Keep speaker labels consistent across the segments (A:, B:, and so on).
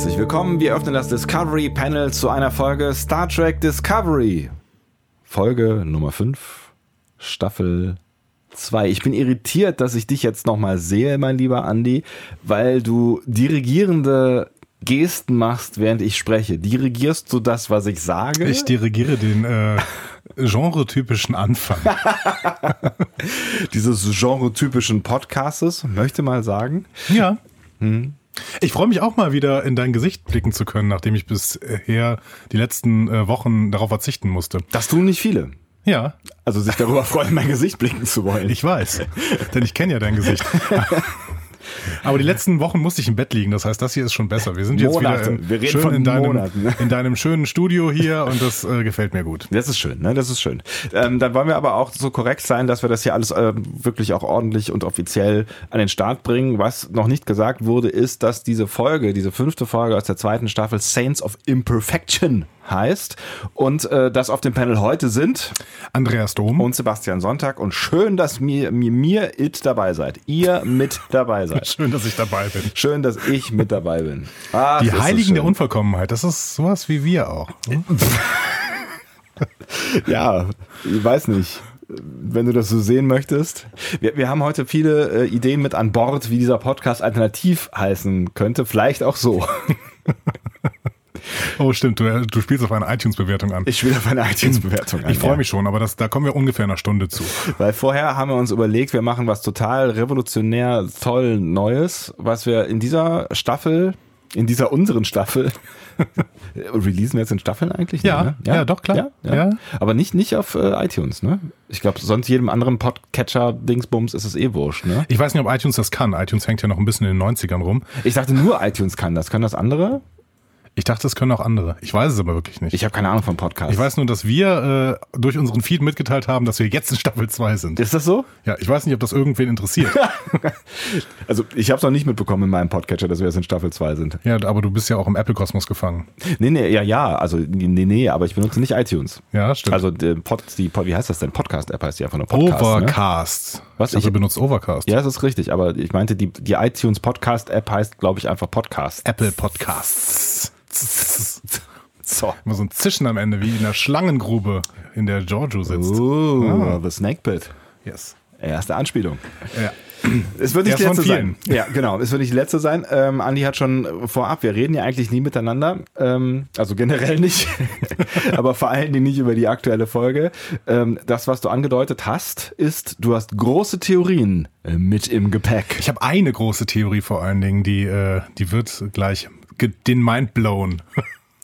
A: herzlich willkommen. Wir öffnen das Discovery Panel zu einer Folge Star Trek Discovery. Folge Nummer 5, Staffel 2. Ich bin irritiert, dass ich dich jetzt nochmal sehe, mein lieber Andy, weil du dirigierende Gesten machst, während ich spreche. Dirigierst du das, was ich sage?
B: Ich dirigiere den äh, genretypischen Anfang.
A: Dieses genretypischen Podcastes, möchte mal sagen.
B: Ja. Hm. Ich freue mich auch mal wieder in dein Gesicht blicken zu können, nachdem ich bisher die letzten äh, Wochen darauf verzichten musste.
A: Das tun nicht viele.
B: Ja.
A: Also sich darüber freuen, mein Gesicht blicken zu wollen.
B: Ich weiß, denn ich kenne ja dein Gesicht. Aber die letzten Wochen musste ich im Bett liegen. Das heißt, das hier ist schon besser. Wir sind jetzt
A: Monate.
B: wieder
A: reden
B: schön in deinem,
A: Monaten,
B: in deinem schönen Studio hier und das äh, gefällt mir gut.
A: Das ist schön, ne? Das ist schön. Ähm, dann wollen wir aber auch so korrekt sein, dass wir das hier alles äh, wirklich auch ordentlich und offiziell an den Start bringen. Was noch nicht gesagt wurde, ist, dass diese Folge, diese fünfte Folge aus der zweiten Staffel Saints of Imperfection heißt und äh, das auf dem Panel heute sind
B: Andreas Dom
A: und Sebastian Sonntag und schön, dass mir mir, mir it dabei seid. Ihr mit dabei seid.
B: Schön, dass ich dabei bin.
A: Schön, dass ich mit dabei bin. Ach,
B: Die Heiligen der. Unvollkommenheit, das ist sowas wie wir auch. hm?
A: Ja, ich weiß nicht. Wenn du das so sehen möchtest. Wir, wir haben heute viele äh, Ideen mit an Bord, wie dieser Podcast alternativ heißen könnte. Vielleicht auch so.
B: Oh, stimmt, du, du spielst auf eine iTunes-Bewertung an.
A: Ich spiele auf eine iTunes-Bewertung an.
B: Ich freue
A: ja.
B: mich schon, aber das, da kommen wir ungefähr in einer Stunde zu.
A: Weil vorher haben wir uns überlegt, wir machen was total revolutionär toll Neues, was wir in dieser Staffel, in dieser unseren Staffel, releasen wir jetzt in Staffeln eigentlich?
B: Ja,
A: ne?
B: ja, doch, klar.
A: Ja, ja.
B: Ja.
A: Aber nicht, nicht auf äh, iTunes, ne? Ich glaube, sonst jedem anderen Podcatcher-Dingsbums ist es eh wurscht, ne?
B: Ich weiß nicht, ob iTunes das kann. iTunes hängt ja noch ein bisschen in den 90ern rum.
A: Ich dachte nur iTunes kann das. Kann das andere?
B: Ich dachte, das können auch andere. Ich weiß es aber wirklich nicht.
A: Ich habe keine Ahnung von Podcasts.
B: Ich weiß nur, dass wir äh, durch unseren Feed mitgeteilt haben, dass wir jetzt in Staffel 2 sind.
A: Ist das so?
B: Ja, ich weiß nicht, ob das irgendwen interessiert.
A: Also ich habe es noch nicht mitbekommen in meinem Podcatcher, dass wir jetzt in Staffel 2 sind.
B: ja, aber du bist ja auch im Apple-Kosmos gefangen.
A: Nee, nee, ja, ja. Also nee, nee, aber ich benutze nicht iTunes.
B: Ja, stimmt.
A: Also die, Pod, die wie heißt das denn? Podcast-App heißt die einfach nur Podcast. Ne?
B: Overcast.
A: Was?
B: Ich
A: Ich-
B: benutzt Overcast.
A: Ja, das ist richtig, aber ich meinte, die, die iTunes Podcast-App heißt, glaube ich, einfach Podcast.
B: Apple Podcasts.
A: So.
B: Immer so ein Zischen am Ende, wie in der Schlangengrube, in der Giorgio sitzt.
A: Uh,
B: Ah.
A: The Snake Pit.
B: Yes.
A: Erste Anspielung.
B: Ja.
A: Es wird nicht die
B: Erst
A: letzte
B: von
A: sein. Ja, genau. Es wird nicht die letzte sein. Ähm, Andi hat schon vorab, wir reden ja eigentlich nie miteinander. Ähm, also generell nicht. aber vor allen Dingen nicht über die aktuelle Folge. Ähm, das, was du angedeutet hast, ist, du hast große Theorien äh, mit im Gepäck.
B: Ich habe eine große Theorie vor allen Dingen, die, äh, die wird gleich den Mind blown.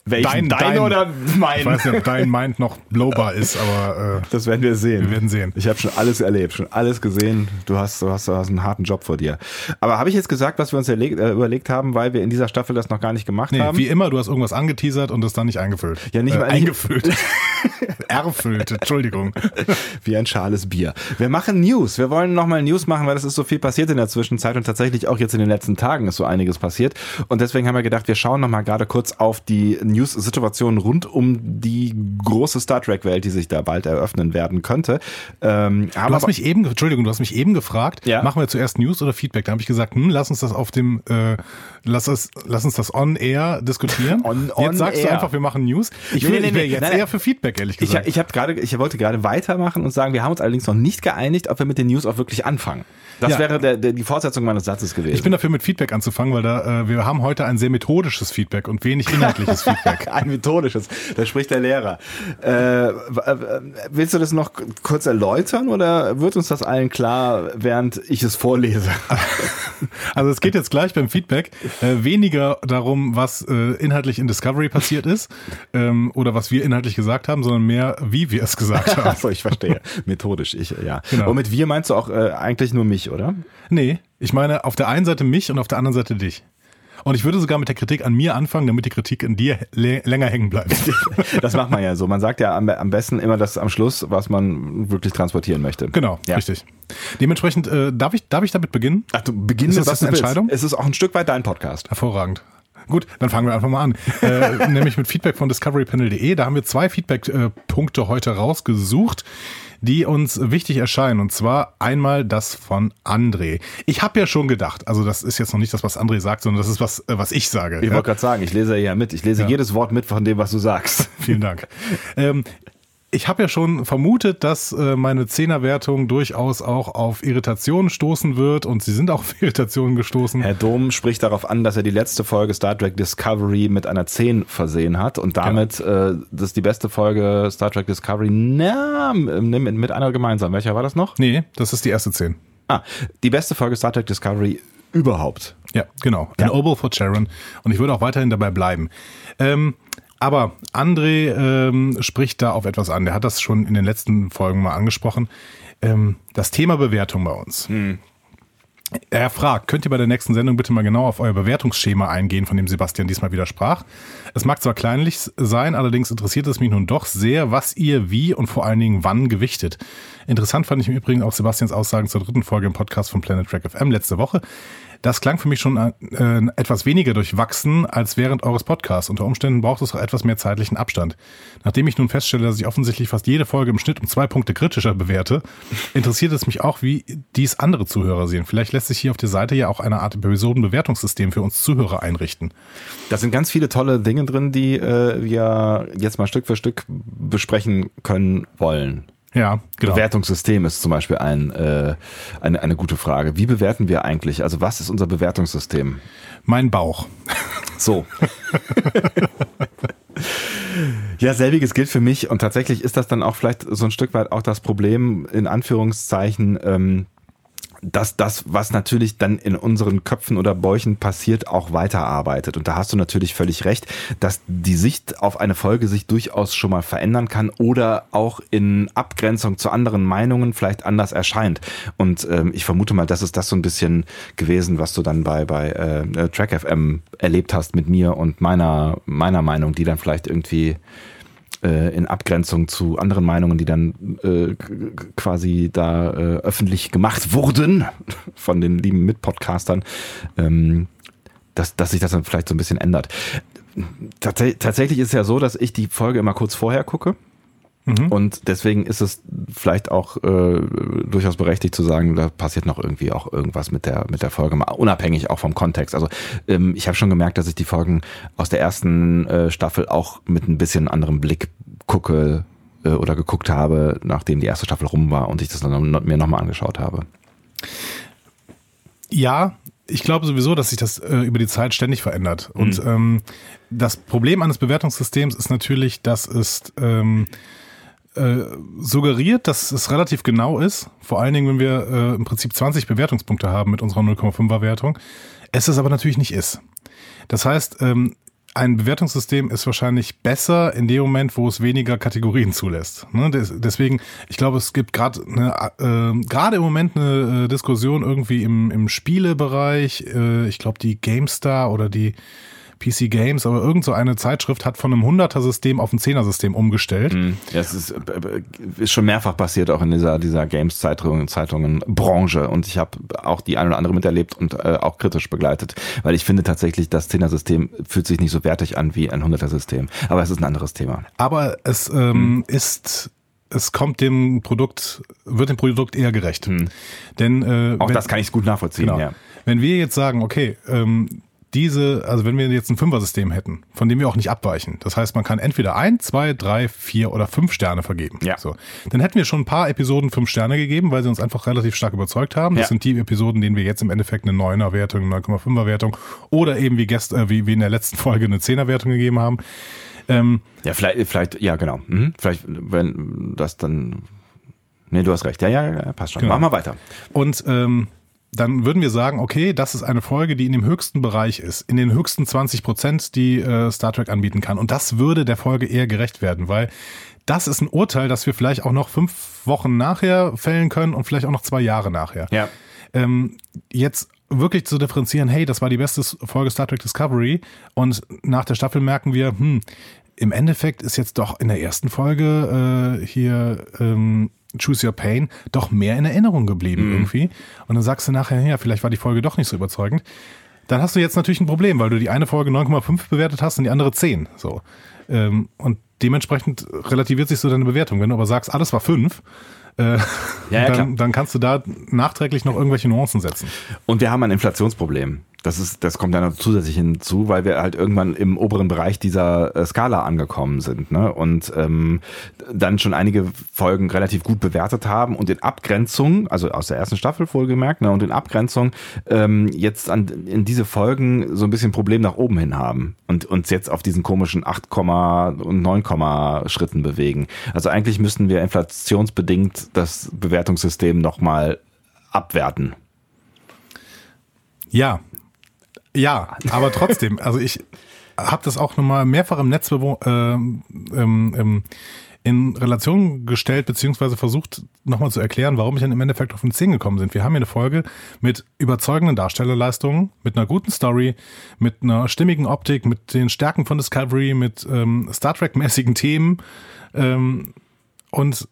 A: Welchen?
B: Dein- dein-
A: oder mein?
B: Ich weiß nicht, ob dein Mind noch blowbar ist, aber äh,
A: Das werden wir sehen.
B: Wir werden sehen.
A: Ich habe schon alles erlebt, schon alles gesehen. Du hast, du hast, du hast einen harten Job vor dir. Aber habe ich jetzt gesagt, was wir uns erlegt, äh, überlegt haben, weil wir in dieser Staffel das noch gar nicht gemacht
B: nee,
A: haben?
B: wie immer, du hast irgendwas angeteasert und das dann nicht eingefüllt.
A: Ja, nicht
B: äh,
A: mal-
B: eingefüllt. Erfüllt, Entschuldigung.
A: Wie ein schales Bier. Wir machen News. Wir wollen nochmal News machen, weil es ist so viel passiert in der Zwischenzeit und tatsächlich auch jetzt in den letzten Tagen ist so einiges passiert. Und deswegen haben wir gedacht, wir schauen nochmal gerade kurz auf die News-Situation rund um die große Star Trek-Welt, die sich da bald eröffnen werden könnte. Ähm,
B: Du hast mich eben, Entschuldigung, du hast mich eben gefragt,
A: Ja.
B: machen wir zuerst News oder Feedback? Da habe ich gesagt, hm, lass uns das auf dem, äh, lass, es, lass uns das on air diskutieren.
A: On- on
B: jetzt sagst
A: air.
B: du einfach, wir machen News. Ich,
A: Nee,
B: will,
A: nee,
B: ich wäre
A: nee,
B: jetzt eher für Feedback, ehrlich
A: Ich,
B: gesagt.
A: ich, hab gerade, ich wollte gerade weitermachen und sagen, wir haben uns allerdings noch nicht geeinigt, ob wir mit den News auch wirklich anfangen. Das
B: Ja.
A: wäre der, der, die Fortsetzung meines Satzes gewesen.
B: Ich bin dafür, mit Feedback anzufangen, weil da, äh, wir haben heute ein sehr methodisches Feedback und wenig inhaltliches Feedback.
A: ein methodisches. Da spricht der Lehrer. Äh, äh, willst du das noch kurz erläutern oder wird uns das allen klar, während ich es vorlese?
B: Also es geht jetzt gleich beim Feedback äh, weniger darum, was äh, inhaltlich in Discovery passiert ist ähm, oder was wir inhaltlich gesagt haben, sondern mehr, wie wir es gesagt haben.
A: Achso, ich verstehe. Methodisch, ich, ja.
B: Genau.
A: Und mit wir meinst du auch äh, eigentlich nur mich, oder?
B: Nee, ich meine auf der einen Seite mich und auf der anderen Seite dich. Und ich würde sogar mit der Kritik an mir anfangen, damit die Kritik an dir lä- länger hängen bleibt.
A: Das macht man ja so. Man sagt ja am, am besten immer das am Schluss, was man wirklich transportieren möchte.
B: Genau,
A: Ja.
B: richtig. Dementsprechend äh, darf ich darf ich damit beginnen?
A: Ach, du beginnst
B: Ist das
A: du
B: eine. Entscheidung?
A: Es ist auch ein Stück weit dein Podcast.
B: Hervorragend. Gut, dann fangen wir einfach mal an. Äh, nämlich mit Feedback von discoverypanel.de. Da haben wir zwei Feedback-Punkte heute rausgesucht, die uns wichtig erscheinen. Und zwar einmal das von André. Ich habe ja schon gedacht, also das ist jetzt noch nicht das, was André sagt, sondern das ist was, äh, was ich sage.
A: Ich
B: ja?
A: wollte gerade sagen, ich lese ja mit. Ich lese
B: Ja.
A: jedes Wort mit von dem, was du sagst.
B: Vielen Dank. ähm, ich habe ja schon vermutet, dass äh, meine Zehnerwertung durchaus auch auf Irritationen stoßen wird und sie sind auch auf Irritationen gestoßen.
A: Herr Dom spricht darauf an, dass er die letzte Folge Star Trek Discovery mit einer 10 versehen hat und damit äh, das ist die beste Folge Star Trek Discovery na, mit, mit einer gemeinsam. Welcher war das noch?
B: Nee, das ist die erste Zehn.
A: Ah, die beste Folge Star Trek Discovery überhaupt.
B: Ja, genau. An
A: Ja.
B: Oboe for Sharon. Und ich würde auch weiterhin dabei bleiben. Ähm, aber André ähm, spricht da auf etwas an. Der hat das schon in den letzten Folgen mal angesprochen. Ähm, das Thema Bewertung bei uns. Er fragt, könnt ihr bei der nächsten Sendung bitte mal genau auf euer Bewertungsschema eingehen, von dem Sebastian diesmal widersprach? Es mag zwar kleinlich sein, allerdings interessiert es mich nun doch sehr, was ihr wie und vor allen Dingen wann gewichtet. Interessant fand ich im Übrigen auch Sebastians Aussagen zur dritten Folge im Podcast von Planet Track FM letzte Woche. Das klang für mich schon äh, etwas weniger durchwachsen als während eures Podcasts. Unter Umständen braucht es auch etwas mehr zeitlichen Abstand. Nachdem ich nun feststelle, dass ich offensichtlich fast jede Folge im Schnitt um zwei Punkte kritischer bewerte, interessiert es mich auch, wie dies andere Zuhörer sehen. Vielleicht lässt sich hier auf der Seite ja auch eine Art Episodenbewertungssystem für uns Zuhörer einrichten.
A: Da sind ganz viele tolle Dinge drin, die äh, wir jetzt mal Stück für Stück besprechen können wollen.
B: Ja, genau.
A: Bewertungssystem ist zum Beispiel ein, äh, eine, eine gute Frage. Wie bewerten wir eigentlich? Also was ist unser Bewertungssystem?
B: Mein Bauch.
A: So. ja, selbiges gilt für mich und tatsächlich ist das dann auch vielleicht so ein Stück weit auch das Problem, in Anführungszeichen, ähm, dass das, was natürlich dann in unseren Köpfen oder Bäuchen passiert, auch weiterarbeitet. Und da hast du natürlich völlig recht, dass die Sicht auf eine Folge sich durchaus schon mal verändern kann oder auch in Abgrenzung zu anderen Meinungen vielleicht anders erscheint. Und ähm, ich vermute mal, das ist das so ein bisschen gewesen, was du dann bei, bei äh, Track FM erlebt hast mit mir und meiner, meiner Meinung, die dann vielleicht irgendwie äh, in Abgrenzung zu anderen Meinungen, die dann äh, quasi da äh, öffentlich gemacht wurden von den lieben Mitpodcastern, ähm, dass, dass sich das dann vielleicht so ein bisschen ändert. Tats tatsächlich ist es ja so, dass ich die Folge immer kurz vorher gucke. Und deswegen ist es vielleicht auch äh, durchaus berechtigt zu sagen, da passiert noch irgendwie auch irgendwas mit der mit der Folge, mal unabhängig auch vom Kontext. Also ähm, ich habe schon gemerkt, dass ich die Folgen aus der ersten äh, Staffel auch mit ein bisschen anderem Blick gucke äh, oder geguckt habe, nachdem die erste Staffel rum war und ich das dann noch, mir nochmal angeschaut habe.
B: Ja, ich glaube sowieso, dass sich das äh, über die Zeit ständig verändert. Und ähm, das Problem eines Bewertungssystems ist natürlich, dass es ähm, äh, suggeriert, dass es relativ genau ist. Vor allen Dingen, wenn wir äh, im Prinzip 20 Bewertungspunkte haben mit unserer 0,5er Wertung. Es ist aber natürlich nicht ist. Das heißt, ähm, ein Bewertungssystem ist wahrscheinlich besser in dem Moment, wo es weniger Kategorien zulässt. Ne? Des, deswegen, ich glaube, es gibt gerade äh, gerade im Moment eine äh, Diskussion irgendwie im, im Spielebereich. Äh, ich glaube, die GameStar oder die PC Games, aber irgend so eine Zeitschrift hat von einem 100er-System auf ein 10er-System umgestellt.
A: Ja, es ist, äh, ist schon mehrfach passiert, auch in dieser, dieser Games-Zeitungen, Zeitungen, Branche. Und ich habe auch die ein oder andere miterlebt und äh, auch kritisch begleitet. Weil ich finde tatsächlich, das 10er-System fühlt sich nicht so wertig an wie ein 100er-System. Aber es ist ein anderes Thema.
B: Aber es ähm, ist, es kommt dem Produkt, wird dem Produkt eher gerecht. Denn äh,
A: Auch
B: wenn,
A: das kann ich gut nachvollziehen,
B: genau,
A: ja.
B: wenn wir jetzt sagen, okay, ähm, diese, also wenn wir jetzt ein Fünfer-System hätten, von dem wir auch nicht abweichen, das heißt, man kann entweder ein, zwei, drei, vier oder fünf Sterne vergeben.
A: Ja.
B: So. Dann hätten wir schon ein paar Episoden fünf Sterne gegeben, weil sie uns einfach relativ stark überzeugt haben. Das
A: Ja.
B: sind die Episoden, denen wir jetzt im Endeffekt eine 9er Wertung, eine 9,5er Wertung oder eben wie, gest, äh, wie, wie in der letzten Folge eine 10er Wertung gegeben haben. Ähm,
A: Ja, vielleicht, vielleicht, ja, genau. Mhm. Vielleicht, wenn das dann. Nee, du hast recht. Ja, ja, ja, passt schon.
B: Genau.
A: Mach mal weiter.
B: Und ähm, dann würden wir sagen, okay, das ist eine Folge, die in dem höchsten Bereich ist, in den höchsten 20 Prozent, die äh, Star Trek anbieten kann. Und das würde der Folge eher gerecht werden, weil das ist ein Urteil, das wir vielleicht auch noch fünf Wochen nachher fällen können und vielleicht auch noch zwei Jahre nachher.
A: Ja.
B: Ähm, jetzt wirklich zu differenzieren, hey, das war die beste Folge Star Trek Discovery und nach der Staffel merken wir, hm, im Endeffekt ist jetzt doch in der ersten Folge äh, hier ähm, Choose Your Pain doch mehr in Erinnerung geblieben irgendwie. Und dann sagst du nachher, ja, vielleicht war die Folge doch nicht so überzeugend. dann hast du jetzt natürlich ein Problem, weil du die eine Folge 9,5 bewertet hast und die andere 10. So. Ähm, und dementsprechend relativiert sich so deine Bewertung. Wenn du aber sagst, alles war 5, äh, ja, ja, dann, dann, kannst du da nachträglich noch irgendwelche Nuancen setzen.
A: Und wir haben ein Inflationsproblem. Das ist, das kommt dann noch zusätzlich hinzu, weil wir halt irgendwann im oberen Bereich dieser äh, Skala angekommen sind, ne? Und ähm, dann schon einige Folgen relativ gut bewertet haben und in Abgrenzung, also aus der ersten Staffel wohlgemerkt, ne? Und in Abgrenzung ähm, jetzt an, in diese Folgen so ein bisschen Problem nach oben hin haben und uns jetzt auf diesen komischen 8, und 9, Schritten bewegen. Also eigentlich müssten wir inflationsbedingt das Bewertungssystem nochmal abwerten.
B: Ja, ja, aber trotzdem, also ich habe das auch nochmal mehrfach im Netz äh, ähm, ähm, in Relation gestellt, beziehungsweise versucht nochmal zu erklären, warum ich dann im Endeffekt auf den 10 gekommen sind. Wir haben hier eine Folge mit überzeugenden Darstellerleistungen, mit einer guten Story, mit einer stimmigen Optik, mit den Stärken von Discovery, mit ähm, Star Trek-mäßigen Themen ähm, und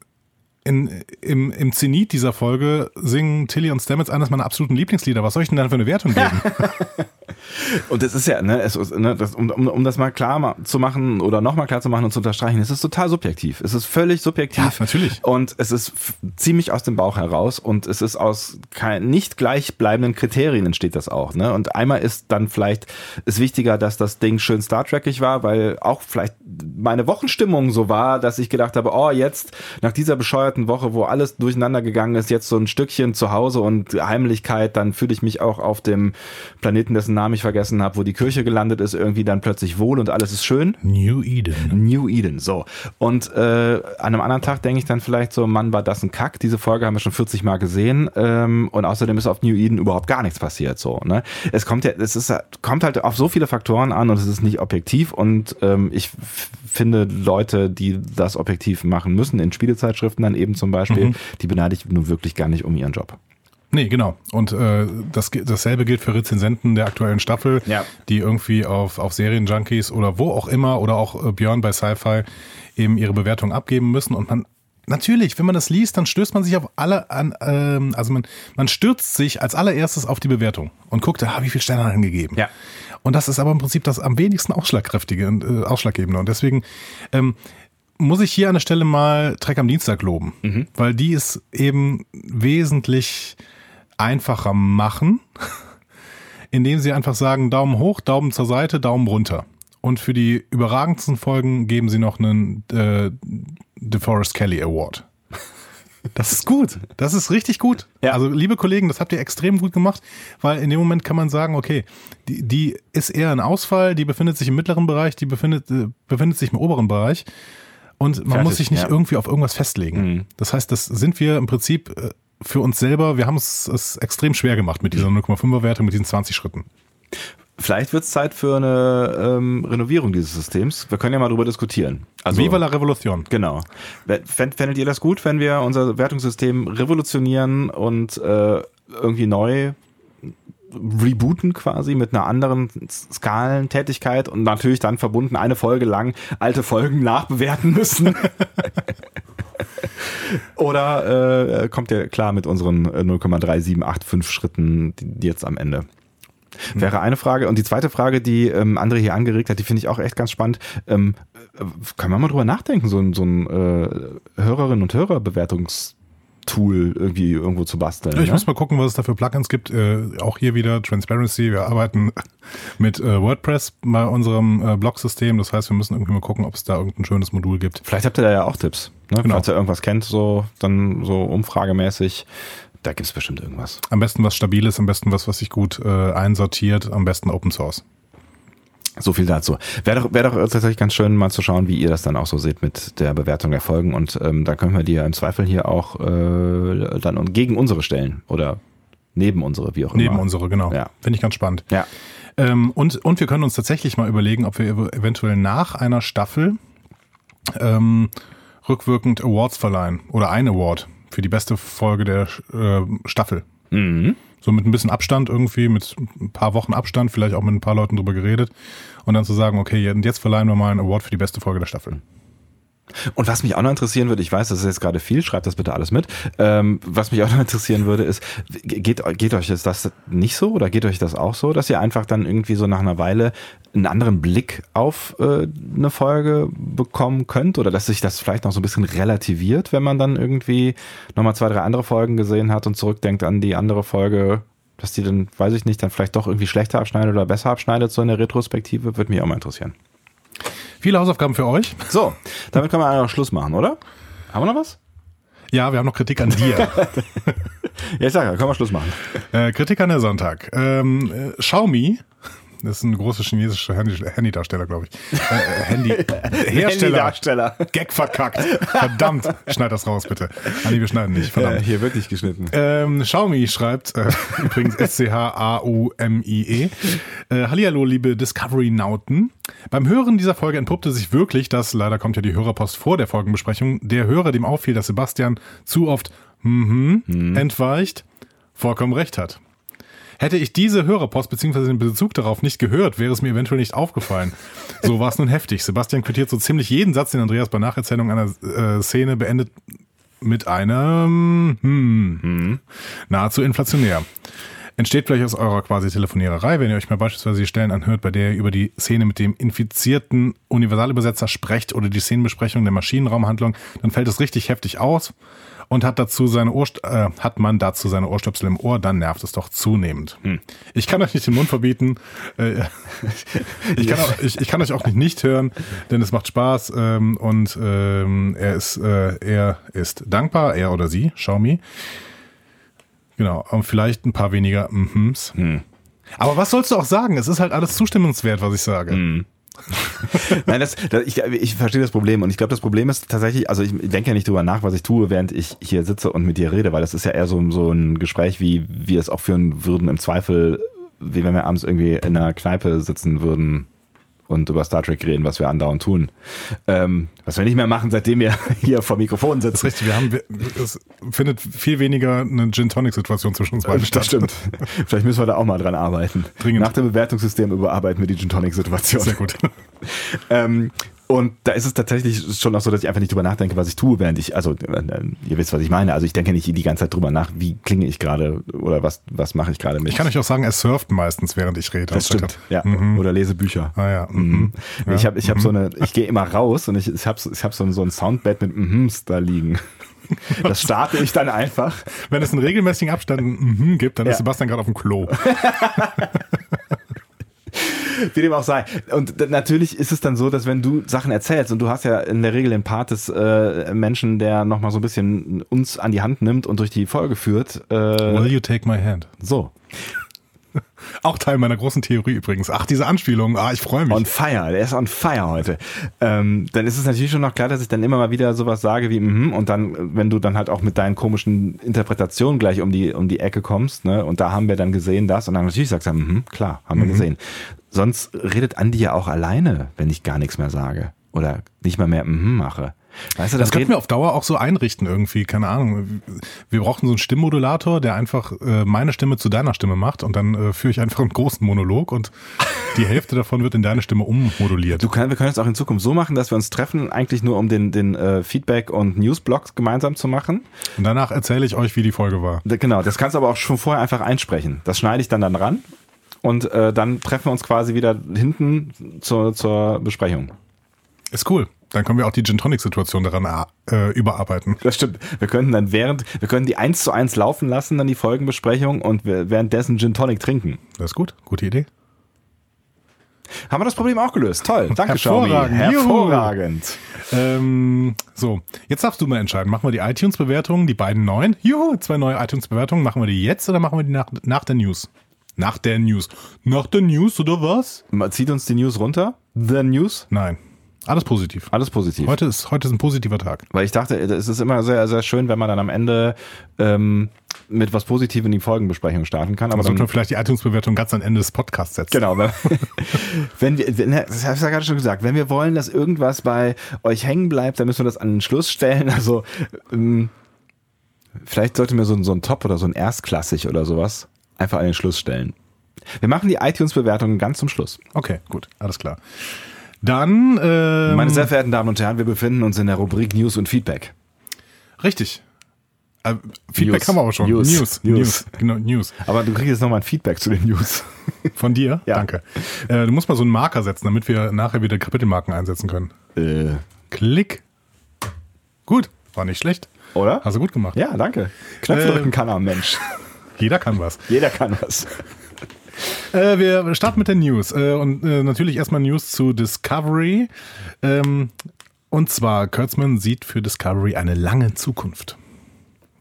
B: in, im, im Zenit dieser Folge singen Tilly und Stamets eines meiner absoluten Lieblingslieder. Was soll ich denn dann für eine Wertung geben?
A: und es ist ja, ne, es ist, ne das, um, um, um das mal klar zu machen oder nochmal klar zu machen und zu unterstreichen, es ist total subjektiv. Es ist völlig subjektiv. Ja,
B: natürlich.
A: Und es ist ziemlich aus dem Bauch heraus und es ist aus kein, nicht gleichbleibenden Kriterien entsteht das auch. Ne? Und einmal ist dann vielleicht ist wichtiger, dass das Ding schön Star Trekig war, weil auch vielleicht meine Wochenstimmung so war, dass ich gedacht habe, oh, jetzt nach dieser bescheuerten Woche, wo alles durcheinander gegangen ist, jetzt so ein Stückchen zu Hause und Heimlichkeit, dann fühle ich mich auch auf dem Planeten, dessen Namen ich vergessen habe, wo die Kirche gelandet ist, irgendwie dann plötzlich wohl und alles ist schön.
B: New Eden.
A: New Eden, so. Und äh, an einem anderen Tag denke ich dann vielleicht so, Mann, war das ein Kack. Diese Folge haben wir schon 40 Mal gesehen ähm, und außerdem ist auf New Eden überhaupt gar nichts passiert, so. Ne? Es kommt ja, es ist, kommt halt auf so viele Faktoren an und es ist nicht objektiv und ähm, ich finde Leute, die das objektiv machen müssen, in Spielezeitschriften dann eben zum Beispiel, mhm. die beneide ich nun wirklich gar nicht um ihren Job.
B: Nee, genau. Und äh, das, dasselbe gilt für Rezensenten der aktuellen Staffel, ja. die irgendwie auf, auf Serienjunkies oder wo auch immer oder auch äh, Björn bei Sci-Fi eben ihre Bewertung abgeben müssen. Und man, natürlich, wenn man das liest, dann stößt man sich auf alle an, ähm, also man, man stürzt sich als allererstes auf die Bewertung und guckt, ah, wie viel Sterne hat angegeben. Ja. Und das ist aber im Prinzip das am wenigsten ausschlagkräftige und äh, ausschlaggebende. Und deswegen ähm, muss ich hier an der Stelle mal Trek am Dienstag loben, mhm. weil die ist eben wesentlich einfacher machen, indem sie einfach sagen, Daumen hoch, Daumen zur Seite, Daumen runter. Und für die überragendsten Folgen geben sie noch einen äh, DeForest Kelly Award. Das ist gut. Das ist richtig gut. Ja. Also, liebe Kollegen, das habt ihr extrem gut gemacht, weil in dem Moment kann man sagen, okay, die, die ist eher ein Ausfall, die befindet sich im mittleren Bereich, die befindet, äh, befindet sich im oberen Bereich. Und man Fertig, muss sich nicht ja. irgendwie auf irgendwas festlegen. Mhm. Das heißt, das sind wir im Prinzip äh, für uns selber, wir haben es, es extrem schwer gemacht mit dieser 0,5er Wertung, mit diesen 20 Schritten.
A: Vielleicht wird es Zeit für eine ähm, Renovierung dieses Systems. Wir können ja mal darüber diskutieren.
B: Also, Viva la Revolution.
A: Genau. Fändet ihr das gut, wenn wir unser Wertungssystem revolutionieren und äh, irgendwie neu rebooten quasi mit einer anderen Skalentätigkeit und natürlich dann verbunden eine Folge lang alte Folgen nachbewerten müssen? Oder äh, kommt ihr klar mit unseren 0,3785 äh, Schritten jetzt am Ende? Hm. Wäre eine Frage. Und die zweite Frage, die ähm, André hier angeregt hat, die finde ich auch echt ganz spannend. Ähm, äh, kann man mal drüber nachdenken, so ein, so ein äh, Hörerinnen- und Hörerbewertungs- Tool irgendwie irgendwo zu basteln.
B: Ja, ich ne? muss mal gucken, was es da für Plugins gibt. Äh, auch hier wieder Transparency. Wir arbeiten mit äh, WordPress bei unserem äh, Blog-System. Das heißt, wir müssen irgendwie mal gucken, ob es da irgendein schönes Modul gibt.
A: Vielleicht habt ihr da ja auch Tipps. Ne? Genau. Falls ihr irgendwas kennt, so dann so umfragemäßig. Da gibt es bestimmt irgendwas.
B: Am besten was Stabiles, am besten was, was sich gut äh, einsortiert, am besten Open Source.
A: So viel dazu. Wäre doch, wäre doch tatsächlich ganz schön, mal zu schauen, wie ihr das dann auch so seht mit der Bewertung der Folgen. Und ähm, da können wir die ja im Zweifel hier auch äh, dann gegen unsere stellen oder neben unsere, wie auch
B: immer. Neben unsere, genau. Ja. Finde ich ganz spannend.
A: Ja.
B: Ähm, und, und wir können uns tatsächlich mal überlegen, ob wir eventuell nach einer Staffel ähm, rückwirkend Awards verleihen oder ein Award für die beste Folge der äh, Staffel. Mhm so mit ein bisschen Abstand irgendwie, mit ein paar Wochen Abstand, vielleicht auch mit ein paar Leuten drüber geredet und dann zu sagen, okay, jetzt verleihen wir mal einen Award für die beste Folge der Staffel.
A: Und was mich auch noch interessieren würde, ich weiß, das ist jetzt gerade viel, schreibt das bitte alles mit. Ähm, was mich auch noch interessieren würde, ist, geht, geht euch das nicht so oder geht euch das auch so, dass ihr einfach dann irgendwie so nach einer Weile einen anderen Blick auf äh, eine Folge bekommen könnt oder dass sich das vielleicht noch so ein bisschen relativiert, wenn man dann irgendwie nochmal zwei, drei andere Folgen gesehen hat und zurückdenkt an die andere Folge, dass die dann, weiß ich nicht, dann vielleicht doch irgendwie schlechter abschneidet oder besser abschneidet, so in der Retrospektive, würde mich auch mal interessieren.
B: Viele Hausaufgaben für euch.
A: So, damit können wir auch Schluss machen, oder? Haben wir noch was?
B: Ja, wir haben noch Kritik an dir.
A: ja, ich sag ja, können wir Schluss machen.
B: Äh, Kritik an der Sonntag. Ähm, äh, Xiaomi das ist ein großer chinesischer Handydarsteller, glaube ich. Äh, äh Handy. Hersteller. Handydarsteller. Gag verkackt. Verdammt. Schneid das raus, bitte. Ah, nee, wir schneiden nicht. Verdammt.
A: Ja, hier wirklich geschnitten.
B: Ähm, Xiaomi schreibt, äh, übrigens S-C-H-A-U-M-I-E. Äh, Hallihallo, liebe Discovery-Nauten. Beim Hören dieser Folge entpuppte sich wirklich, dass, leider kommt ja die Hörerpost vor der Folgenbesprechung, der Hörer dem auffiel, dass Sebastian zu oft mhm, hm. entweicht, vollkommen recht hat. Hätte ich diese Hörerpost bzw. den Bezug darauf nicht gehört, wäre es mir eventuell nicht aufgefallen. So war es nun heftig. Sebastian quittiert so ziemlich jeden Satz, den Andreas bei Nacherzählung einer äh, Szene beendet mit einem hm, hm, nahezu inflationär. Entsteht vielleicht aus eurer quasi Telefoniererei, wenn ihr euch mal beispielsweise die Stellen anhört, bei der ihr über die Szene mit dem infizierten Universalübersetzer sprecht oder die Szenenbesprechung der Maschinenraumhandlung, dann fällt es richtig heftig aus und hat dazu seine Ohr, äh, hat man dazu seine Ohrstöpsel im Ohr, dann nervt es doch zunehmend. Hm. Ich kann euch nicht den Mund verbieten. Äh, ich, kann auch, ich, ich, kann euch auch nicht nicht hören, denn es macht Spaß ähm, und ähm, er ist äh, er ist dankbar, er oder sie, Xiaomi. Genau, und vielleicht ein paar weniger Mhms. Hm. Aber was sollst du auch sagen? Es ist halt alles zustimmungswert, was ich sage. Hm.
A: Nein, das, das, ich, ich verstehe das Problem und ich glaube, das Problem ist tatsächlich, also ich denke ja nicht drüber nach, was ich tue, während ich hier sitze und mit dir rede, weil das ist ja eher so, so ein Gespräch, wie wir es auch führen würden im Zweifel, wie wenn wir abends irgendwie in einer Kneipe sitzen würden und über Star Trek reden, was wir andauernd tun. Ähm, was wir nicht mehr machen, seitdem wir hier vor Mikrofon sitzen. Das ist
B: richtig, wir haben, es findet viel weniger eine Gin-Tonic-Situation zwischen uns beiden
A: statt. Das stimmt. Vielleicht müssen wir da auch mal dran arbeiten. Dringend. Nach dem Bewertungssystem überarbeiten wir die Gin-Tonic-Situation.
B: Sehr gut.
A: ähm, und da ist es tatsächlich schon auch so, dass ich einfach nicht drüber nachdenke, was ich tue, während ich, also äh, ihr wisst, was ich meine. Also ich denke nicht die ganze Zeit drüber nach, wie klinge ich gerade oder was, was mache ich gerade mit.
B: Ich kann euch auch sagen, er surft meistens, während ich rede.
A: Das stimmt, ja. Mhm. Oder lese Bücher.
B: Ah ja. Mhm.
A: mhm. ja. Ich habe ich hab mhm. so eine, ich gehe immer raus und ich, ich habe ich hab so, ein, so ein Soundbed mit Mhms da liegen. Das starte ich dann einfach.
B: Wenn es einen regelmäßigen Abstand mhm gibt, dann ja. ist Sebastian gerade auf dem Klo.
A: Wie dem auch sei. Und natürlich ist es dann so, dass wenn du Sachen erzählst und du hast ja in der Regel den Part des äh, Menschen, der nochmal so ein bisschen uns an die Hand nimmt und durch die Folge führt.
B: Äh, Will you take my hand?
A: So.
B: Auch Teil meiner großen Theorie übrigens. Ach, diese Anspielung, ah, ich freue mich.
A: On fire, der ist on fire heute. Ähm, dann ist es natürlich schon noch klar, dass ich dann immer mal wieder sowas sage wie, mhm, und dann, wenn du dann halt auch mit deinen komischen Interpretationen gleich um die, um die Ecke kommst, ne, und da haben wir dann gesehen das, und dann natürlich sagst du, mhm, klar, haben wir mhm. gesehen. Sonst redet Andi ja auch alleine, wenn ich gar nichts mehr sage. Oder nicht mal mehr mhm mache.
B: Weißt du, das, das könnten wir auf Dauer auch so einrichten irgendwie, keine Ahnung. Wir brauchen so einen Stimmmodulator, der einfach äh, meine Stimme zu deiner Stimme macht und dann äh, führe ich einfach einen großen Monolog und die Hälfte davon wird in deine Stimme ummoduliert.
A: Du kann, wir können es auch in Zukunft so machen, dass wir uns treffen, eigentlich nur um den, den äh, Feedback- und Newsblogs gemeinsam zu machen.
B: Und danach erzähle ich euch, wie die Folge war.
A: Genau, das kannst du aber auch schon vorher einfach einsprechen. Das schneide ich dann dann ran und äh, dann treffen wir uns quasi wieder hinten zur, zur Besprechung.
B: Ist cool. Dann können wir auch die Gin Tonic Situation daran äh, überarbeiten.
A: Das stimmt. Wir könnten dann während, wir können die eins zu eins laufen lassen, dann die Folgenbesprechung und währenddessen Gin Tonic trinken.
B: Das ist gut. Gute Idee.
A: Haben wir das Problem auch gelöst. Toll. Danke,
B: Hervorragend. Hervorragend. Ähm, so, jetzt darfst du mal entscheiden. Machen wir die iTunes-Bewertungen, die beiden neuen? Juhu, zwei neue iTunes-Bewertungen. Machen wir die jetzt oder machen wir die nach, nach der News? Nach der News. Nach der News oder was?
A: Zieht uns die News runter? The News?
B: Nein. Alles positiv.
A: Alles positiv.
B: Heute ist, heute ist ein positiver Tag.
A: Weil ich dachte, es ist immer sehr, sehr schön, wenn man dann am Ende ähm, mit was Positivem in die Folgenbesprechung starten kann.
B: Aber dann sollten wir vielleicht die iTunes-Bewertung ganz am Ende des Podcasts setzen.
A: Genau. Wenn, wenn wir, wenn, das habe ich ja gerade schon gesagt, wenn wir wollen, dass irgendwas bei euch hängen bleibt, dann müssen wir das an den Schluss stellen. Also ähm, vielleicht sollten wir so, so ein Top oder so ein Erstklassig oder sowas einfach an den Schluss stellen. Wir machen die iTunes-Bewertungen ganz zum Schluss.
B: Okay, gut, alles klar. Dann, ähm,
A: Meine sehr verehrten Damen und Herren, wir befinden uns in der Rubrik News und Feedback.
B: richtig. Äh, Feedback
A: News.
B: haben wir auch schon.
A: News.
B: News,
A: News.
B: News, genau, News.
A: Aber du kriegst jetzt nochmal ein Feedback zu den News.
B: Von dir?
A: Ja.
B: Danke. Äh, du musst mal so einen Marker setzen, damit wir nachher wieder Kapitelmarken einsetzen können.
A: Äh,
B: Klick. Gut, war nicht schlecht.
A: oder?
B: Hast du gut gemacht.
A: Ja, danke. Knöpfe
B: Äh,
A: drücken kann er, Mensch.
B: Jeder kann was.
A: Jeder kann was.
B: Äh, wir starten mit den News. Äh, und äh, natürlich erstmal News zu Discovery. Ähm, und zwar, Kurtzman sieht für Discovery eine lange Zukunft.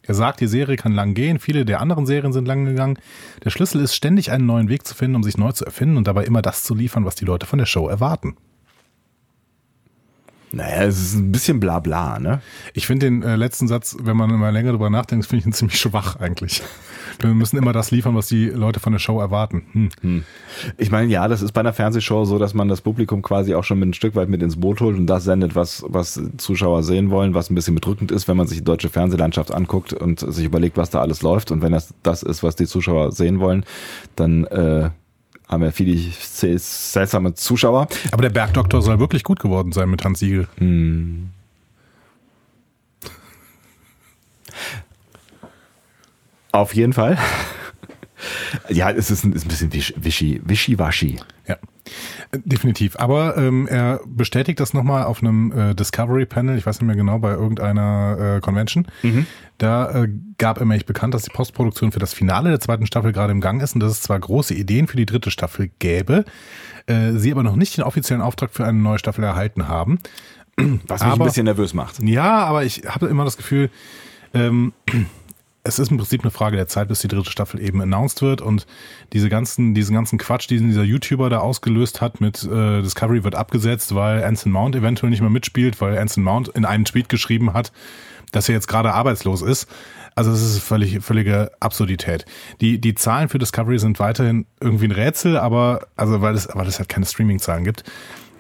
B: Er sagt, die Serie kann lang gehen, viele der anderen Serien sind lang gegangen. Der Schlüssel ist ständig einen neuen Weg zu finden, um sich neu zu erfinden und dabei immer das zu liefern, was die Leute von der Show erwarten.
A: Naja, es ist ein bisschen bla bla, ne?
B: Ich finde den äh, letzten Satz, wenn man mal länger drüber nachdenkt, finde ich ihn ziemlich schwach eigentlich. Wir müssen immer das liefern, was die Leute von der Show erwarten. Hm.
A: Ich meine, ja, das ist bei einer Fernsehshow so, dass man das Publikum quasi auch schon mit ein Stück weit mit ins Boot holt und das sendet, was, was Zuschauer sehen wollen, was ein bisschen bedrückend ist, wenn man sich die deutsche Fernsehlandschaft anguckt und sich überlegt, was da alles läuft. Und wenn das das ist, was die Zuschauer sehen wollen, dann äh, haben wir viele seltsame Zuschauer.
B: Aber der Bergdoktor soll wirklich gut geworden sein mit Hans Siegel.
A: Auf jeden Fall. Ja, es ist ein, ist ein bisschen wisch- wischi, wischiwaschi.
B: Ja, definitiv. Aber ähm, er bestätigt das nochmal auf einem äh, Discovery-Panel, ich weiß nicht mehr genau, bei irgendeiner äh, Convention. Da äh, gab er nämlich bekannt, dass die Postproduktion für das Finale der zweiten Staffel gerade im Gang ist und dass es zwar große Ideen für die dritte Staffel gäbe, äh, sie aber noch nicht den offiziellen Auftrag für eine neue Staffel erhalten haben.
A: Was mich ein
B: Aber-
A: bisschen nervös macht.
B: Ja, aber ich habe immer das Gefühl, ähm, es ist im Prinzip eine Frage der Zeit, bis die dritte Staffel eben announced wird und diese ganzen, diesen ganzen Quatsch, den dieser YouTuber da ausgelöst hat mit äh, Discovery wird abgesetzt, weil Anson Mount eventuell nicht mehr mitspielt, weil Anson Mount in einem Tweet geschrieben hat, dass er jetzt gerade arbeitslos ist. Also das ist völlig, völlige Absurdität. Die, die Zahlen für Discovery sind weiterhin irgendwie ein Rätsel, aber, also weil es, weil es halt keine Streaming-Zahlen gibt.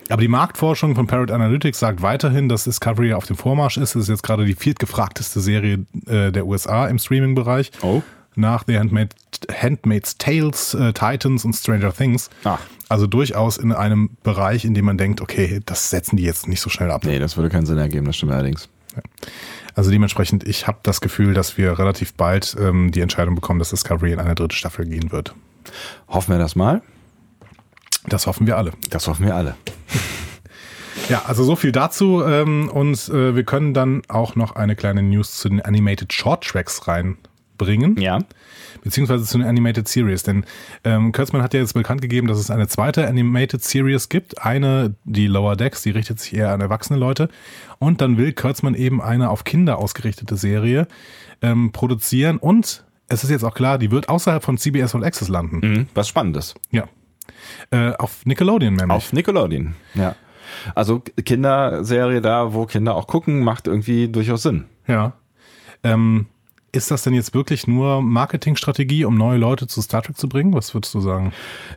B: Aber die Marktforschung von Parrot Analytics sagt weiterhin, dass Discovery auf dem Vormarsch ist. Es ist jetzt gerade die viertgefragteste Serie äh, der USA im Streaming-Bereich.
A: Oh.
B: Nach The Handmaid, Handmaid's Tales, äh, Titans und Stranger Things.
A: Ach.
B: Also durchaus in einem Bereich, in dem man denkt, okay, das setzen die jetzt nicht so schnell ab.
A: Nee, das würde keinen Sinn ergeben, das stimmt allerdings.
B: Also dementsprechend, ich habe das Gefühl, dass wir relativ bald ähm, die Entscheidung bekommen, dass Discovery in eine dritte Staffel gehen wird.
A: Hoffen wir das mal.
B: Das hoffen wir alle.
A: Das hoffen wir alle.
B: Ja, also so viel dazu. Ähm, und äh, wir können dann auch noch eine kleine News zu den Animated Short Tracks reinbringen.
A: Ja.
B: Beziehungsweise zu den Animated Series. Denn ähm, Kurtzman hat ja jetzt bekannt gegeben, dass es eine zweite Animated Series gibt. Eine, die Lower Decks, die richtet sich eher an erwachsene Leute. Und dann will Kurtzman eben eine auf Kinder ausgerichtete Serie ähm, produzieren. Und es ist jetzt auch klar, die wird außerhalb von CBS All Access landen.
A: Mhm. Was Spannendes.
B: Ja. Äh, auf Nickelodeon nämlich.
A: Auf Nickelodeon. Ja. Also Kinderserie da, wo Kinder auch gucken, macht irgendwie durchaus Sinn.
B: Ja. Ähm, ist das denn jetzt wirklich nur Marketingstrategie, um neue Leute zu Star Trek zu bringen? Was würdest du sagen?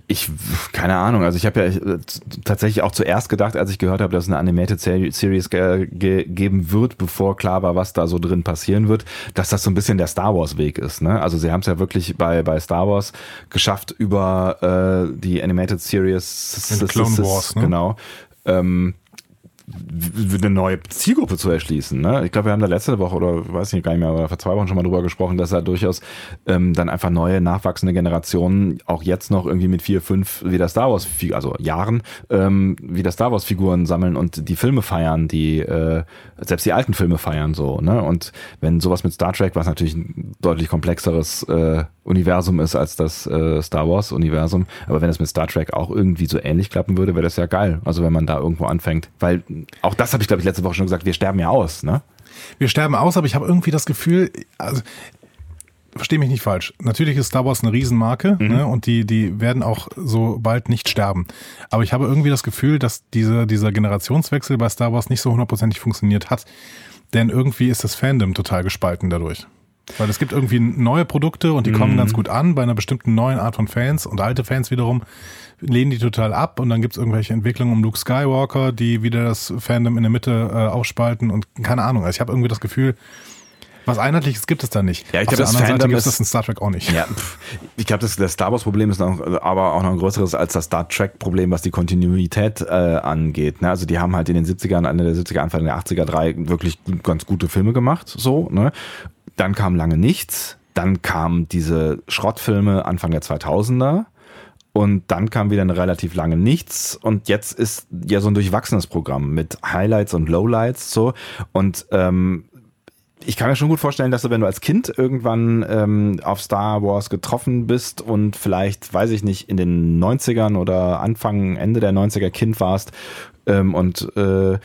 A: Ich, keine Ahnung, also ich habe ja äh, tatsächlich auch zuerst gedacht, als ich gehört habe, dass es eine Animated Seri- Series ge ge geben wird, bevor klar war, was da so drin passieren wird, dass das so ein bisschen der Star Wars Weg ist. Ne? Also sie haben es ja wirklich bei, bei Star Wars geschafft, über äh, die Animated Series
B: Clone Wars, ne?
A: genau, ähm, eine neue Zielgruppe zu erschließen. Ne? Ich glaube, wir haben da letzte Woche oder weiß nicht gar nicht mehr, oder vor zwei Wochen schon mal drüber gesprochen, dass da durchaus ähm, dann einfach neue nachwachsende Generationen auch jetzt noch irgendwie mit vier, fünf wieder Star Wars, also Jahren ähm, wieder Star Wars Figuren sammeln und die Filme feiern, die äh, selbst die alten Filme feiern so. Ne? Und wenn sowas mit Star Trek, was natürlich ein deutlich komplexeres äh, Universum ist als das äh, Star Wars Universum, aber wenn es mit Star Trek auch irgendwie so ähnlich klappen würde, wäre das ja geil. Also wenn man da irgendwo anfängt, weil auch das habe ich glaube ich letzte Woche schon gesagt, wir sterben ja aus, ne?
B: Wir sterben aus, aber ich habe irgendwie das Gefühl, also verstehe mich nicht falsch. Natürlich ist Star Wars eine Riesenmarke ne, und die, die werden auch so bald nicht sterben. Aber ich habe irgendwie das Gefühl, dass diese, dieser Generationswechsel bei Star Wars nicht so hundertprozentig funktioniert hat. Denn irgendwie ist das Fandom total gespalten dadurch. Weil es gibt irgendwie neue Produkte und die kommen ganz gut an bei einer bestimmten neuen Art von Fans und alte Fans wiederum lehnen die total ab und dann gibt es irgendwelche Entwicklungen um Luke Skywalker, die wieder das Fandom in der Mitte äh, aufspalten und keine Ahnung. Also ich habe irgendwie das Gefühl, Was Einheitliches gibt es da nicht.
A: Ja, ich glaube,
B: der
A: das
B: anderen Seite
A: Fandom
B: gibt es
A: ist-
B: das in Star Trek auch nicht.
A: Ja, ich glaube, das, das Star Wars-Problem ist noch, aber auch noch ein größeres als das Star Trek-Problem, was die Kontinuität äh, angeht. Ne? Also die haben halt in den 70ern, Ende der 70er, Anfang der 80er drei wirklich ganz gute Filme gemacht. So, ne? Dann kam lange nichts. Dann kamen diese Schrottfilme Anfang der 2000er. Und dann kam wieder eine relativ lange nichts. Und jetzt ist ja so ein durchwachsenes Programm mit Highlights und Lowlights so. Und ähm, ich kann mir schon gut vorstellen, dass du, wenn du als Kind irgendwann ähm, auf Star Wars getroffen bist und vielleicht, weiß ich nicht, in den 90ern oder Anfang, Ende der 90er Kind warst ähm, und äh,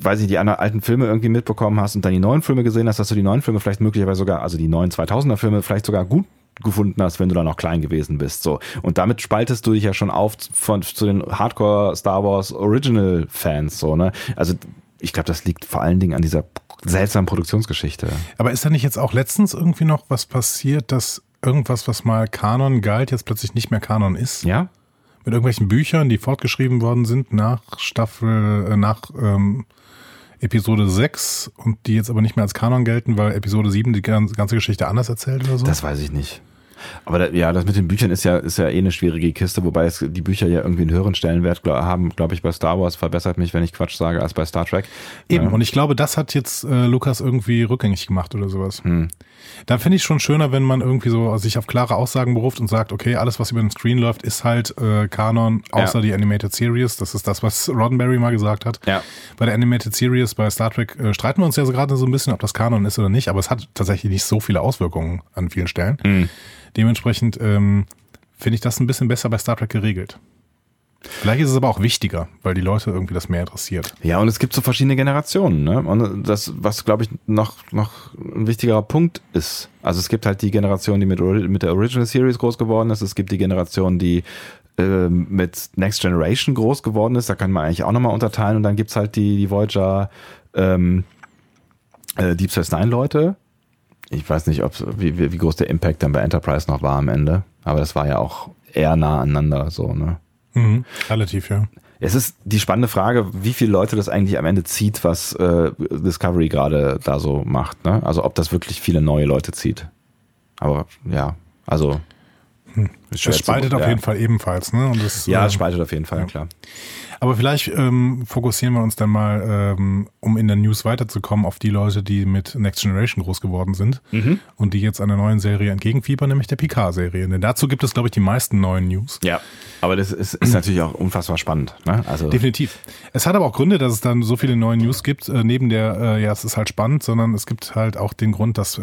A: weiß ich, die alten Filme irgendwie mitbekommen hast und dann die neuen Filme gesehen hast, dass du die neuen Filme vielleicht möglicherweise sogar, also die neuen 2000er Filme vielleicht sogar gut gefunden hast, wenn du da noch klein gewesen bist, so. Und damit spaltest du dich ja schon auf von, zu den Hardcore Star Wars Original Fans, so, ne? Also, ich glaube, das liegt vor allen Dingen an dieser seltsamen Produktionsgeschichte.
B: Aber ist da nicht jetzt auch letztens irgendwie noch was passiert, dass irgendwas, was mal Kanon galt, jetzt plötzlich nicht mehr Kanon ist?
A: Ja?
B: Mit irgendwelchen Büchern, die fortgeschrieben worden sind nach Staffel, äh, nach ähm, Episode 6 und die jetzt aber nicht mehr als Kanon gelten, weil Episode 7 die gan- ganze Geschichte anders erzählt oder so?
A: Das weiß ich nicht. Aber da, ja, das mit den Büchern ist ja, ist ja eh eine schwierige Kiste, wobei es die Bücher ja irgendwie einen höheren Stellenwert glaub, haben, glaube ich, bei Star Wars, verbessert mich, wenn ich Quatsch sage, als bei Star Trek.
B: Eben,
A: Ja.
B: und ich glaube, das hat jetzt äh, Lukas irgendwie rückgängig gemacht oder sowas.
A: Hm.
B: Da finde ich schon schöner, wenn man irgendwie so sich auf klare Aussagen beruft und sagt, okay, alles, was über den Screen läuft, ist halt äh, Kanon, außer
A: Ja.
B: die Animated Series. Das ist das, was Roddenberry mal gesagt hat.
A: Ja.
B: Bei der Animated Series bei Star Trek äh, streiten wir uns ja so gerade so ein bisschen, ob das Kanon ist oder nicht, aber es hat tatsächlich nicht so viele Auswirkungen an vielen Stellen.
A: Hm.
B: Dementsprechend ähm, finde ich das ein bisschen besser bei Star Trek geregelt. Vielleicht ist es aber auch wichtiger, weil die Leute irgendwie das mehr interessiert.
A: Ja, und es gibt so verschiedene Generationen, ne? Und das, was glaube ich noch, noch ein wichtigerer Punkt ist. Also es gibt halt die Generation, die mit, mit der Original Series groß geworden ist. Es gibt die Generation, die ähm, mit Next Generation groß geworden ist. Da kann man eigentlich auch nochmal unterteilen. Und dann gibt's halt die, die Voyager ähm, äh, Deep Space Nine Leute. Ich weiß nicht, ob wie wie groß der Impact dann bei Enterprise noch war am Ende. Aber das war ja auch eher nah aneinander so, ne?
B: Mhm. Relativ, ja.
A: Es ist die spannende Frage, wie viele Leute das eigentlich am Ende zieht, was äh, Discovery gerade da so macht. Ne? Also ob das wirklich viele neue Leute zieht. Aber ja, also ist schwer
B: Das spaltet auf
A: ja.
B: jeden Fall ebenfalls, ne? Das,
A: Ja,
B: äh,
A: es spaltet auf jeden Fall,
B: ja.
A: klar.
B: Aber vielleicht ähm, fokussieren wir uns dann mal, ähm, um in der News weiterzukommen, auf die Leute, die mit Next Generation groß geworden sind
A: Mhm.
B: und die jetzt einer neuen Serie entgegenfiebern, nämlich der Picard-Serie. Denn dazu gibt es, glaube ich, die meisten neuen News.
A: Ja, aber das ist, ist natürlich auch unfassbar spannend. Ne? Also
B: Definitiv. Es hat aber auch Gründe, dass es dann so viele neue News gibt, äh, neben der, äh, ja, es ist halt spannend, sondern es gibt halt auch den Grund, dass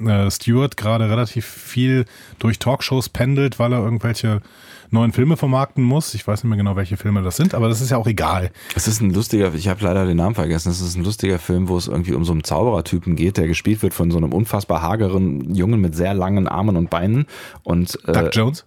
B: äh, Stewart gerade relativ viel durch Talkshows pendelt, weil er irgendwelche neuen Filme vermarkten muss. Ich weiß nicht mehr genau, welche Filme das sind, aber das ist ja auch egal.
A: es ist ein lustiger, ich habe leider den Namen vergessen, es ist ein lustiger Film, wo es irgendwie um so einen Zauberertypen geht, der gespielt wird von so einem unfassbar hageren Jungen mit sehr langen Armen und Beinen. Und äh,
B: Doug Jones?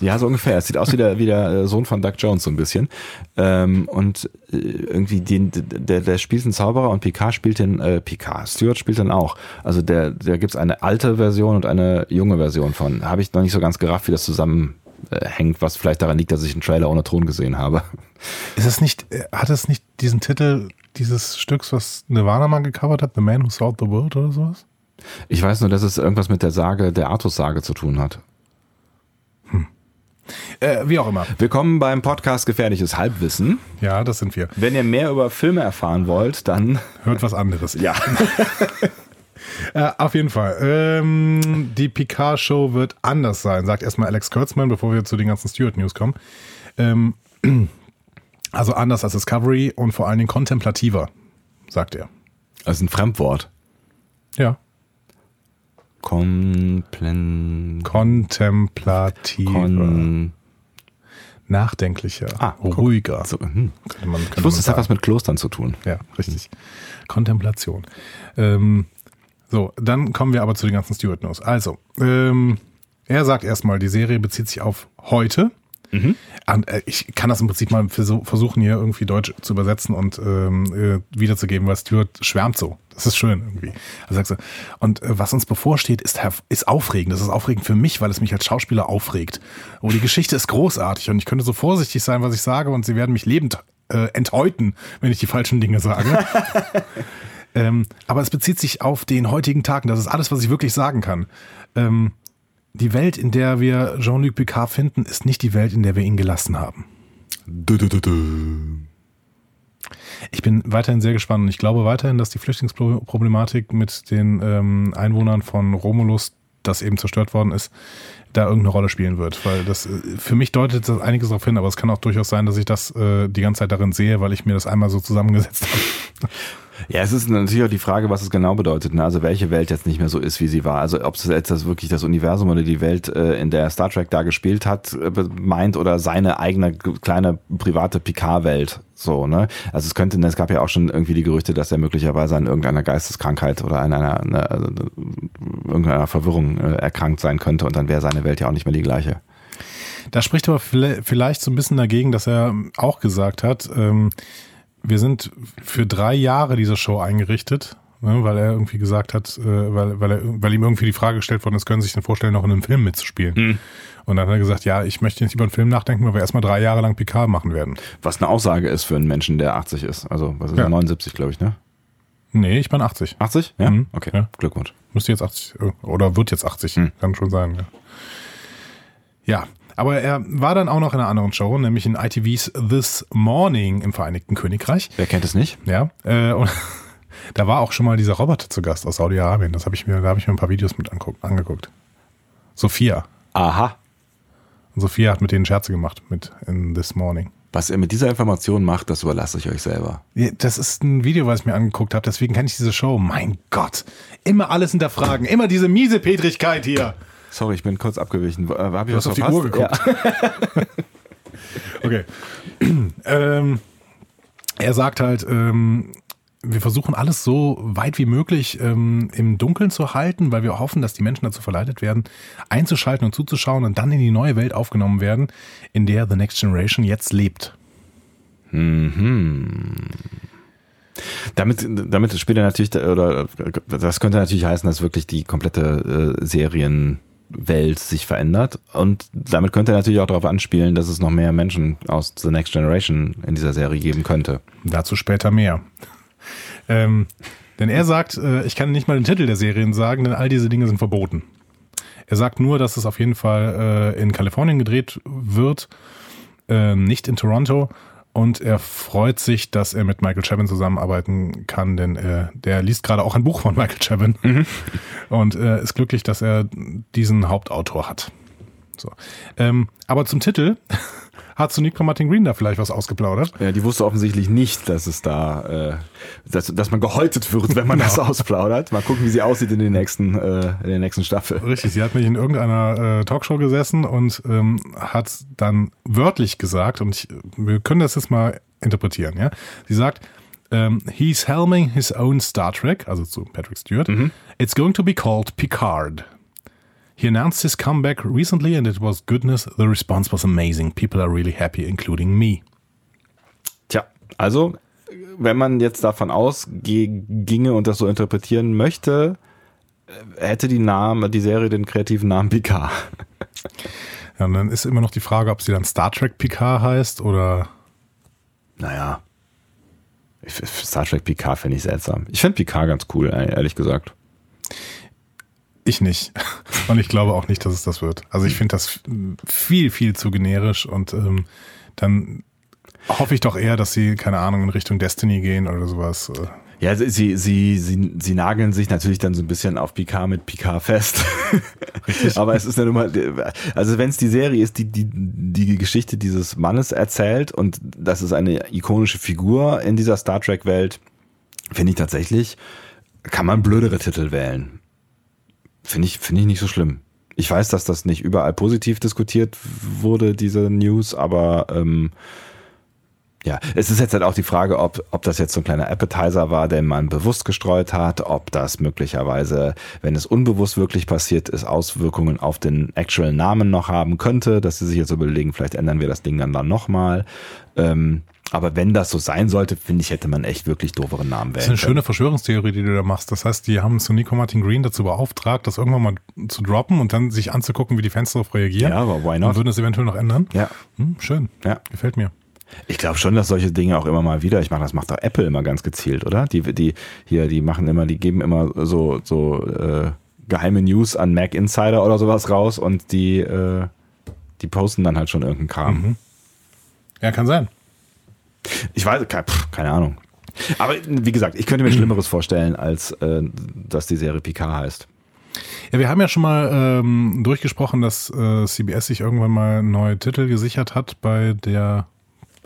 A: Ja, so ungefähr. Es sieht aus wie der, wie der äh, Sohn von Doug Jones so ein bisschen. Ähm, und äh, irgendwie den, der, der spielt einen Zauberer und Picard spielt den, äh, Picard, Stewart spielt den auch. Also der, der gibt's eine alte Version und eine junge Version von. Habe ich noch nicht so ganz gerafft, wie das zusammenhängt, was vielleicht daran liegt, dass ich einen Trailer ohne Ton gesehen habe.
B: Ist es nicht, äh, hat es nicht diesen Titel dieses Stücks, was Nirvana mal gecovert hat, The Man Who Sold the World oder sowas?
A: Ich weiß nur, dass es irgendwas mit der Sage, der Artus-Sage zu tun hat.
B: Äh, wie auch immer.
A: Willkommen beim Podcast Gefährliches Halbwissen.
B: Ja, das sind wir.
A: Wenn ihr mehr über Filme erfahren wollt, dann
B: Hört was anderes.
A: ja.
B: Äh, auf jeden Fall. Ähm, die Picard-Show wird anders sein, sagt erstmal Alex Kurtzman, bevor wir zu den ganzen Stewart-News kommen. Ähm, also anders als Discovery und vor allen Dingen kontemplativer, sagt er.
A: Ist ein Fremdwort.
B: Ja.
A: Komplen
B: Kontemplativer.
A: Kon
B: nachdenklicher.
A: Ah, guck.
B: ruhiger.
A: so, hm.
B: Könnte man, könnte
A: Ich wusste, es hat was mit Klostern zu tun.
B: Ja, richtig. Kontemplation. Ähm, so, dann kommen wir aber zu den ganzen Stewart News. Also, ähm, er sagt erstmal, die Serie bezieht sich auf heute. Und, äh, ich kann das im Prinzip mal versuch- versuchen, hier irgendwie Deutsch zu übersetzen und ähm, äh, wiederzugeben, weil Stewart schwärmt so. Das ist schön irgendwie. Er sagt so, und äh, was uns bevorsteht, ist, ist aufregend. Das ist aufregend für mich, weil es mich als Schauspieler aufregt. Oh, die Geschichte ist großartig und ich könnte so vorsichtig sein, was ich sage und sie werden mich lebend äh, enthäuten, wenn ich die falschen Dinge sage. Ähm, aber es bezieht sich auf den heutigen Tag. Und das ist alles, was ich wirklich sagen kann. Ähm, die Welt, in der wir Jean-Luc Picard finden, ist nicht die Welt, in der wir ihn gelassen haben.
A: Du, du, du, du.
B: Ich bin weiterhin sehr gespannt und ich glaube weiterhin, dass die Flüchtlingsproblematik mit den ähm, Einwohnern von Romulus, das eben zerstört worden ist, da irgendeine Rolle spielen wird. Weil das äh, für mich deutet das einiges darauf hin, aber es kann auch durchaus sein, dass ich das äh, die ganze Zeit darin sehe, weil ich mir das einmal so zusammengesetzt habe.
A: Ja, es ist natürlich auch die Frage, was es genau bedeutet. Ne? Also welche Welt jetzt nicht mehr so ist, wie sie war. Also ob es jetzt das wirklich das Universum oder die Welt, äh, in der Star Trek da gespielt hat, äh, meint oder seine eigene kleine private Picard-Welt. So, ne? Also es könnte, es gab ja auch schon irgendwie die Gerüchte, dass er möglicherweise an irgendeiner Geisteskrankheit oder an einer, einer also, irgendeiner Verwirrung äh, erkrankt sein könnte und dann wäre seine Welt ja auch nicht mehr die gleiche.
B: Da spricht aber vielleicht so ein bisschen dagegen, dass er auch gesagt hat, ähm, wir sind für drei Jahre diese Show eingerichtet, ne, weil er irgendwie gesagt hat, äh, weil, weil, er, weil ihm irgendwie die Frage gestellt worden ist, können Sie sich denn vorstellen, noch in einem Film mitzuspielen?
A: Hm.
B: Und dann hat er gesagt, ja, ich möchte nicht über einen Film nachdenken, weil wir erstmal drei Jahre lang Picard machen werden.
A: Was eine Aussage ist für einen Menschen, der 80 ist. Also, was ist
B: Ja.
A: er, 79, glaube ich, ne?
B: Nee, ich bin 80.
A: 80? Ja?
B: Mhm.
A: Okay,
B: Ja.
A: Glückwunsch.
B: Müsste jetzt 80 äh, oder wird jetzt 80,
A: Hm.
B: kann schon sein. Ja. ja, aber er war dann auch noch in einer anderen Show, nämlich in ITVs This Morning im Vereinigten Königreich.
A: Wer kennt es nicht?
B: Ja, äh, und da war auch schon mal dieser Roboter zu Gast aus Saudi-Arabien. Das habe ich mir, da habe ich mir ein paar Videos mit anguckt, angeguckt. Sophia.
A: Aha.
B: Und Sophia hat mit denen Scherze gemacht mit in This Morning.
A: Was ihr mit dieser Information macht, das überlasse ich euch selber.
B: Das ist ein Video, was ich mir angeguckt habe, deswegen kenne ich diese Show. Mein Gott. Immer alles hinterfragen. Immer diese miese Petrigkeit hier.
A: Sorry, ich bin kurz abgewichen. Äh, Hab ich
B: Du hast
A: was
B: auf die? Uhr geguckt. Okay. ähm, er sagt halt, ähm, wir versuchen alles so weit wie möglich ähm, im Dunkeln zu halten, weil wir hoffen, dass die Menschen dazu verleitet werden, einzuschalten und zuzuschauen und dann in die neue Welt aufgenommen werden, in der The Next Generation jetzt lebt.
A: Damit, damit spielt er natürlich, oder das könnte natürlich heißen, dass wirklich die komplette äh, Serienwelt sich verändert. Und damit könnte er natürlich auch darauf anspielen, dass es noch mehr Menschen aus The Next Generation in dieser Serie geben könnte.
B: Dazu später mehr. Ähm, denn er sagt, äh, ich kann nicht mal den Titel der Serien sagen, denn all diese Dinge sind verboten. Er sagt nur, dass es auf jeden Fall äh, in Kalifornien gedreht wird, äh, nicht in Toronto. Und er freut sich, dass er mit Michael Chabon zusammenarbeiten kann, denn äh, der liest gerade auch ein Buch von Michael Chabon und äh, ist glücklich, dass er diesen Hauptautor hat. So. Ähm, aber zum Titel hat zu Nick Martin Green da vielleicht was ausgeplaudert.
A: Ja, die wusste offensichtlich nicht, dass es da, äh, dass, dass man gehäutet wird, wenn man das ausplaudert. Mal gucken, wie sie aussieht in den nächsten, äh, in der nächsten Staffel.
B: Richtig, sie hat mich in irgendeiner äh, Talkshow gesessen und ähm, hat dann wörtlich gesagt, und ich, wir können das jetzt mal interpretieren, ja. Sie sagt, ähm, he's helming his own Star Trek, also zu Patrick Stewart. It's going to be called Picard. He announced his comeback recently and it was goodness, the response was amazing. People are really happy, including me.
A: Tja, also, wenn man jetzt davon ausginge und das so interpretieren möchte, äh, hätte die Name, die Serie den kreativen Namen Picard.
B: Ja, und dann ist immer noch die Frage, ob sie dann Star Trek Picard heißt oder
A: Naja. Star Trek Picard finde ich seltsam. Ich finde Picard ganz cool, ehrlich gesagt.
B: Ich nicht. Und ich glaube auch nicht, dass es das wird. Also ich finde das viel, viel zu generisch und ähm, dann hoffe ich doch eher, dass sie, keine Ahnung, in Richtung Destiny gehen oder sowas.
A: Ja, sie, sie, sie, sie, sie nageln sich natürlich dann so ein bisschen auf Picard mit Picard fest. Aber es ist ja nun mal, also wenn es die Serie ist, die, die die Geschichte dieses Mannes erzählt und das ist eine ikonische Figur in dieser Star Trek Welt, finde ich tatsächlich, kann man blödere Titel wählen. Finde ich, finde ich nicht so schlimm. Ich weiß, dass das nicht überall positiv diskutiert wurde, diese News, aber ähm, ja, es ist jetzt halt auch die Frage, ob, ob das jetzt so ein kleiner Appetizer war, den man bewusst gestreut hat, ob das möglicherweise, wenn es unbewusst wirklich passiert ist, Auswirkungen auf den actual Namen noch haben könnte, dass sie sich jetzt überlegen, vielleicht ändern wir das Ding dann dann nochmal. Ähm, aber wenn das so sein sollte, finde ich, hätte man echt wirklich dooferen Namen
B: Das ist
A: wählen
B: eine schöne Verschwörungstheorie, die du da machst. Das heißt, die haben zu Nico Martin Green dazu beauftragt, das irgendwann mal zu droppen und dann sich anzugucken, wie die Fans darauf reagieren.
A: Ja, aber why
B: Und
A: not?
B: würden es eventuell noch ändern.
A: Ja,
B: Hm, schön.
A: ja.
B: Gefällt mir.
A: Ich glaube schon, dass solche Dinge auch immer mal wieder, ich meine, das macht doch Apple immer ganz gezielt, oder? Die, die hier, die machen immer, die geben immer so, so äh, geheime News an Mac Insider oder sowas raus und die, äh, die posten dann halt schon irgendeinen Kram. Mhm.
B: Ja, kann sein.
A: Ich weiß, keine Ahnung. Aber wie gesagt, ich könnte mir Schlimmeres vorstellen, als äh, dass die Serie Picard heißt.
B: Ja, wir haben ja schon mal ähm, durchgesprochen, dass äh, CBS sich irgendwann mal neue Titel gesichert hat bei der,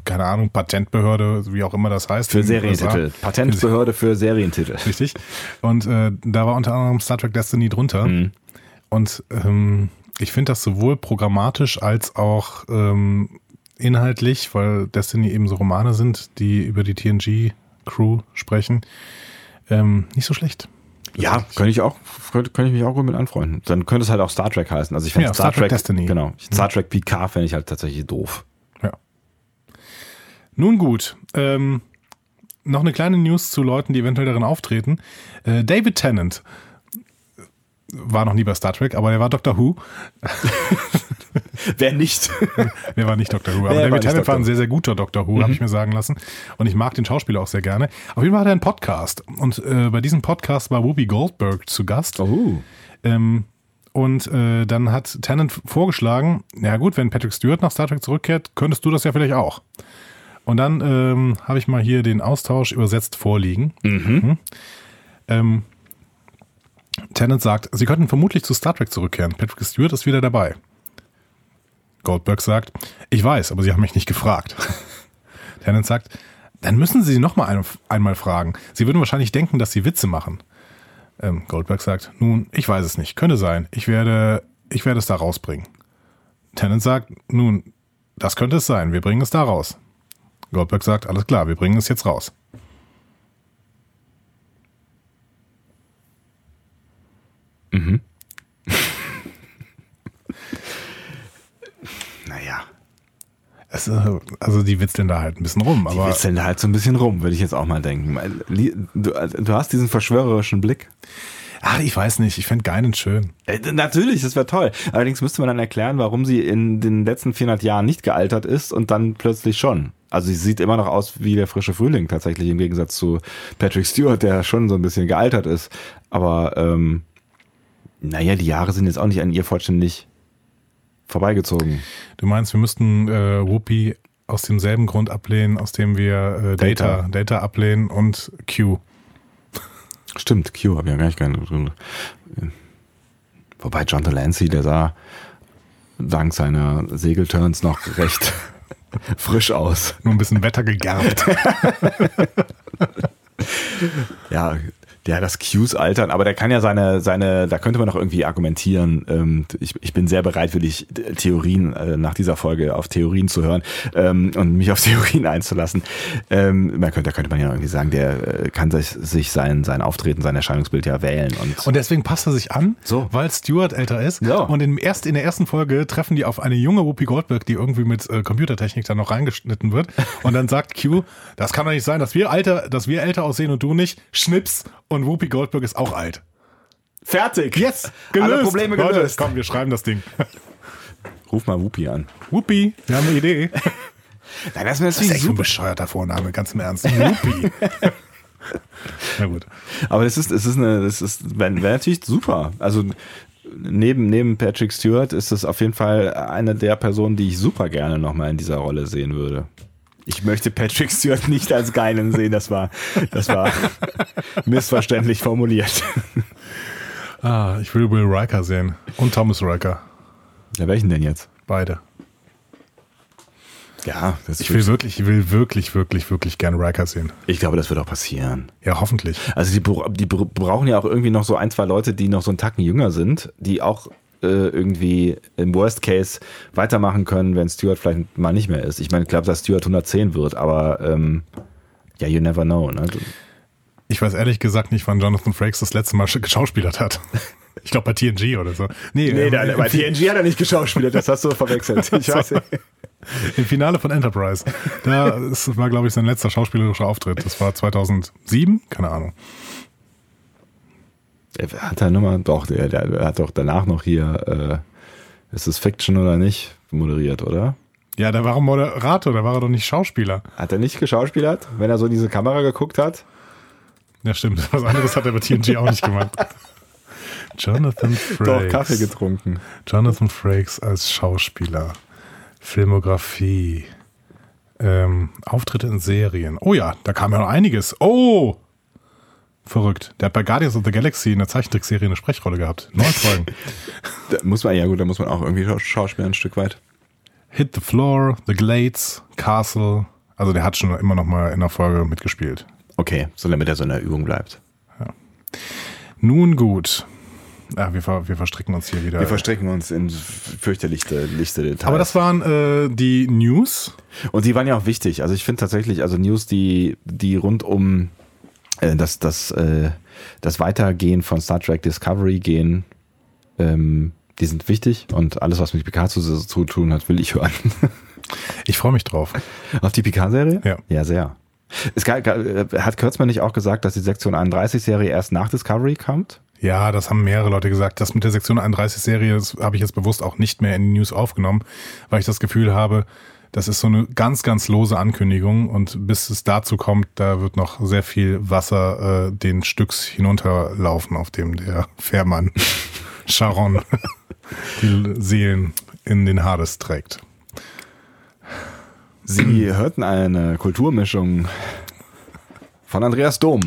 B: keine Ahnung, Patentbehörde, wie auch immer das heißt.
A: Für Serientitel. Patentbehörde für Serientitel.
B: Richtig. Und äh, da war unter anderem Star Trek Destiny drunter. Mhm. Und ähm, ich finde das sowohl programmatisch als auch ähm, inhaltlich, weil Destiny eben so Romane sind, die über die TNG-Crew sprechen, ähm, nicht so schlecht.
A: Ja, könnte ich auch, könnte, könnte ich mich auch gut mit anfreunden. Dann könnte es halt auch Star Trek heißen. Also ich finde ja, Star, Star, Trek, Destiny. Genau. Star Trek PK fände ich halt tatsächlich doof.
B: Ja. Nun gut. Ähm, noch eine kleine News zu Leuten, die eventuell darin auftreten. Äh, David Tennant war noch nie bei Star Trek, aber er war Doctor Who.
A: Wer nicht?
B: Wer war nicht Doctor Who? Aber David Tennant war ein sehr, sehr guter Doctor Who, mhm. habe ich mir sagen lassen. Und ich mag den Schauspieler auch sehr gerne. Auf jeden Fall hat er einen Podcast. Und äh, bei diesem Podcast war Whoopi Goldberg zu Gast.
A: Oh.
B: Ähm, und äh, dann hat Tennant vorgeschlagen, ja gut, wenn Patrick Stewart nach Star Trek zurückkehrt, könntest du das ja vielleicht auch. Und dann ähm, habe ich mal hier den Austausch übersetzt vorliegen.
A: Mhm. Mhm.
B: Ähm, Tennant sagt, sie könnten vermutlich zu Star Trek zurückkehren. Patrick Stewart ist wieder dabei. Goldberg sagt, ich weiß, aber Sie haben mich nicht gefragt. Tennant sagt, dann müssen Sie noch mal ein, einmal fragen. Sie würden wahrscheinlich denken, dass Sie Witze machen. Ähm, Goldberg sagt, nun, ich weiß es nicht, könnte sein. Ich werde, ich werde es da rausbringen. Tennant sagt, nun, das könnte es sein, wir bringen es da raus. Goldberg sagt, alles klar, wir bringen es jetzt raus.
A: Mhm. naja.
B: Es, also die witzeln da halt ein bisschen rum. Aber
A: die witzeln da halt so ein bisschen rum, würde ich jetzt auch mal denken. Du, du hast diesen verschwörerischen Blick.
B: Ach, ich weiß nicht. Ich fände Geinen schön.
A: Äh, natürlich, das wäre toll. Allerdings müsste man dann erklären, warum sie in den letzten 400 Jahren nicht gealtert ist und dann plötzlich schon. Also sie sieht immer noch aus wie der frische Frühling tatsächlich im Gegensatz zu Patrick Stewart, der schon so ein bisschen gealtert ist. Aber ähm, naja, die Jahre sind jetzt auch nicht an ihr vollständig vorbeigezogen.
B: Du meinst, wir müssten äh, Whoopi aus demselben Grund ablehnen, aus dem wir äh, Data. Data, Data ablehnen und Q.
A: Stimmt, Q habe ich ja gar nicht gerne drin. Wobei John Delancey, der sah dank seiner Segelturns noch recht frisch aus.
B: Nur ein bisschen Wetter gegerbt.
A: ja, das Qs altern, aber der kann ja seine, seine, da könnte man noch irgendwie argumentieren. Ähm, ich, ich bin sehr bereitwillig, Theorien äh, nach dieser Folge auf Theorien zu hören ähm, und mich auf Theorien einzulassen. Ähm, man könnte, da könnte man ja irgendwie sagen, der äh, kann sich, sich sein, sein Auftreten, sein Erscheinungsbild ja wählen. Und,
B: und deswegen passt er sich an,
A: so.
B: weil Stuart älter ist.
A: Ja.
B: Und in, erst in der ersten Folge treffen die auf eine junge Whoopi Goldberg, die irgendwie mit äh, Computertechnik dann noch reingeschnitten wird. Und dann sagt Q, das kann doch nicht sein, dass wir alter, dass wir älter aussehen und du nicht. Schnips und Whoopi Goldberg ist auch alt.
A: Fertig.
B: Yes,
A: gelöst. Alle Probleme gelöst. Leute,
B: komm, wir schreiben das Ding.
A: Ruf mal Whoopi an.
B: Whoopi, wir haben eine Idee.
A: Nein, das ist natürlich das
B: ist ein bescheuerter Vorname, ganz im Ernst. Whoopi.
A: Na gut. Aber das ist, es ist eine, das ist, wäre natürlich super. Also neben, neben Patrick Stewart ist es auf jeden Fall eine der Personen, die ich super gerne nochmal in dieser Rolle sehen würde. Ich möchte Patrick Stewart nicht als Geilen sehen, das war, das war missverständlich formuliert.
B: Ah, ich will Will Riker sehen. Und Thomas Riker.
A: Ja, welchen denn jetzt?
B: Beide.
A: Ja,
B: das ich will wirklich, ich will wirklich, wirklich, wirklich gerne Riker sehen.
A: Ich glaube, das wird auch passieren.
B: Ja, hoffentlich.
A: Also die, die brauchen ja auch irgendwie noch so ein, zwei Leute, die noch so einen Tacken jünger sind, die auch äh, irgendwie im Worst Case weitermachen können, wenn Stuart vielleicht mal nicht mehr ist. Ich meine, ich glaube, dass Stuart 110 wird, aber ähm, ja, you never know. Ne?
B: Ich weiß ehrlich gesagt nicht, wann Jonathan Frakes das letzte Mal geschauspielert hat. Ich glaube bei TNG oder so.
A: Nee, nee ähm, bei TNG hat er nicht geschauspielert, das hast du verwechselt. Ich weiß nicht.
B: Im Finale von Enterprise. Da war, glaube ich, sein letzter schauspielerischer Auftritt. Das war 2007, keine Ahnung.
A: Er hat er nochmal, doch, der, der, hat doch danach noch hier, äh, ist es Fiction oder nicht, moderiert, oder?
B: Ja, da war er Moderator, da war er doch nicht Schauspieler.
A: Hat er nicht geschauspielert, wenn er so in diese Kamera geguckt hat?
B: Ja, stimmt. Was anderes hat er bei TNG auch nicht gemacht. Jonathan Frakes.
A: Doch, Kaffee getrunken.
B: Jonathan Frakes als Schauspieler. Filmografie. Ähm, Auftritte in Serien. Oh ja, da kam ja noch einiges. Oh! Verrückt. Der hat bei Guardians of the Galaxy in der Zeichentrickserie eine Sprechrolle gehabt. Neun Folgen.
A: Da muss man, ja gut, da muss man auch irgendwie Schaus- Schauspieler ein Stück weit.
B: Hit the Floor, The Glades, Castle. Also der hat schon immer noch mal in der Folge mitgespielt.
A: Okay, so damit er so in der Übung bleibt.
B: Nun gut. Ja, wir, ver wir verstricken uns hier wieder.
A: Wir verstricken uns in fürchterlichste lichte Details.
B: Aber das waren äh, die News.
A: Und die waren ja auch wichtig. Also ich finde tatsächlich, also News, die, die rund um äh, das, das, äh, das Weitergehen von Star Trek Discovery gehen, ähm, die sind wichtig und alles, was mit Picard zu, zu tun hat, will ich hören.
B: Ich freue mich drauf.
A: Auf die Picard-Serie?
B: Ja.
A: Ja, sehr. Es gab, äh, hat Kurtzman nicht auch gesagt, dass die Sektion 31-Serie erst nach Discovery kommt?
B: Ja, das haben mehrere Leute gesagt. Das mit der Sektion 31-Serie das habe ich jetzt bewusst auch nicht mehr in die News aufgenommen, weil ich das Gefühl habe, das ist so eine ganz, ganz lose Ankündigung und bis es dazu kommt, da wird noch sehr viel Wasser äh, den Stücks hinunterlaufen, auf dem der Fährmann Sharon die Seelen in den Hades trägt.
A: Sie hörten eine Kulturmischung von Andreas Dom.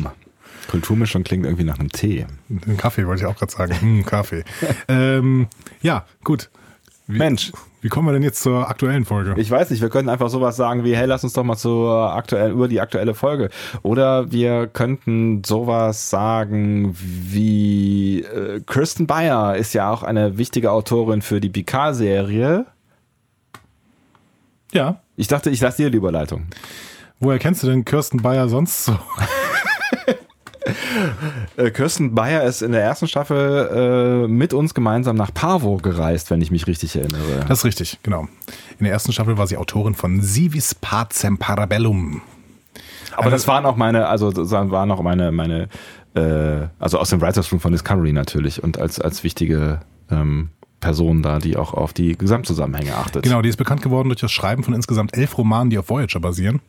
A: Kulturmischung klingt irgendwie nach einem Tee.
B: Den Kaffee wollte ich auch gerade sagen. Hm, Kaffee. ähm, ja, gut. Wie,
A: Mensch.
B: Wie kommen wir denn jetzt zur aktuellen Folge?
A: Ich weiß nicht, wir könnten einfach sowas sagen wie, hey, lass uns doch mal zur aktuellen, über die aktuelle Folge. Oder wir könnten sowas sagen wie, äh, Kirsten Bayer ist ja auch eine wichtige Autorin für die Picard-Serie.
B: ja.
A: Ich dachte, ich lasse dir die Überleitung.
B: Woher kennst du denn Kirsten Bayer sonst so?
A: Äh, Kirsten Bayer ist in der ersten Staffel äh, mit uns gemeinsam nach Pavo gereist, wenn ich mich richtig erinnere.
B: Das ist richtig, genau. In der ersten Staffel war sie Autorin von Sivis Pacem Parabellum.
A: Aber das waren auch meine, also das waren auch meine, meine, äh, also aus dem Writers Room von Discovery natürlich und als, als wichtige ähm, Person da, die auch auf die Gesamtzusammenhänge achtet.
B: Genau, die ist bekannt geworden durch das Schreiben von insgesamt elf Romanen, die auf Voyager basieren.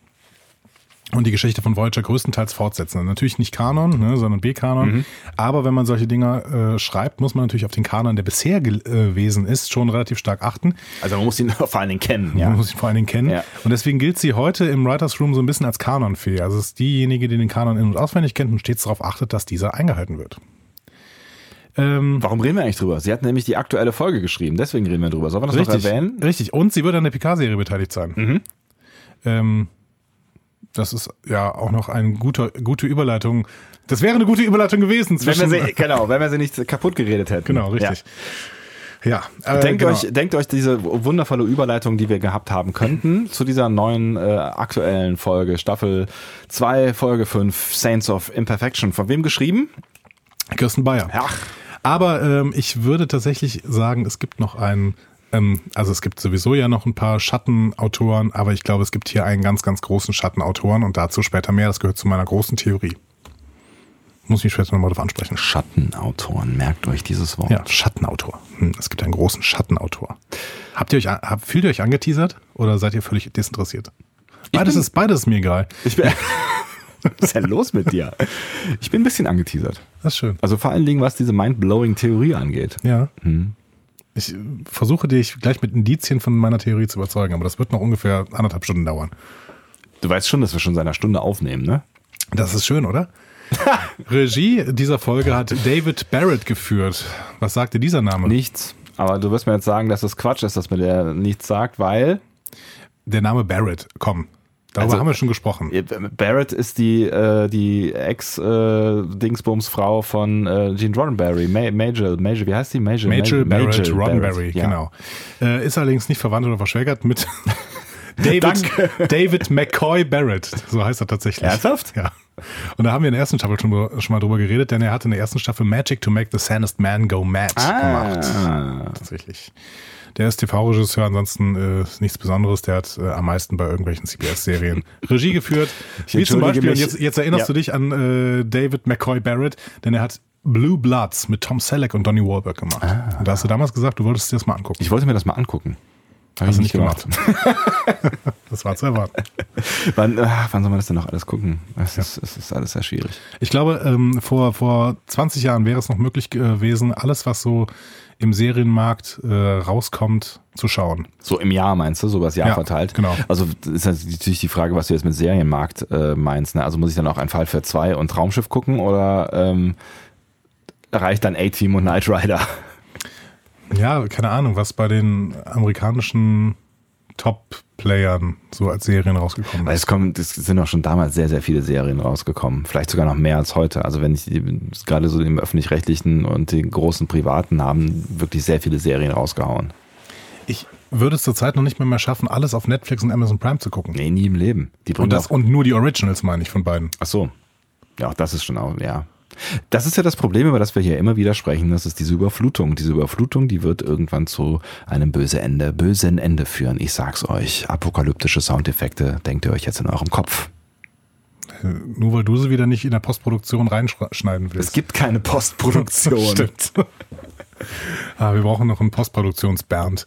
B: Und die Geschichte von Voyager größtenteils fortsetzen. Natürlich nicht Kanon, ne, sondern B-Kanon.
A: Mhm.
B: Aber wenn man solche Dinger äh, schreibt, muss man natürlich auf den Kanon, der bisher äh, gewesen ist, schon relativ stark achten.
A: Also man muss ihn vor allen Dingen kennen.
B: Man muss ihn vor allen Dingen kennen.
A: Ja.
B: Und deswegen gilt sie heute im Writers Room so ein bisschen als Kanonfee. Also es ist diejenige, die den Kanon in- und auswendig kennt und stets darauf achtet, dass dieser eingehalten wird. Ähm,
A: Warum reden wir eigentlich drüber? Sie hat nämlich die aktuelle Folge geschrieben, deswegen reden wir drüber. Sollen wir das
B: richtig,
A: noch erwähnen?
B: richtig. Und sie wird an der Picard-Serie beteiligt sein.
A: Mhm.
B: Ähm, das ist ja auch noch eine gute, gute Überleitung. Das wäre eine gute Überleitung gewesen
A: Wenn
B: zwischen.
A: wir sie, genau, wenn wir sie nicht kaputt geredet hätten.
B: genau, richtig. Ja,
A: Ja.
B: äh,
A: Denkt,
B: genau.
A: euch, denkt euch diese wundervolle Überleitung, die wir gehabt haben könnten, zu dieser neuen äh, aktuellen Folge, Staffel 2, Folge 5, Saints of Imperfection. Von wem geschrieben?
B: Kirsten Bayer.
A: Ach,
B: Aber ähm, ich würde tatsächlich sagen, es gibt noch einen, ähm, also es gibt sowieso ja noch ein paar Schattenautoren, aber ich glaube, es gibt hier einen ganz, ganz großen Schattenautoren und dazu später mehr. Das gehört zu meiner großen Theorie. Muss ich später nochmal darauf ansprechen.
A: Schattenautoren, merkt euch dieses Wort.
B: Ja, Schattenautor. Hm, es gibt einen großen Schattenautor. Habt ihr euch, habt, fühlt ihr euch angeteasert oder seid ihr völlig desinteressiert? Beides
A: bin-
B: ist, beides ist mir egal.
A: Ich bin, Was ist denn los mit dir? Ich bin ein bisschen angeteasert.
B: Das ist schön.
A: Also vor allen Dingen, was diese mind-blowing Theorie angeht.
B: Ja.
A: Hm.
B: Ich versuche dich gleich mit Indizien von meiner Theorie zu überzeugen, aber das wird noch ungefähr anderthalb Stunden dauern.
A: Du weißt schon, dass wir schon seit einer Stunde aufnehmen, ne?
B: Das ist schön, oder? Regie dieser Folge hat David Barrett geführt. Was sagte dieser Name?
A: Nichts. Aber du wirst mir jetzt sagen, dass das Quatsch ist, dass mir der nichts sagt, weil
B: Der Name Barrett. Komm. Darüber
A: Also-
B: haben wir schon gesprochen.
A: Barrett ist die, äh, die Ex-Dingsbums-Frau von äh, Gene Roddenberry. Ma Major, Major, wie heißt die? Major,
B: Major Barrett
A: Major
B: Roddenberry,
A: ja.
B: genau. Äh, ist allerdings nicht verwandt oder verschwägert mit David. David McCoy Barrett. So heißt er tatsächlich.
A: Ernsthaft?
B: Ja. Und da haben wir in der ersten Staffel schon, schon mal drüber geredet, denn er hat in der ersten Staffel Magic to Make the Sanest Man Go Mad gemacht.
A: Ah.
B: Tatsächlich. Der ist TV-Regisseur, ansonsten äh, nichts Besonderes. Der hat äh, am meisten bei irgendwelchen CBS-Serien Regie geführt.
A: Ich
B: Wie zum Beispiel,
A: mich.
B: jetzt, jetzt erinnerst
A: Ja.
B: du dich an äh, David McCoy Barrett, denn er hat Blue Bloods mit Tom Selleck und Donnie Wahlberg gemacht. Und da hast du damals gesagt, du wolltest dir das mal angucken.
A: Ich wollte mir das mal angucken. Hab
B: Hast du
A: nicht
B: nicht gemacht. das war zu erwarten.
A: wann, äh, wann soll man das denn noch alles gucken? Es, ist, es ist alles sehr schwierig.
B: Ich glaube, ähm, vor, vor 20 Jahren wäre es noch möglich gewesen, alles, was so im Serienmarkt äh, rauskommt, zu schauen.
A: So im Jahr meinst du, so übers Jahr
B: Ja,
A: verteilt?
B: genau.
A: Also ist halt natürlich die Frage, was du jetzt mit Serienmarkt äh, meinst. Ne? Also muss ich dann auch ein Fall für zwei und Traumschiff gucken oder ähm, reicht dann A-Team und Knight Rider?
B: Ja, keine Ahnung, was bei den amerikanischen Top-Playern so als Serien rausgekommen
A: Weil
B: ist.
A: es kommen, es sind auch schon damals sehr, sehr viele Serien rausgekommen. Vielleicht sogar noch mehr als heute. Also wenn ich die, gerade so im öffentlich-rechtlichen und den großen privaten haben wirklich sehr viele Serien rausgehauen.
B: Ich würde es zurzeit noch nicht mehr, mehr schaffen, alles auf Netflix und Amazon Prime zu gucken.
A: Nee, nie im Leben. Die
B: Und, das, und nur die Originals, meine ich, von beiden.
A: ach so. Ja, auch das ist schon auch, ja. Das ist ja das Problem, über das wir hier immer wieder sprechen. Das ist diese Überflutung. Diese Überflutung, die wird irgendwann zu einem böse Ende, bösen Ende führen. Ich sag's euch. Apokalyptische Soundeffekte denkt ihr euch jetzt in eurem Kopf.
B: Nur weil du sie wieder nicht in der Postproduktion reinschneiden willst.
A: Es gibt keine Postproduktion.
B: Stimmt. ah, wir brauchen noch einen Postproduktions-Bernd.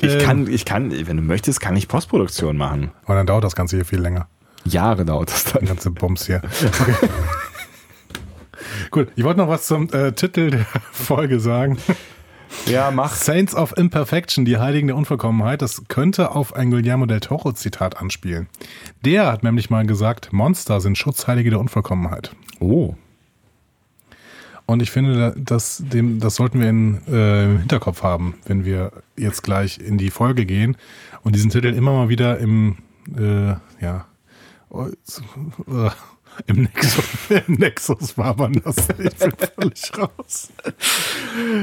A: Ich
B: Ähm,
A: kann, ich kann, wenn du möchtest, kann ich Postproduktion machen.
B: Aber dann dauert das Ganze hier viel länger.
A: Jahre dauert das
B: Die
A: dann.
B: ganze Bums hier. Okay. Gut, ich wollte noch was zum äh, Titel der Folge sagen.
A: Ja, mach.
B: Saints of Imperfection, die Heiligen der Unvollkommenheit, das könnte auf ein Guillermo del Toro Zitat anspielen. Der hat nämlich mal gesagt, Monster sind Schutzheilige der Unvollkommenheit.
A: Oh.
B: Und ich finde, das, dem, das sollten wir in, äh, im Hinterkopf haben, wenn wir jetzt gleich in die Folge gehen und diesen Titel immer mal wieder im, äh, ja, oh, äh, im Nexus, im Nexus wabern lassen. Ich bin völlig raus.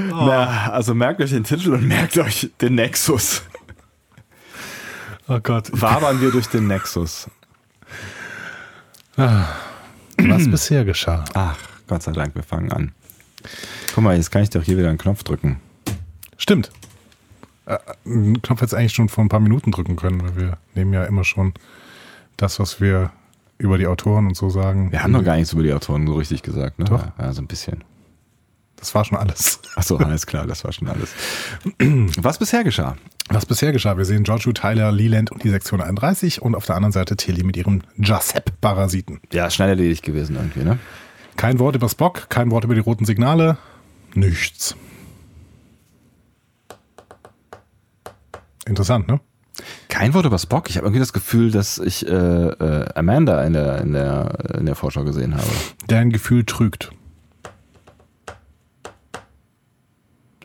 A: Na, also merkt euch den Titel und merkt euch den Nexus.
B: Oh Gott.
A: Wabern wir durch den Nexus.
B: Was bisher geschah.
A: Ach, Gott sei Dank, wir fangen an. Guck mal, jetzt kann ich doch hier wieder einen Knopf drücken.
B: Stimmt. Äh, einen Knopf hätte eigentlich schon vor ein paar Minuten drücken können, weil wir nehmen ja immer schon das, was wir über die Autoren und so sagen.
A: Wir haben noch gar nichts über die Autoren so richtig gesagt, ne?
B: Doch.
A: Ja, so ein bisschen.
B: Das war schon alles.
A: Achso, alles klar, das war schon alles. Was bisher geschah?
B: Was bisher geschah, wir sehen Giorgio, Tyler, Leland und die Sektion 31 und auf der anderen Seite Tilly mit ihrem Giuseppe-Parasiten.
A: Ja, schnell erledigt gewesen irgendwie, ne?
B: Kein Wort über Spock, kein Wort über die roten Signale, nichts. Interessant, ne?
A: Kein Wort über Spock. Ich habe irgendwie das Gefühl, dass ich äh, äh, Amanda in der, in, der, in der Vorschau gesehen habe.
B: Dein Gefühl trügt.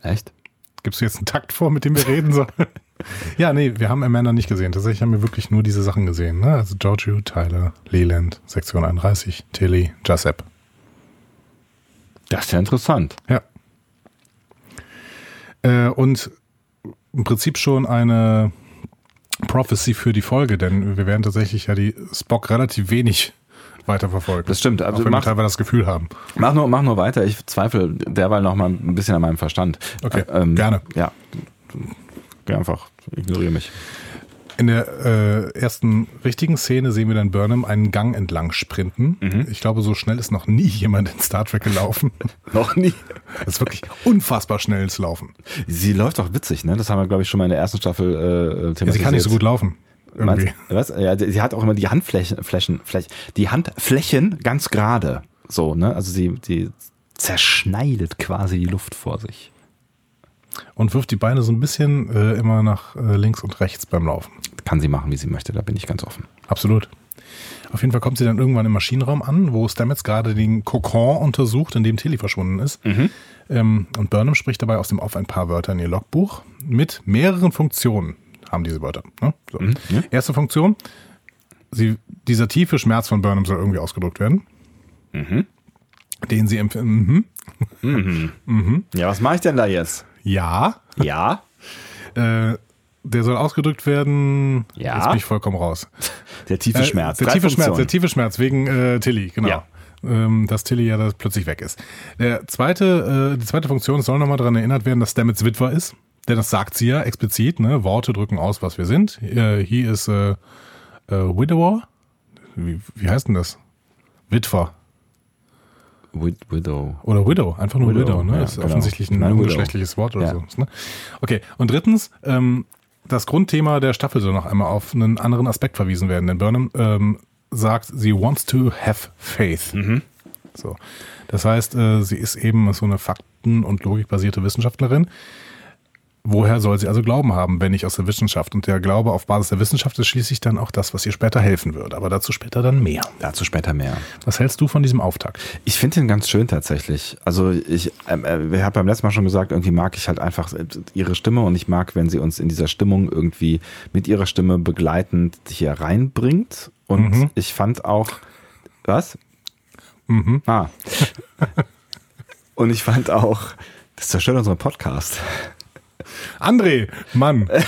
A: Echt?
B: Gibst du jetzt einen Takt vor, mit dem wir reden sollen? ja, nee, wir haben Amanda nicht gesehen. Tatsächlich haben wir wirklich nur diese Sachen gesehen. Ne? Also Giorgio, Tyler, Leland, Sektion 31, Tilly, Giuseppe.
A: Das ist ja interessant.
B: Ja. Äh, und im Prinzip schon eine Prophecy für die Folge, denn wir werden tatsächlich ja die Spock relativ wenig weiterverfolgen.
A: Das stimmt.
B: Auch
A: Also
B: wenn wir
A: mach,
B: teilweise das Gefühl haben.
A: mach, nur, mach nur weiter. Ich zweifle derweil noch mal ein bisschen an meinem Verstand.
B: Okay,
A: Äh, ähm,
B: gerne.
A: Ja. Geh einfach. Ignoriere mich.
B: In der äh, ersten richtigen Szene sehen wir dann Burnham einen Gang entlang sprinten.
A: Mhm.
B: Ich glaube, so schnell ist noch nie jemand in Star Trek gelaufen.
A: Noch nie.
B: Das ist wirklich unfassbar schnelles Laufen.
A: Sie läuft auch witzig, ne? Das haben wir, glaube ich, schon mal in der ersten Staffel äh, thematisiert.
B: Ja, sie kann nicht so gut laufen.
A: Meinst, was? Ja, sie hat auch immer die Handflächen, Flächen, Flächen, die Handflächen ganz gerade. So, ne? Also sie, die zerschneidet quasi die Luft vor sich.
B: Und wirft die Beine so ein bisschen äh, immer nach äh, links und rechts beim Laufen.
A: Kann sie machen, wie sie möchte, da bin ich ganz offen.
B: Absolut. Auf jeden Fall kommt sie dann irgendwann im Maschinenraum an, wo Stamets gerade den Kokon untersucht, in dem Tilly verschwunden ist. Ähm, und Burnham spricht dabei aus dem Off ein paar Wörter in ihr Logbuch mit mehreren Funktionen haben diese Wörter. Ne? So.
A: ja.
B: Erste Funktion, sie, dieser tiefe Schmerz von Burnham soll irgendwie ausgedrückt werden. Den sie empfinden. Mhm.
A: Ja, was mache ich denn da jetzt?
B: Ja.
A: Ja.
B: Äh, der soll ausgedrückt werden.
A: Ja.
B: Jetzt bin ich vollkommen raus.
A: Der tiefe
B: Äh,
A: Schmerz.
B: Der
A: Drei
B: tiefe Schmerz,
A: Funktionen.
B: der tiefe Schmerz wegen äh, Tilly, genau.
A: Ja.
B: Ähm, dass Tilly ja da plötzlich weg ist. Der zweite, äh, die zweite Funktion soll nochmal daran erinnert werden, dass Stamets Witwer ist. Denn das sagt sie ja explizit, ne? Worte drücken aus, was wir sind. Äh, he is a, a widower. Wie, wie heißt denn das? Witwer.
A: Wid Widow.
B: Oder Widow, einfach nur
A: Widow,
B: Widow, ne?
A: ja,
B: ist
A: genau.
B: offensichtlich ein
A: Nein, Widow.
B: ungeschlechtliches Wort oder
A: Ja.
B: so. Ne? Okay, und drittens, ähm, das Grundthema der Staffel soll noch einmal auf einen anderen Aspekt verwiesen werden. Denn Burnham ähm, sagt, sie wants to have faith.
A: Mhm.
B: So. Das heißt, äh, sie ist eben so eine fakten- und logikbasierte Wissenschaftlerin. Woher soll sie also Glauben haben, wenn nicht aus der Wissenschaft? Und der Glaube auf Basis der Wissenschaft ist schließlich dann auch das, was ihr später helfen wird. Aber dazu später dann mehr.
A: Dazu später mehr.
B: Was hältst du von diesem Auftakt?
A: Ich finde den ganz schön tatsächlich. Also ich ähm, äh, habe beim letzten Mal schon gesagt, irgendwie mag ich halt einfach ihre Stimme und ich mag, wenn sie uns in dieser Stimmung irgendwie mit ihrer Stimme begleitend hier reinbringt. Und
B: Mhm.
A: ich fand auch, was?
B: Mhm.
A: Ah. und ich fand auch, das zerstört unseren Podcast.
B: André, Mann.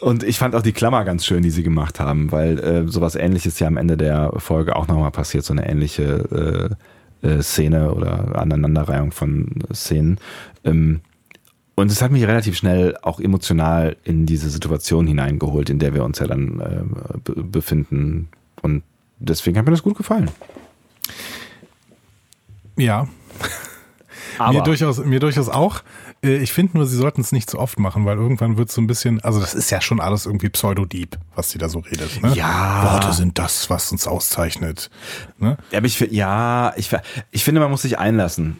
A: Und ich fand auch die Klammer ganz schön, die sie gemacht haben, weil äh, sowas ähnliches ja am Ende der Folge auch nochmal passiert, so eine ähnliche äh, äh, Szene oder Aneinanderreihung von Szenen. Ähm, und es hat mich relativ schnell auch emotional in diese Situation hineingeholt, in der wir uns ja dann äh, be befinden. Und deswegen hat mir das gut gefallen.
B: Ja, mir durchaus, mir durchaus auch. Äh, Ich finde nur, sie sollten es nicht zu oft machen, weil irgendwann wird es so ein bisschen, also das ist ja schon alles irgendwie Pseudo-Deep, was sie da so redet. Ne?
A: Ja.
B: Worte sind das, was uns auszeichnet. Ne?
A: Ja, aber ich, ja, ich, ich finde, man muss sich einlassen.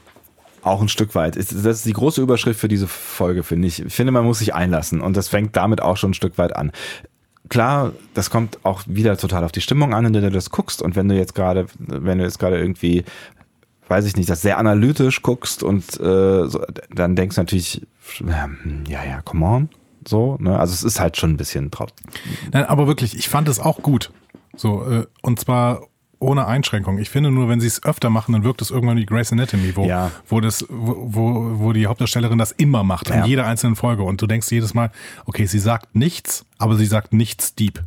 A: Auch ein Stück weit. Ist- Das ist die große Überschrift für diese Folge, finde ich. Ich finde, man muss sich einlassen. Und das fängt damit auch schon ein Stück weit an. Klar, das kommt auch wieder total auf die Stimmung an, der du das guckst. Und wenn du jetzt gerade, wenn du jetzt gerade irgendwie, weiß ich nicht, das sehr analytisch guckst und äh, so, dann denkst du natürlich, ähm, ja, ja, come on. So, ne? Also es ist halt schon ein bisschen drauf.
B: Nein, aber wirklich, ich fand es auch gut. So, äh, und zwar ohne Einschränkung. Ich finde nur, wenn sie es öfter machen, dann wirkt es irgendwann wie Grey's Anatomy, wo,
A: Ja.
B: wo, das, wo, wo, die Hauptdarstellerin das immer macht, in
A: Ja.
B: jeder einzelnen Folge. Und du denkst jedes Mal, okay, sie sagt nichts, aber sie sagt nichts deep.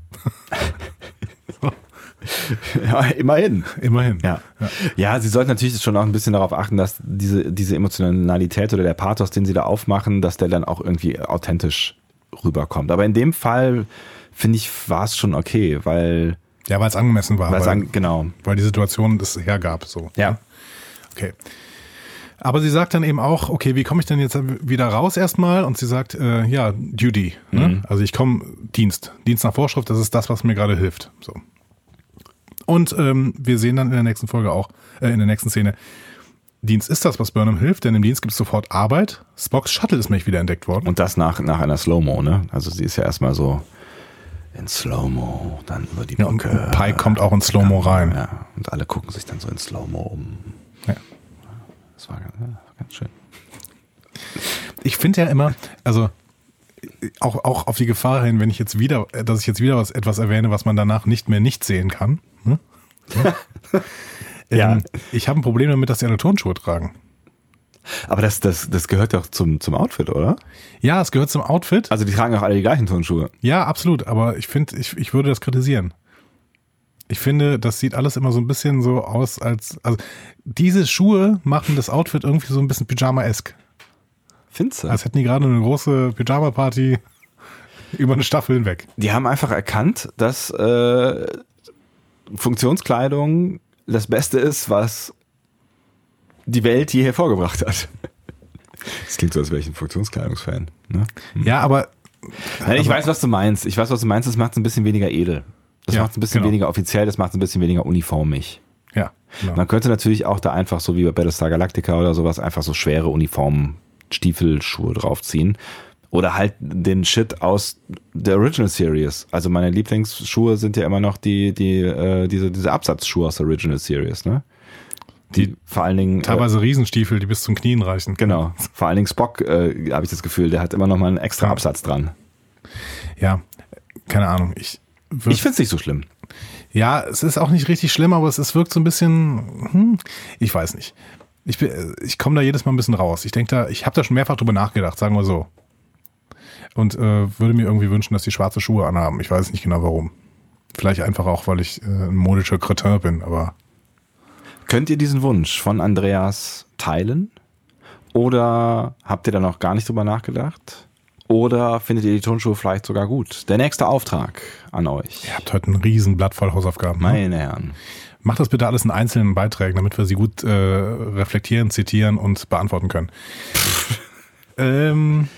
A: Ja, immerhin.
B: Immerhin.
A: Ja. ja, sie sollten natürlich schon auch ein bisschen darauf achten, dass diese, diese Emotionalität oder der Pathos, den sie da aufmachen, dass der dann auch irgendwie authentisch rüberkommt. Aber in dem Fall, finde ich, war es schon okay, weil,
B: Ja, weil es angemessen war.
A: weil, sagen, genau.
B: weil die Situation das hergab. So.
A: Ja.
B: Okay. Aber sie sagt dann eben auch, okay, wie komme ich denn jetzt wieder raus erstmal? Und sie sagt, äh, ja, Duty. Ne? Also ich komme Dienst. Dienst nach Vorschrift, das ist das, was mir gerade hilft. So. Und ähm, wir sehen dann in der nächsten Folge auch, äh, in der nächsten Szene, Dienst ist das, was Burnham hilft, denn im Dienst gibt es sofort Arbeit. Spocks Shuttle ist nämlich wieder entdeckt worden.
A: Und das nach, nach einer Slow-Mo, ne? Also sie ist ja erstmal so in Slow-Mo, dann über die
B: Ja, und
A: Brücke.
B: Pike kommt auch in Slow-Mo rein.
A: Ja, und alle gucken sich dann so in Slow-Mo um.
B: Ja.
A: Das war ganz, ja, ganz schön.
B: ich finde ja immer, also auch, auch auf die Gefahr hin, wenn ich jetzt wieder, dass ich jetzt wieder was, etwas erwähne, was man danach nicht mehr nicht sehen kann.
A: Ja.
B: ähm, ich habe ein Problem damit, dass die alle Turnschuhe tragen.
A: Aber das, das, das gehört doch zum, zum Outfit, oder?
B: Ja, es gehört zum Outfit.
A: Also die tragen auch alle die gleichen Turnschuhe.
B: Ja, absolut. Aber ich finde, ich, ich würde das kritisieren. Ich finde, das sieht alles immer so ein bisschen so aus, als, also diese Schuhe machen das Outfit irgendwie so ein bisschen Pyjama-esk.
A: Findest du?
B: Als hätten die gerade eine große Pyjama-Party über eine Staffel hinweg.
A: Die haben einfach erkannt, dass äh, Funktionskleidung das Beste ist, was die Welt je hervorgebracht hat. Das klingt so, als wäre ich ein Funktionskleidungsfan. Ne?
B: Ja, aber
A: Nein, ich weiß, was du meinst. Ich weiß, was du meinst. Das macht es ein bisschen weniger edel. Das
B: Ja,
A: macht es ein bisschen
B: genau.
A: weniger offiziell. Das macht es ein bisschen weniger uniformig.
B: ja, genau.
A: Man könnte natürlich auch da einfach so wie bei Battlestar Galactica oder sowas einfach so schwere Uniformen, Stiefelschuhe draufziehen. Oder halt den Shit aus der Original Series. Also meine Lieblingsschuhe sind ja immer noch die, die, äh, diese, diese Absatzschuhe aus der Original Series, ne? Die vor allen Dingen. Äh,
B: Teilweise Riesenstiefel, die bis zum Knien reichen.
A: genau. Vor allen Dingen Spock, äh, habe ich das Gefühl, der hat immer noch mal einen extra
B: Ja.
A: Absatz dran.
B: Ja, keine Ahnung. Ich,
A: Ich find's nicht so schlimm.
B: ja, es ist auch nicht richtig schlimm, aber es, es wirkt so ein bisschen, hm, ich weiß nicht. Ich, bin- ich komme da jedes Mal ein bisschen raus. Ich denke da, ich habe da schon mehrfach drüber nachgedacht, sagen wir so. Und äh, würde mir irgendwie wünschen, dass die schwarze Schuhe anhaben. Ich weiß nicht genau warum. Vielleicht einfach auch, weil ich äh, ein modischer Kretin bin, aber
A: Könnt ihr diesen Wunsch von Andreas teilen? Oder habt ihr da noch gar nicht drüber nachgedacht? Oder findet ihr die Turnschuhe vielleicht sogar gut? Der nächste Auftrag an euch.
B: ihr habt heute ein riesen Blatt voll Hausaufgaben. ne?
A: Meine Herren.
B: Macht das bitte alles in einzelnen Beiträgen, damit wir sie gut äh, reflektieren, zitieren und beantworten können. ähm,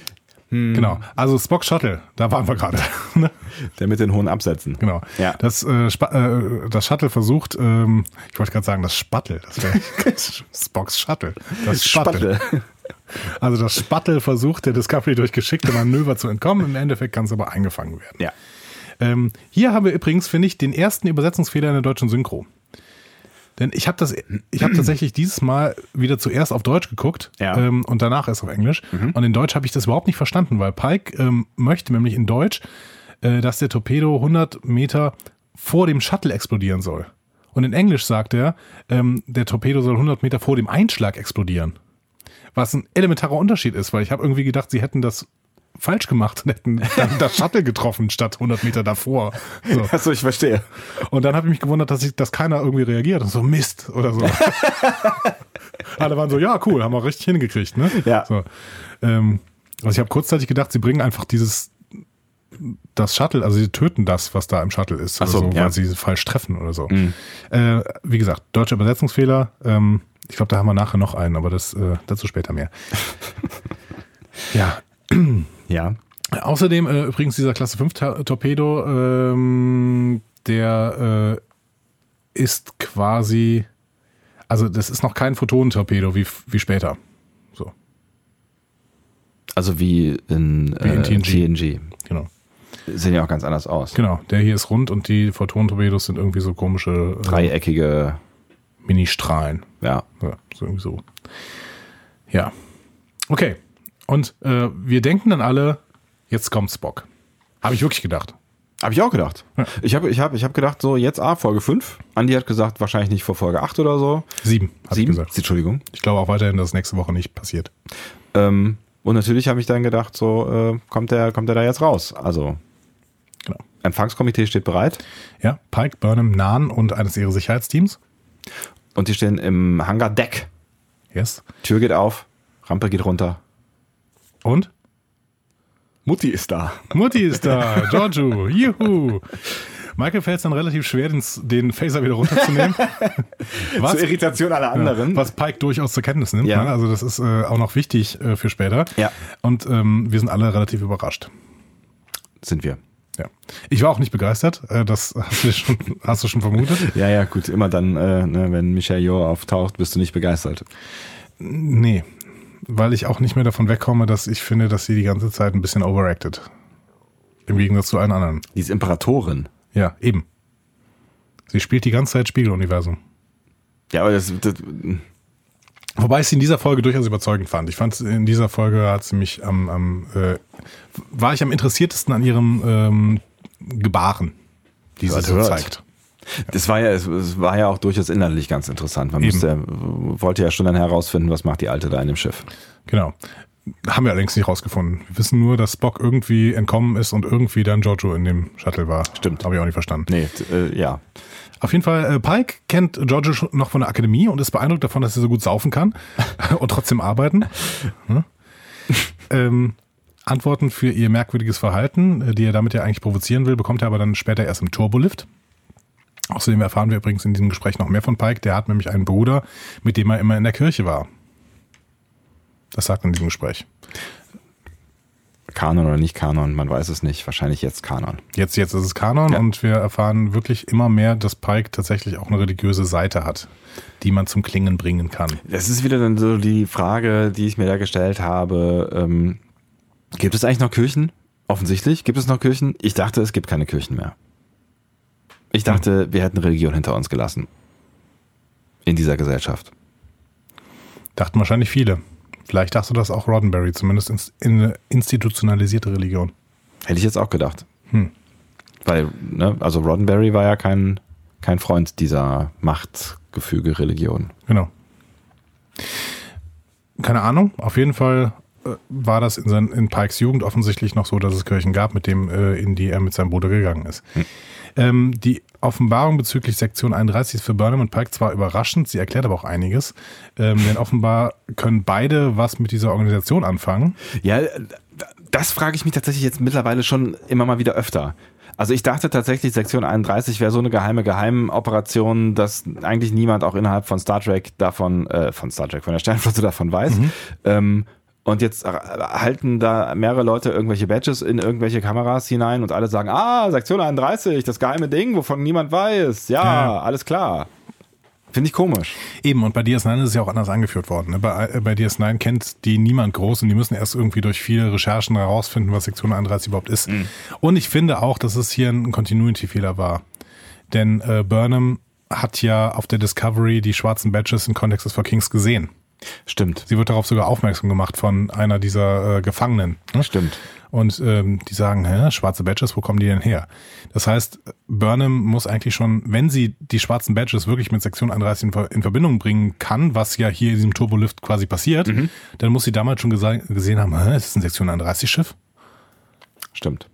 B: Genau. Also Spock Shuttle, da waren wir gerade. Ne?
A: Der mit den hohen Absätzen.
B: genau.
A: Ja.
B: Das, äh, äh, das Shuttle versucht, ähm, ich wollte gerade sagen, das Spattel. Das wäre Spocks Shuttle. Das Spattel.
A: Spattel.
B: Also das Spattel versucht der Discovery durch geschickte Manöver zu entkommen. Im Endeffekt kann es aber eingefangen werden.
A: Ja.
B: Ähm, hier haben wir übrigens, finde ich, den ersten Übersetzungsfehler in der deutschen Synchro. Denn ich habe das, ich habe tatsächlich dieses Mal wieder zuerst auf Deutsch geguckt
A: Ja. Mhm.
B: ähm, und danach erst auf Englisch. Und in Deutsch habe ich das überhaupt nicht verstanden, weil Pike ähm, möchte nämlich in Deutsch, äh, dass der Torpedo 100 Meter vor dem Shuttle explodieren soll. Und in Englisch sagt er, ähm, der Torpedo soll 100 Meter vor dem Einschlag explodieren. Was ein elementarer Unterschied ist, weil ich habe irgendwie gedacht, sie hätten das falsch gemacht und hätten dann das Shuttle getroffen statt 100 Meter davor. So.
A: Achso, ich verstehe.
B: Und dann habe ich mich gewundert, dass, ich, dass keiner irgendwie reagiert und so Mist oder so. Alle waren so, ja, cool, haben wir richtig hingekriegt, ne?
A: Ja.
B: So. Ähm, also ich habe kurzzeitig gedacht, sie bringen einfach dieses das Shuttle, also sie töten das, was da im Shuttle ist,
A: Ach so,
B: so,
A: ja. Mhm.
B: weil sie falsch treffen oder so. Äh, wie gesagt, deutscher Übersetzungsfehler. Ähm, ich glaube, da haben wir nachher noch einen, aber das äh, dazu später mehr. ja,
A: Ja.
B: Außerdem äh, übrigens dieser Klasse 5 Ta- Torpedo, ähm, der äh, ist quasi, also das ist noch kein Photonentorpedo wie, wie später. So,
A: Also wie in,
B: Wie in
A: äh,
B: TNG.
A: TNG.
B: genau.
A: Sehen ja auch ganz anders aus.
B: Genau, der hier ist rund und die Photonentorpedos sind irgendwie so komische äh,
A: Dreieckige,
B: Mini-Strahlen.
A: ja.
B: Ja, so irgendwie so. Ja. Okay. Und äh, wir denken dann alle, jetzt kommt Spock. Habe ich wirklich gedacht.
A: Habe ich auch gedacht. Ich habe ich hab, ich hab gedacht, so jetzt ah, Folge 5. Andi hat gesagt, wahrscheinlich nicht vor Folge 8 oder so.
B: Sieben, hat ich gesagt.
A: Entschuldigung.
B: Ich glaube auch weiterhin, dass nächste Woche nicht passiert.
A: Ähm, und natürlich habe ich dann gedacht, so äh, kommt der kommt der da jetzt raus. Also
B: Genau.
A: Empfangskomitee steht bereit
B: Ja, Pike, Burnham, Nahn und eines ihrer Sicherheitsteams.
A: und die stehen im Hangar Deck.
B: Yes.
A: Tür geht auf, Rampe geht runter.
B: Und?
A: Mutti ist da.
B: Mutti ist da, Giorgio, juhu. Michael fällt es dann relativ schwer, den, den Phaser wieder runterzunehmen. Was,
A: Zur Irritation aller anderen.
B: was Pike durchaus zur Kenntnis nimmt.
A: Ja.
B: Ne? Also das ist äh, auch noch wichtig äh, für später.
A: Ja.
B: Und ähm, wir sind alle relativ überrascht.
A: Sind wir.
B: Ja. Ich war auch nicht begeistert. Äh, das hast du schon, hast du schon vermutet.
A: Ja, ja, gut. Immer dann, äh, ne, wenn Michael Yeoh auftaucht, bist du nicht begeistert.
B: Nee, weil ich auch nicht mehr davon wegkomme, dass ich finde, dass sie die ganze Zeit ein bisschen overacted. Im Gegensatz zu allen anderen.
A: Die ist Imperatorin.
B: Ja, eben. Sie spielt die ganze Zeit Spiegeluniversum.
A: Ja, aber das, das
B: Wobei ich sie in dieser Folge durchaus überzeugend fand. Ich fand, in dieser Folge hat sie mich am, am äh, war ich am interessiertesten an ihrem ähm, Gebaren, die sie so zeigt.
A: Das war ja, es, war ja auch durchaus innerlich ganz interessant. Man musste, wollte ja schon dann herausfinden, was macht die Alte da in dem Schiff.
B: Genau. Haben wir allerdings nicht rausgefunden. Wir wissen nur, dass Spock irgendwie entkommen ist und irgendwie dann Giorgio in dem Shuttle war.
A: Stimmt.
B: Habe ich auch nicht verstanden.
A: Nee, äh, ja.
B: Auf jeden Fall, äh, Pike kennt Giorgio noch von der Akademie und ist beeindruckt davon, dass er so gut saufen kann und trotzdem arbeiten. Hm? ähm, Antworten für ihr merkwürdiges Verhalten, äh, die er damit ja eigentlich provozieren will, bekommt er aber dann später erst im Turbolift. Außerdem erfahren wir übrigens in diesem Gespräch noch mehr von Pike. Der hat nämlich einen Bruder, mit dem er immer in der Kirche war. Das sagt in diesem Gespräch.
A: Kanon oder nicht Kanon, man weiß es nicht. Wahrscheinlich jetzt Kanon.
B: Jetzt, jetzt ist es Kanon
A: Ja.
B: und wir erfahren wirklich immer mehr, dass Pike tatsächlich auch eine religiöse Seite hat, die man zum Klingen bringen kann.
A: Das ist wieder dann so die Frage, die ich mir da gestellt habe. Ähm, gibt es eigentlich noch Kirchen? Offensichtlich gibt es noch Kirchen. Ich dachte, es gibt keine Kirchen mehr. Ich dachte, wir hätten Religion hinter uns gelassen. In dieser Gesellschaft.
B: Dachten wahrscheinlich viele. Vielleicht dachte das auch Roddenberry, zumindest in eine institutionalisierte Religion.
A: Hätte ich jetzt auch gedacht.
B: Hm.
A: Weil, ne, also Roddenberry war ja kein, kein Freund dieser Machtgefüge Religion.
B: Genau. Keine Ahnung. Auf jeden Fall war das in, sein, in Pikes Jugend offensichtlich noch so, dass es Kirchen gab, mit dem, äh, in die er mit seinem Bruder gegangen ist. Ähm, die Offenbarung bezüglich Sektion 31 ist für Burnham und Pike zwar überraschend, sie erklärt aber auch einiges, ähm, denn offenbar können beide was mit dieser Organisation anfangen.
A: Ja, das frage ich mich tatsächlich jetzt mittlerweile schon immer mal wieder öfter. Also ich dachte tatsächlich, Sektion 31 wäre so eine geheime Geheimoperation, dass eigentlich niemand auch innerhalb von Star Trek davon, äh, von Star Trek, von der Sternflotte davon weiß. Ähm, Und jetzt halten da mehrere Leute irgendwelche Badges in irgendwelche Kameras hinein und alle sagen, ah, Sektion 31, das geheime Ding, wovon niemand weiß. Ja,
B: Ja.
A: alles klar. Finde ich komisch.
B: Eben, und bei DS9 ist es ja auch anders angeführt worden. Ne? Bei, äh, bei DS9 kennt die niemand groß und die müssen erst irgendwie durch viele Recherchen herausfinden, was Sektion 31 überhaupt ist. Und ich finde auch, dass es hier ein Continuity-Fehler war. Denn äh, Burnham hat ja auf der Discovery die schwarzen Badges in Context for Kings gesehen.
A: Stimmt.
B: Sie wird darauf sogar aufmerksam gemacht von einer dieser äh, Gefangenen. Ne?
A: Stimmt.
B: Und ähm, die sagen, hä, schwarze Badges, wo kommen die denn her? Das heißt, Burnham muss eigentlich schon, wenn sie die schwarzen Badges wirklich mit Sektion 31 in, Ver in Verbindung bringen kann, was ja hier in diesem Turbolift quasi passiert,
A: Mhm.
B: dann muss sie damals schon gesehen haben, hä, ist das ein Sektion 31 Schiff?
A: Stimmt.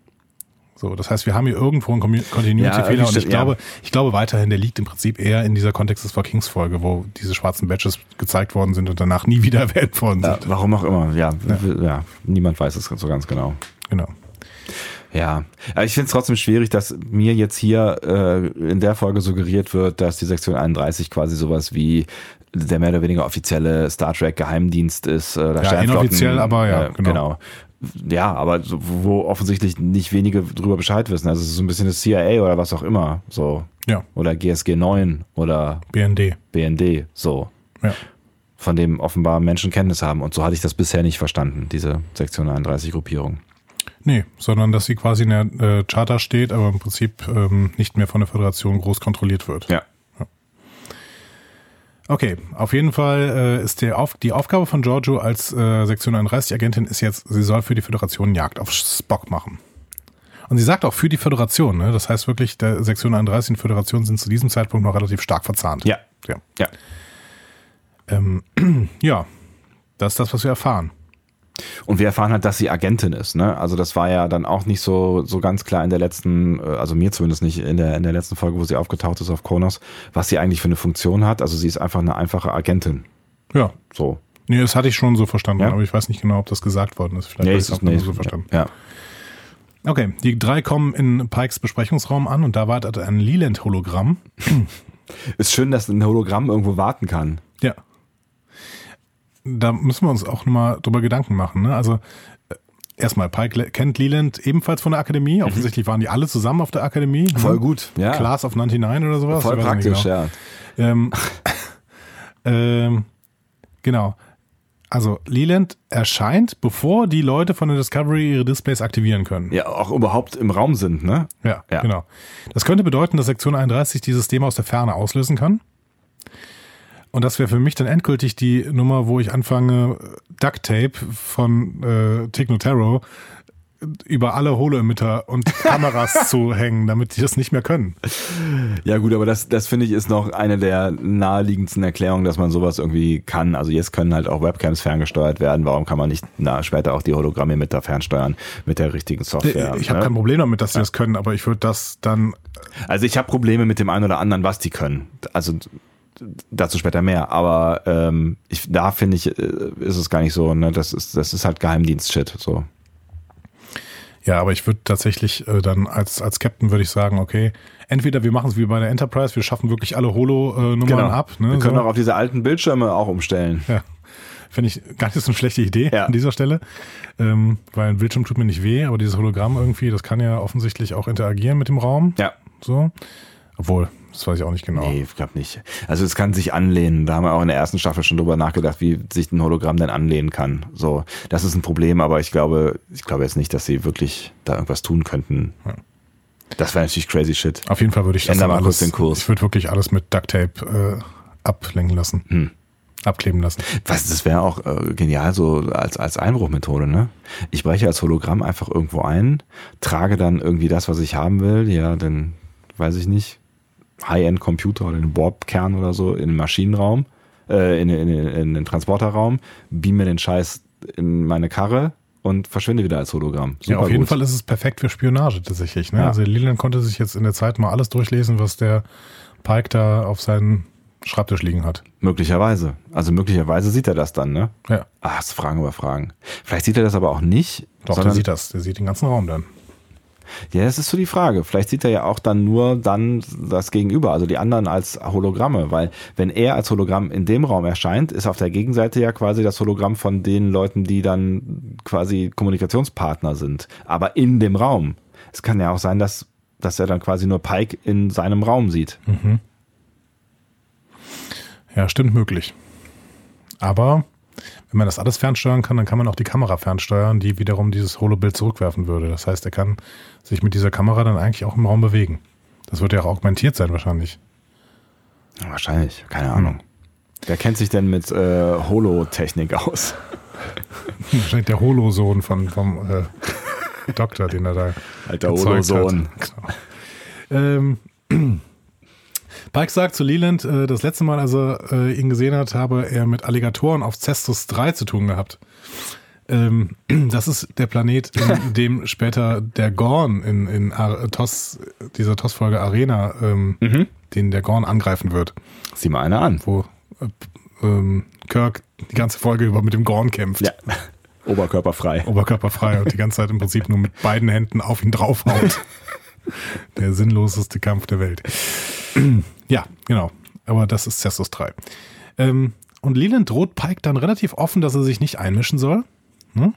B: So, das heißt, wir haben hier irgendwo einen
A: Ja,
B: Continuity-Fehler
A: irgendwie
B: und ich
A: ja.
B: glaube, ich glaube weiterhin, der liegt im Prinzip eher in dieser Context des for Kings Folge, wo diese schwarzen Badges gezeigt worden sind und danach nie wieder erwähnt worden
A: Ja,
B: sind.
A: warum auch immer. Ja, ja. niemand weiß es so ganz genau.
B: Genau.
A: Ja, aber ich finde es trotzdem schwierig, dass mir jetzt hier äh, in der Folge suggeriert wird, dass die Sektion 31 quasi sowas wie der mehr oder weniger offizielle Star Trek Geheimdienst ist. Äh,
B: Ja, inoffiziell, aber ja,
A: äh,
B: genau.
A: genau. Ja, aber so, wo offensichtlich nicht wenige drüber Bescheid wissen. Also es ist so ein bisschen das CIA oder was auch immer. So.
B: Ja,
A: Oder GSG 9 oder
B: BND.
A: BND. So.
B: Ja.
A: Von dem offenbar Menschen Kenntnis haben. Und so hatte ich das bisher nicht verstanden, diese Sektion 31 Gruppierung.
B: Nee, sondern dass sie quasi in der äh, Charta steht, aber im Prinzip ähm, nicht mehr von der Föderation groß kontrolliert wird.
A: Ja.
B: Okay, auf jeden Fall äh, ist der auf, die Aufgabe von Giorgio als äh, Sektion 31-Agentin ist jetzt, sie soll für die Föderation Jagd auf Spock machen. Und sie sagt auch für die Föderation, ne? das heißt wirklich, der Sektion 31 und Föderation sind zu diesem Zeitpunkt noch relativ stark verzahnt.
A: Ja.
B: Ja,
A: Ja.
B: ähm, ja. das ist das, was wir erfahren.
A: Und wir erfahren halt, dass sie Agentin ist. Ne? Also das war ja dann auch nicht so so ganz klar in der letzten, äh, also mir zumindest nicht in der in der letzten Folge, wo sie aufgetaucht ist auf Kronos, was sie eigentlich für eine Funktion hat. Also sie ist einfach eine einfache Agentin.
B: Ja,
A: So.
B: nee, das hatte ich schon so verstanden,
A: Ja?
B: aber ich weiß nicht genau, ob das gesagt worden ist. Vielleicht habe ich es auch nur so verstanden.
A: Ja.
B: Okay, die drei kommen in Pikes Besprechungsraum an und da wartet ein Leland-Hologramm.
A: Ist schön, dass ein Hologramm irgendwo warten kann.
B: Ja. Da müssen wir uns auch nochmal drüber Gedanken machen. Ne? Also äh, erstmal, Pike kennt Leland ebenfalls von der Akademie. Offensichtlich waren die alle zusammen auf der Akademie.
A: Mhm. Voll
B: ne?
A: gut. Ja.
B: Class of 99 oder sowas.
A: Voll praktisch,
B: genau.
A: ja.
B: Ähm, ähm, genau. Also Leland erscheint, bevor die Leute von der Discovery ihre Displays aktivieren können.
A: Ja, auch überhaupt im Raum sind, ne?
B: Ja,
A: Ja.
B: genau. Das könnte bedeuten, dass Sektion 31 dieses System aus der Ferne auslösen kann. Und das wäre für mich dann endgültig die Nummer, wo ich anfange, Duct Tape von äh, Technotaro über alle Holo-Emitter und Kameras zu hängen, damit die das nicht mehr können.
A: Ja gut, aber das, das finde ich ist noch eine der naheliegendsten Erklärungen, dass man sowas irgendwie kann. Also jetzt können halt auch Webcams ferngesteuert werden. Warum kann man nicht na, später auch die Hologramme mit da fernsteuern mit der richtigen Software?
B: ich habe
A: ne?
B: kein Problem damit, dass sie das können, aber ich würde das dann
A: Also ich habe Probleme mit dem einen oder anderen, was die können. Also dazu später mehr. Aber ähm, ich, da finde ich, äh, ist es gar nicht so. Ne? Das ist, das ist halt Geheimdienst-Shit. So.
B: Ja, aber ich würde tatsächlich äh, dann als, als Captain würde ich sagen, okay, entweder wir machen es wie bei der Enterprise, wir schaffen wirklich alle Holo-Nummern ab. Ne,
A: Genau. Wir können
B: so.
A: auch auf diese alten Bildschirme auch umstellen.
B: Ja. Finde ich gar nicht so eine schlechte Idee
A: Ja.
B: an dieser Stelle. Ähm, weil ein Bildschirm tut mir nicht weh, aber dieses Hologramm irgendwie, das kann ja offensichtlich auch interagieren mit dem Raum.
A: Ja.
B: So. Obwohl, das weiß ich auch nicht genau.
A: Nee, ich glaube nicht. Also es kann sich anlehnen. Da haben wir auch in der ersten Staffel schon drüber nachgedacht, wie sich ein Hologramm denn anlehnen kann. So, das ist ein Problem, aber ich glaube, ich glaube jetzt nicht, dass sie wirklich da irgendwas tun könnten. Das wäre natürlich crazy shit.
B: Auf jeden Fall würde ich das
A: Änder mal kurz
B: alles,
A: den Kurs.
B: ich würde wirklich alles mit Duct Tape äh, ablenken lassen.
A: Hm.
B: Abkleben lassen.
A: Was, das wäre auch äh, genial so als, als Einbruchmethode, ne? Ich breche als Hologramm einfach irgendwo ein, trage dann irgendwie das, was ich haben will, ja, dann weiß ich nicht, High-End-Computer oder den Warp-Kern oder so in den Maschinenraum, äh, in, in, in den Transporterraum, beam mir den Scheiß in meine Karre und verschwinde wieder als Hologramm.
B: ja, auf jeden
A: gut.
B: Fall ist es perfekt für Spionage tatsächlich. Ne?
A: Ja.
B: Also Leland konnte sich jetzt in der Zeit mal alles durchlesen, was der Pike da auf seinen Schreibtisch liegen hat.
A: Möglicherweise. Also möglicherweise sieht er das dann, ne?
B: Ja.
A: Das ist Fragen über Fragen. Vielleicht sieht er das aber auch nicht.
B: Doch, der sieht das. Der sieht den ganzen Raum dann.
A: Ja, das ist so die Frage. Vielleicht sieht er ja auch dann nur dann das Gegenüber, also die anderen als Hologramme, weil wenn er als Hologramm in dem Raum erscheint, ist auf der Gegenseite ja quasi das Hologramm von den Leuten, die dann quasi Kommunikationspartner sind, aber in dem Raum. Es kann ja auch sein, dass, dass er dann quasi nur Pike in seinem Raum sieht.
B: Mhm. Ja, stimmt möglich. Aber wenn man das alles fernsteuern kann, dann kann man auch die Kamera fernsteuern, die wiederum dieses Holobild zurückwerfen würde. Das heißt, er kann sich mit dieser Kamera dann eigentlich auch im Raum bewegen. Das wird ja auch augmentiert sein wahrscheinlich.
A: Wahrscheinlich, keine Ahnung. Hm. Wer kennt sich denn mit äh, Holotechnik aus?
B: Wahrscheinlich der Holosohn von, vom äh, Doktor, den er da
A: Alter Holosohn.
B: Genau. Ähm, Pike sagt zu Leland, äh, das letzte Mal, als er äh, ihn gesehen hat, habe er mit Alligatoren auf Cestus 3 zu tun gehabt. Ähm, das ist der Planet, in dem später der Gorn in, in TOS, dieser TOS-Folge Arena, ähm, mhm. den der Gorn angreifen wird.
A: Sieh mal einer an.
B: Wo äh, ähm, Kirk die ganze Folge über mit dem Gorn kämpft. Ja.
A: Oberkörperfrei.
B: Oberkörperfrei und die ganze Zeit im Prinzip nur mit beiden Händen auf ihn draufhaut. der sinnloseste Kampf der Welt. Ja, genau. Aber das ist Cestus 3. Ähm, und Leland droht Pike dann relativ offen, dass er sich nicht einmischen soll. Hm?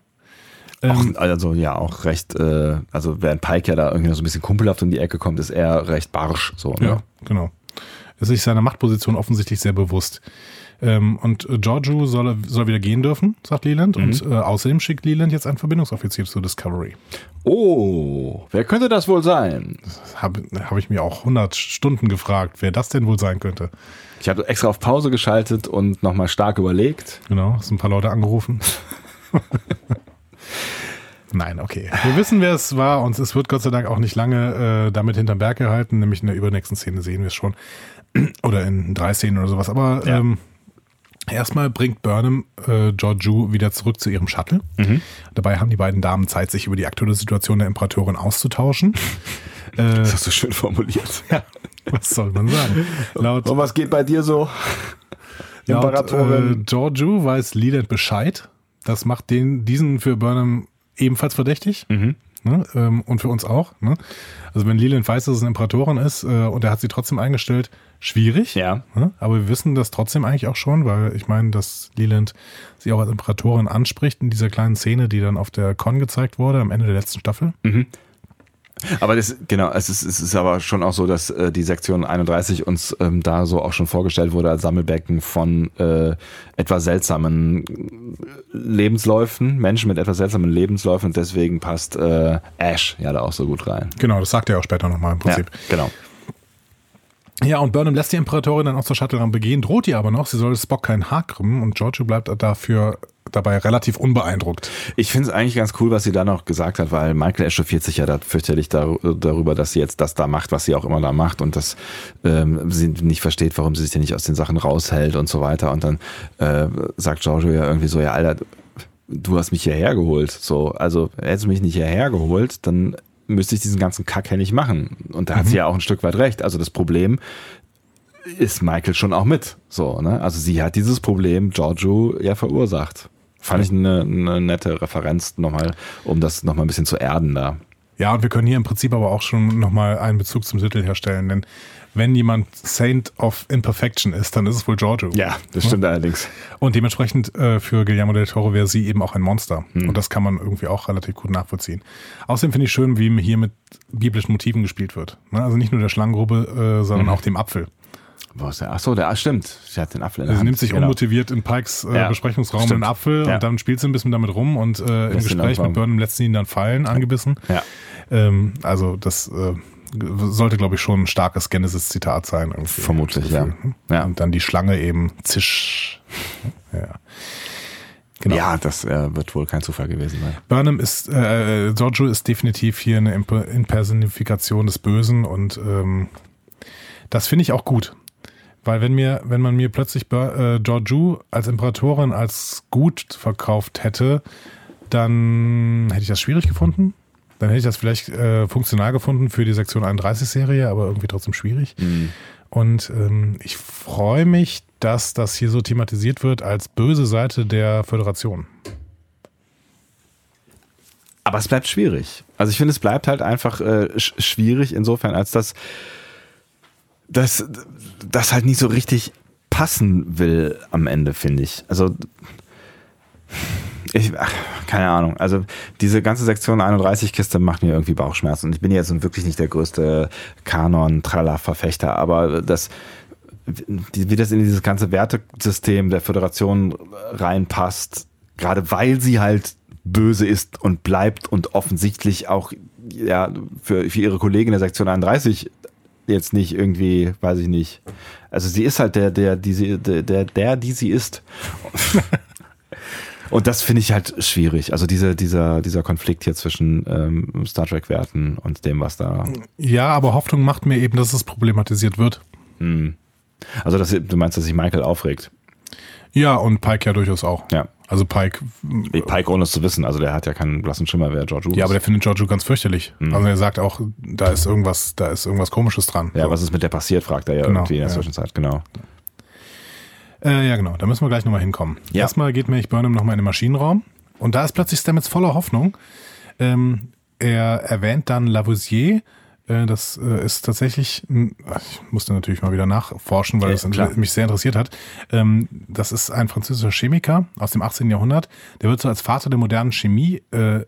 A: Ähm, auch, also ja, auch recht, äh, also während Pike ja da irgendwie so ein bisschen kumpelhaft um die Ecke kommt, ist er recht barsch. So, ne?
B: Ja, genau. Er ist sich seiner Machtposition offensichtlich sehr bewusst. Ähm, und Giorgio soll, soll wieder gehen dürfen, sagt Leland. Mhm. Und äh, außerdem schickt Leland jetzt einen Verbindungsoffizier zu Discovery.
A: Oh, wer könnte das wohl sein?
B: Habe hab ich mir auch 100 Stunden gefragt, wer das denn wohl sein könnte.
A: Ich habe extra auf Pause geschaltet und nochmal stark überlegt.
B: Genau, hast ein paar Leute angerufen. Nein, okay. Wir wissen, wer es war und es wird Gott sei Dank auch nicht lange äh, damit hinterm Berg gehalten, nämlich in der übernächsten Szene sehen wir es schon. oder in drei Szenen oder sowas. Aber ja. ähm, Erstmal bringt Burnham äh, Georgiou wieder zurück zu ihrem Shuttle. Mhm. Dabei haben die beiden Damen Zeit, sich über die aktuelle Situation der Imperatorin auszutauschen.
A: äh, das hast du schön formuliert.
B: Ja, was soll man sagen?
A: Laut, Und was geht bei dir so?
B: Imperatorin. Laut, äh, Georgiou weiß Leland Bescheid. Das macht den, diesen für Burnham ebenfalls verdächtig. Mhm. Ne? Ähm, und für uns auch. Ne? Also wenn Leland weiß, dass es eine Imperatorin ist äh, und er hat sie trotzdem eingestellt, schwierig.
A: Ja.
B: Ne? Aber wir wissen das trotzdem eigentlich auch schon, weil ich meine, dass Leland sie auch als Imperatorin anspricht in dieser kleinen Szene, die dann auf der Con gezeigt wurde am Ende der letzten Staffel. Mhm.
A: Aber das, genau, es ist, es ist aber schon auch so, dass äh, die Sektion 31 uns ähm, da so auch schon vorgestellt wurde als Sammelbecken von äh, etwas seltsamen Lebensläufen, Menschen mit etwas seltsamen Lebensläufen und deswegen passt äh, Ash ja da auch so gut rein.
B: Genau, das sagt er auch später nochmal im Prinzip.
A: Ja, genau.
B: Ja, und Burnham lässt die Imperatorin dann auch zur Shuttle begehen, droht ihr aber noch, sie soll Spock keinen Haar krümmen und Giorgio bleibt dafür dabei relativ unbeeindruckt.
A: Ich finde es eigentlich ganz cool, was sie da noch gesagt hat, weil Michael echauffiert sich ja da fürchterlich darüber, dass sie jetzt das da macht, was sie auch immer da macht und dass ähm, sie nicht versteht, warum sie sich denn nicht aus den Sachen raushält und so weiter. Und dann äh, sagt Giorgio ja irgendwie so, ja, Alter, du hast mich hierher geholt. So, also hättest du mich nicht hierher geholt, dann müsste ich diesen ganzen Kack ja nicht machen. Und da hat mhm. sie ja auch ein Stück weit recht. Also das Problem ist Michael schon auch mit. So, ne? Also sie hat dieses Problem Giorgio ja verursacht. Fand ich eine, eine nette Referenz nochmal, um das nochmal ein bisschen zu erden da.
B: Ja, und wir können hier im Prinzip aber auch schon nochmal einen Bezug zum Titel herstellen, denn wenn jemand Saint of Imperfection ist, dann ist es wohl Giorgio.
A: Ja, das stimmt ja? allerdings.
B: Und dementsprechend äh, für Guillermo del Toro wäre sie eben auch ein Monster. Hm. Und das kann man irgendwie auch relativ gut nachvollziehen. Außerdem finde ich schön, wie hier mit biblischen Motiven gespielt wird. Ne? Also nicht nur der Schlangengrube, äh, sondern mhm. auch dem Apfel.
A: Wo ist der? Achso, der ah, stimmt. Sie hat den Apfel in der
B: Sie nimmt sich genau. unmotiviert in Pikes äh, ja, Besprechungsraum stimmt. einen Apfel ja. und dann spielt sie ein bisschen damit rum und äh, im Gespräch mit Burnham lässt sie ihn dann fallen, angebissen.
A: Ja.
B: Ähm, also das äh, sollte, glaube ich, schon ein starkes Genesis-Zitat sein. Irgendwie.
A: Vermutlich, ja.
B: ja. Und dann die Schlange eben zisch. Ja.
A: Genau. Ja, das äh, wird wohl kein Zufall gewesen sein.
B: Burnham ist, äh, Giorgio ist definitiv hier eine Impersonifikation des Bösen und ähm, das finde ich auch gut. Weil wenn mir, wenn man mir plötzlich äh, Giorgio als Imperatorin als gut verkauft hätte, dann hätte ich das schwierig gefunden. Dann hätte ich das vielleicht äh, funktional gefunden für die Sektion 31-Serie, aber irgendwie trotzdem schwierig. Mhm. Und ähm, ich freue mich, dass das hier so thematisiert wird als böse Seite der Föderation.
A: aber es bleibt schwierig. Also ich finde, es bleibt halt einfach äh, sch schwierig insofern, als dass das, das halt nicht so richtig passen will am Ende, finde ich. Also ich, ach, keine Ahnung. Also diese ganze Sektion 31 Kiste macht mir irgendwie Bauchschmerzen. Und ich bin jetzt wirklich nicht der größte Kanon-Tralla-Verfechter, aber das, wie das in dieses ganze Wertesystem der Föderation reinpasst, gerade weil sie halt böse ist und bleibt und offensichtlich auch ja für, für ihre Kollegen der Sektion 31 jetzt nicht irgendwie, weiß ich nicht. Also sie ist halt der, der, die sie, der, der, der die sie ist. Und das finde ich halt schwierig. Also diese, dieser, dieser Konflikt hier zwischen ähm, Star Trek-Werten und dem, was da.
B: Ja, aber Hoffnung macht mir eben, dass es problematisiert wird.
A: Hm. Also das, du meinst, dass sich Michael aufregt?
B: Ja, und Pike ja durchaus auch.
A: Ja.
B: Also Pike.
A: Pike ohne es zu wissen. Also der hat ja keinen blassen Schimmer, wer George ist.
B: Ja, aber der findet George ganz fürchterlich. Mhm. Also er sagt auch, da ist irgendwas, da ist irgendwas Komisches dran.
A: Ja, so. was ist mit der passiert, fragt er ja genau, irgendwie in der ja. Zwischenzeit, genau.
B: Äh, ja, genau. Da müssen wir gleich nochmal hinkommen. Ja. Erstmal geht Melch Burnham nochmal in den Maschinenraum. Und da ist plötzlich Stamets voller Hoffnung. Ähm, er erwähnt dann Lavoisier. Äh, das äh, ist tatsächlich, ich musste natürlich mal wieder nachforschen, weil ja, das mich sehr interessiert hat. Ähm, das ist ein französischer Chemiker aus dem 18. Jahrhundert. Der wird so als Vater der modernen Chemie äh,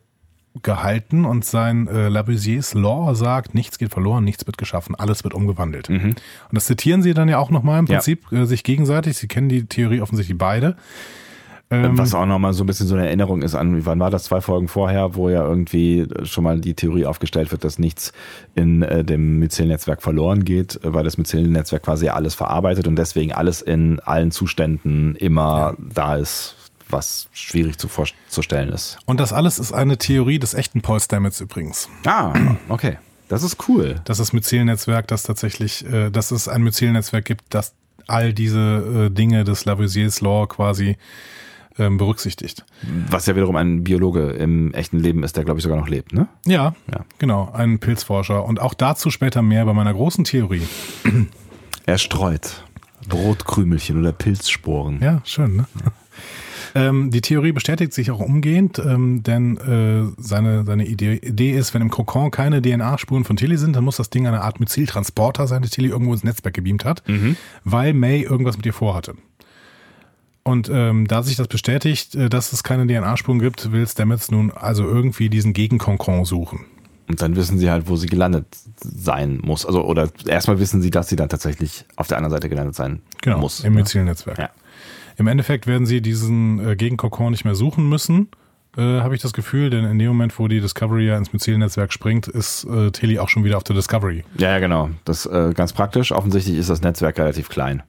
B: gehalten und sein äh, Lavoisiers Law sagt, nichts geht verloren, nichts wird geschaffen, alles wird umgewandelt. Mhm. Und das zitieren sie dann ja auch nochmal im Prinzip ja. äh, sich gegenseitig. Sie kennen die Theorie offensichtlich beide.
A: Ähm, Was auch nochmal so ein bisschen so eine Erinnerung ist an, wann war das, zwei Folgen vorher, wo ja irgendwie schon mal die Theorie aufgestellt wird, dass nichts in äh, dem Myzel-Netzwerk verloren geht, weil das Myzel-Netzwerk quasi alles verarbeitet und deswegen alles in allen Zuständen immer ja. da ist, was schwierig zu vorzustellen ist.
B: Und das alles ist eine Theorie des echten Paul Stamets übrigens.
A: Ah, okay. Das ist cool.
B: Das ist Myzel-Netzwerk, das tatsächlich, äh, dass es ein Myzel-Netzwerk gibt, das all diese äh, Dinge des Lavoisiers Law quasi ähm, berücksichtigt.
A: Was ja wiederum ein Biologe im echten Leben ist, der glaube ich sogar noch lebt, ne?
B: Ja, ja, genau, ein Pilzforscher. Und auch dazu später mehr bei meiner großen Theorie.
A: Er streut Brotkrümelchen oder Pilzsporen.
B: Ja, schön, ne? Ja. Ähm, die Theorie bestätigt sich auch umgehend, ähm, denn äh, seine, seine Idee, Idee ist, wenn im Kokon keine DNA-Spuren von Tilly sind, dann muss das Ding eine Art Methyltransporter sein, der Tilly irgendwo ins Netzwerk gebeamt hat, mhm. weil May irgendwas mit ihr vorhatte. Und ähm, da sich das bestätigt, äh, dass es keine DNA-Spuren gibt, will Stamets nun also irgendwie diesen Gegenkonkon suchen.
A: Und dann wissen sie halt, wo sie gelandet sein muss. Also, oder erstmal wissen sie, dass sie dann tatsächlich auf der anderen Seite gelandet sein
B: genau,
A: muss.
B: Im Myzel-Netzwerk. Ja. Im Endeffekt werden sie diesen äh, Gegenkokon nicht mehr suchen müssen, äh, habe ich das Gefühl, denn in dem Moment, wo die Discovery ja ins Myzel-Netzwerk springt, ist äh, Tilly auch schon wieder auf der Discovery.
A: Ja, ja, genau. Das ist äh, ganz praktisch. Offensichtlich ist das Netzwerk relativ klein.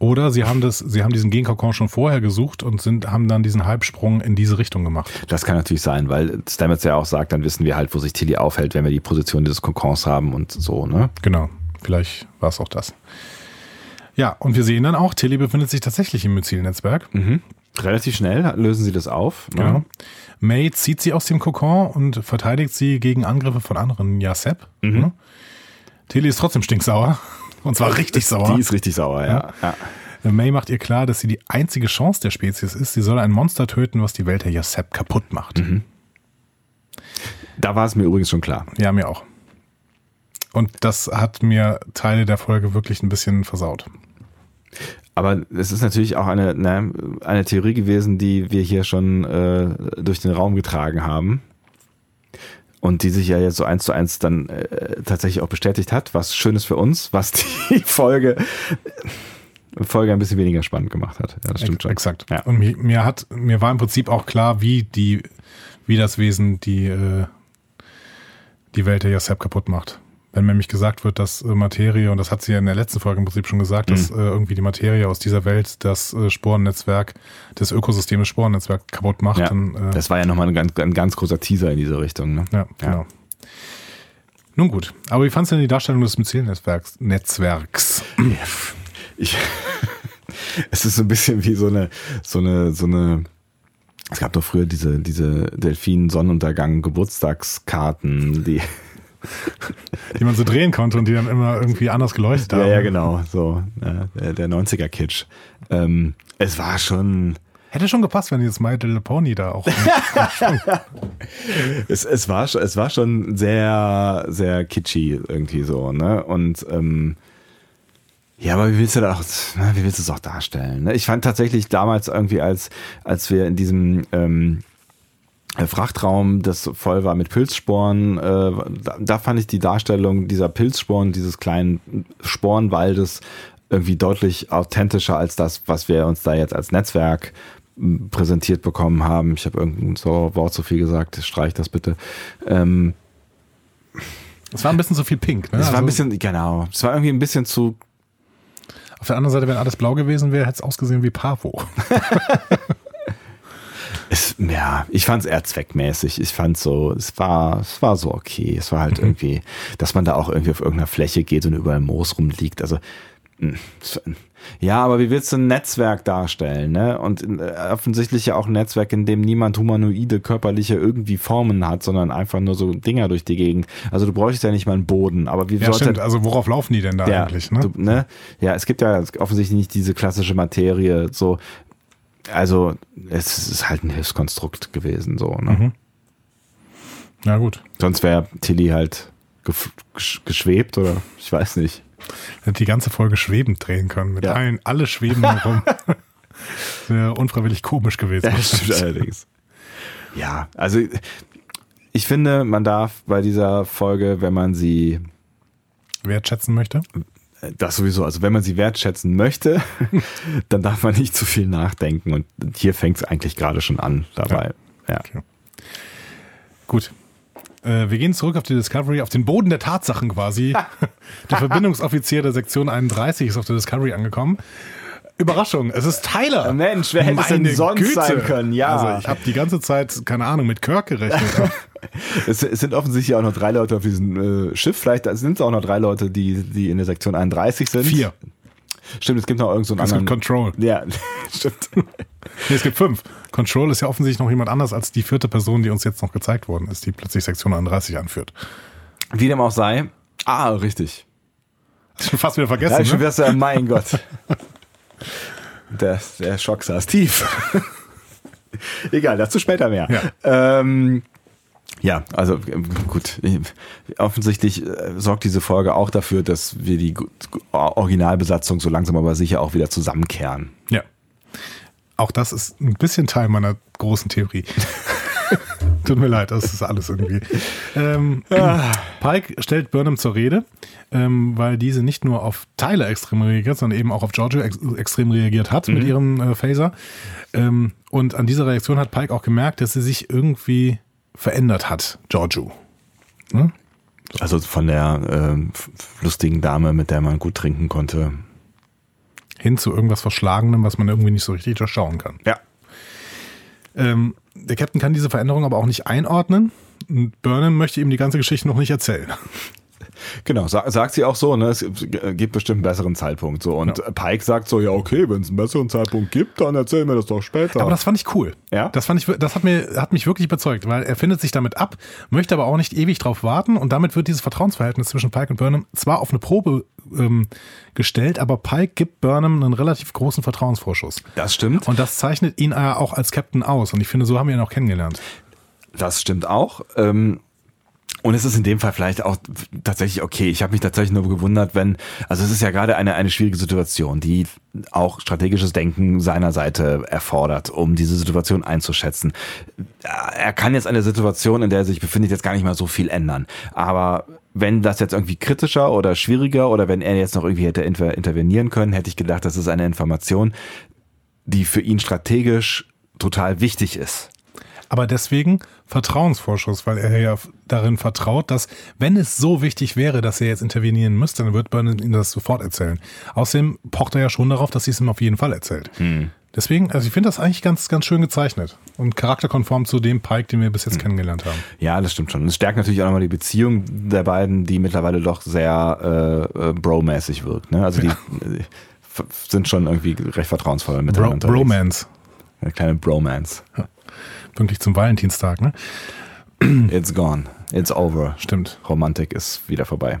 B: Oder sie haben das, sie haben diesen Genkokon schon vorher gesucht und sind, haben dann diesen Halbsprung in diese Richtung gemacht.
A: Das kann natürlich sein, weil Stamets ja auch sagt, dann wissen wir halt, wo sich Tilly aufhält, wenn wir die Position dieses Kokons haben und so, ne?
B: Genau. Vielleicht war es auch das. Ja, und wir sehen dann auch, Tilly befindet sich tatsächlich im Myzel-Netzwerk.
A: Mhm. Relativ schnell lösen sie das auf.
B: Ne? Genau. May zieht sie aus dem Kokon und verteidigt sie gegen Angriffe von anderen Yasep. Mhm. Ne? Tilly ist trotzdem stinksauer. Und zwar richtig sauer.
A: Die ist richtig sauer, ja. ja.
B: ja. May macht ihr klar, dass sie die einzige Chance der Spezies ist. Sie soll ein Monster töten, was die Welt der Yasep kaputt macht. Mhm.
A: Da war es mir übrigens schon klar.
B: Ja, mir auch. Und das hat mir Teile der Folge wirklich ein bisschen versaut.
A: Aber es ist natürlich auch eine, ne, eine Theorie gewesen, die wir hier schon äh, durch den Raum getragen haben. Und die sich ja jetzt so eins zu eins dann äh, tatsächlich auch bestätigt hat, was schön ist für uns, was die Folge, Folge ein bisschen weniger spannend gemacht hat.
B: Ja, das stimmt schon. Exakt. Ja. Und mir, mir, hat, mir war im Prinzip auch klar, wie die, wie das Wesen die, äh, die Welt der Yaseb kaputt macht wenn nämlich gesagt wird, dass äh, Materie, und das hat sie ja in der letzten Folge im Prinzip schon gesagt, mhm. dass äh, irgendwie die Materie aus dieser Welt das äh, Sporennetzwerk, das Ökosystem des Sporennetzwerks kaputt macht.
A: Ja,
B: dann,
A: äh, das war ja nochmal ein ganz, ein ganz großer Teaser in diese Richtung. Ne?
B: Ja, ja, genau. Nun gut, aber wie fandest du denn die Darstellung des Myzel-Netzwerks? Netzwerks?
A: Ich, es ist so ein bisschen wie so eine, so eine, so eine, es gab doch früher diese, diese Delfin-Sonnenuntergang-Geburtstagskarten, die
B: die man so drehen konnte und die dann immer irgendwie anders geleuchtet haben.
A: Ja, ja, genau, so, der, der 90er-Kitsch. Ähm, es war schon,
B: Hätte schon gepasst, wenn jetzt My Little Pony da auch.
A: es, es, war, es war schon sehr, sehr kitschy irgendwie so, ne? Und ähm, ja, aber wie willst du das auch, wie willst du es auch darstellen? Ne? Ich fand tatsächlich damals irgendwie, als, als wir in diesem ähm, Frachtraum, das voll war mit Pilzsporen, äh, da, da fand ich die Darstellung dieser Pilzsporen, dieses kleinen Sporenwaldes irgendwie deutlich authentischer als das, was wir uns da jetzt als Netzwerk präsentiert bekommen haben. Ich habe irgendein so Wort zu viel gesagt, streich das bitte. Ähm,
B: es war ein bisschen zu viel pink,
A: ne? Es also war ein also bisschen, genau. Es war irgendwie ein bisschen zu.
B: Auf der anderen Seite, wenn alles blau gewesen wäre, hätte es ausgesehen wie Pavo.
A: es, ja, ich fand es eher zweckmäßig. Ich fand so, es war, es war so okay. Es war halt mhm. irgendwie, dass man da auch irgendwie auf irgendeiner Fläche geht und überall Moos rumliegt. Also hm, ja, aber wie willst du ein Netzwerk darstellen? Ne? Und äh, offensichtlich ja auch ein Netzwerk, in dem niemand humanoide körperliche irgendwie Formen hat, sondern einfach nur so Dinger durch die Gegend. Also du bräuchtest ja nicht mal einen Boden. Aber wie
B: ja, stimmt. Also worauf laufen die denn da ja, eigentlich? Ne?
A: Du, ne? Ja, es gibt ja offensichtlich nicht diese klassische Materie. So, also es ist halt ein Hilfskonstrukt gewesen. So. Ne? Mhm.
B: Na gut.
A: Sonst wäre Tilly halt geschwebt oder ich weiß nicht.
B: Hätte die ganze Folge schwebend drehen können. Mit ja. allen, alle schweben herum. Wäre unfreiwillig komisch gewesen.
A: Ja, stimmt allerdings. Ja, also ich finde, man darf bei dieser Folge, wenn man sie
B: wertschätzen möchte,
A: das sowieso, also wenn man sie wertschätzen möchte, dann darf man nicht zu viel nachdenken. Und hier fängt es eigentlich gerade schon an dabei. Ja. ja. Okay.
B: Gut, äh, wir gehen zurück auf die Discovery, auf den Boden der Tatsachen quasi. der Verbindungsoffizier der Sektion 31 ist auf der Discovery angekommen. Überraschung, es ist Tyler.
A: Mensch, wer hätte es denn sonst Güte. sein können? Ja.
B: Also ich habe die ganze Zeit, keine Ahnung, mit Kirk gerechnet.
A: es, es, sind offensichtlich auch noch drei Leute auf diesem äh, Schiff. Vielleicht sind es auch noch drei Leute, die, die in der Sektion 31 sind.
B: Vier.
A: Stimmt, es gibt noch irgendeinen so
B: anderen. Es gibt Control.
A: Ja, stimmt.
B: nee, es gibt fünf. Control ist ja offensichtlich noch jemand anders als die vierte Person, die uns jetzt noch gezeigt worden ist, die plötzlich Sektion 31 anführt.
A: Wie dem auch sei. Ah, richtig.
B: Schon fast wieder vergessen. Ja,
A: schon ne? ja, mein Gott. Der, der Schock saß tief. Egal, dazu später mehr. Ja. Ähm, ja, also gut. Offensichtlich äh, sorgt diese Folge auch dafür, dass wir die Originalbesatzung so langsam aber sicher auch wieder zusammenkehren.
B: Ja. Auch das ist ein bisschen Teil meiner großen Theorie. Tut mir leid, das ist alles irgendwie. Ähm, ah. Pike stellt Burnham zur Rede, ähm, weil diese nicht nur auf Tyler extrem reagiert, sondern eben auch auf Giorgio ex extrem reagiert hat mhm. mit ihrem äh, Phaser. Ähm, und an dieser Reaktion hat Pike auch gemerkt, dass sie sich irgendwie verändert hat, Giorgio.
A: Hm? Also von der äh, lustigen Dame, mit der man gut trinken konnte.
B: Hin zu irgendwas Verschlagenem, was man irgendwie nicht so richtig durchschauen kann.
A: Ja.
B: Ähm, der Captain kann diese Veränderung aber auch nicht einordnen. Und Burnham möchte ihm die ganze Geschichte noch nicht erzählen.
A: Genau, sag, sagt sie auch so, ne? Es gibt bestimmt einen besseren Zeitpunkt. So. Und ja. Pike sagt so, ja, okay, wenn es einen besseren Zeitpunkt gibt, dann erzählen wir das doch später.
B: Aber das fand ich cool.
A: Ja.
B: Das fand ich, das hat mir, hat mich wirklich überzeugt, weil er findet sich damit ab, möchte aber auch nicht ewig drauf warten und damit wird dieses Vertrauensverhältnis zwischen Pike und Burnham zwar auf eine Probe ähm, gestellt, aber Pike gibt Burnham einen relativ großen Vertrauensvorschuss.
A: Das stimmt.
B: Und das zeichnet ihn auch als Captain aus. Und ich finde, so haben wir ihn auch kennengelernt.
A: Das stimmt auch. Ähm und es ist in dem Fall vielleicht auch tatsächlich okay. Ich habe mich tatsächlich nur gewundert, wenn, also es ist ja gerade eine, eine schwierige Situation, die auch strategisches Denken seiner Seite erfordert, um diese Situation einzuschätzen. Er kann jetzt eine Situation, in der er sich befindet, jetzt gar nicht mal so viel ändern. Aber wenn das jetzt irgendwie kritischer oder schwieriger oder wenn er jetzt noch irgendwie hätte intervenieren können, hätte ich gedacht, das ist eine Information, die für ihn strategisch total wichtig ist.
B: Aber deswegen Vertrauensvorschuss, weil er ja darin vertraut, dass wenn es so wichtig wäre, dass er jetzt intervenieren müsste, dann wird Burnham ihm das sofort erzählen. Außerdem pocht er ja schon darauf, dass sie es ihm auf jeden Fall erzählt. Hm. Deswegen, also ich finde das eigentlich ganz, ganz schön gezeichnet und charakterkonform zu dem Pike, den wir bis jetzt hm. kennengelernt haben.
A: Ja, das stimmt schon. Es stärkt natürlich auch nochmal die Beziehung der beiden, die mittlerweile doch sehr äh, äh bro-mäßig wirkt. Ne? Also die, ja. die sind schon irgendwie recht vertrauensvoll miteinander.
B: Bro Bromance.
A: Eine kleine Bromance. Ja.
B: Pünktlich zum Valentinstag, ne?
A: It's gone. It's over.
B: Stimmt.
A: Romantik ist wieder vorbei.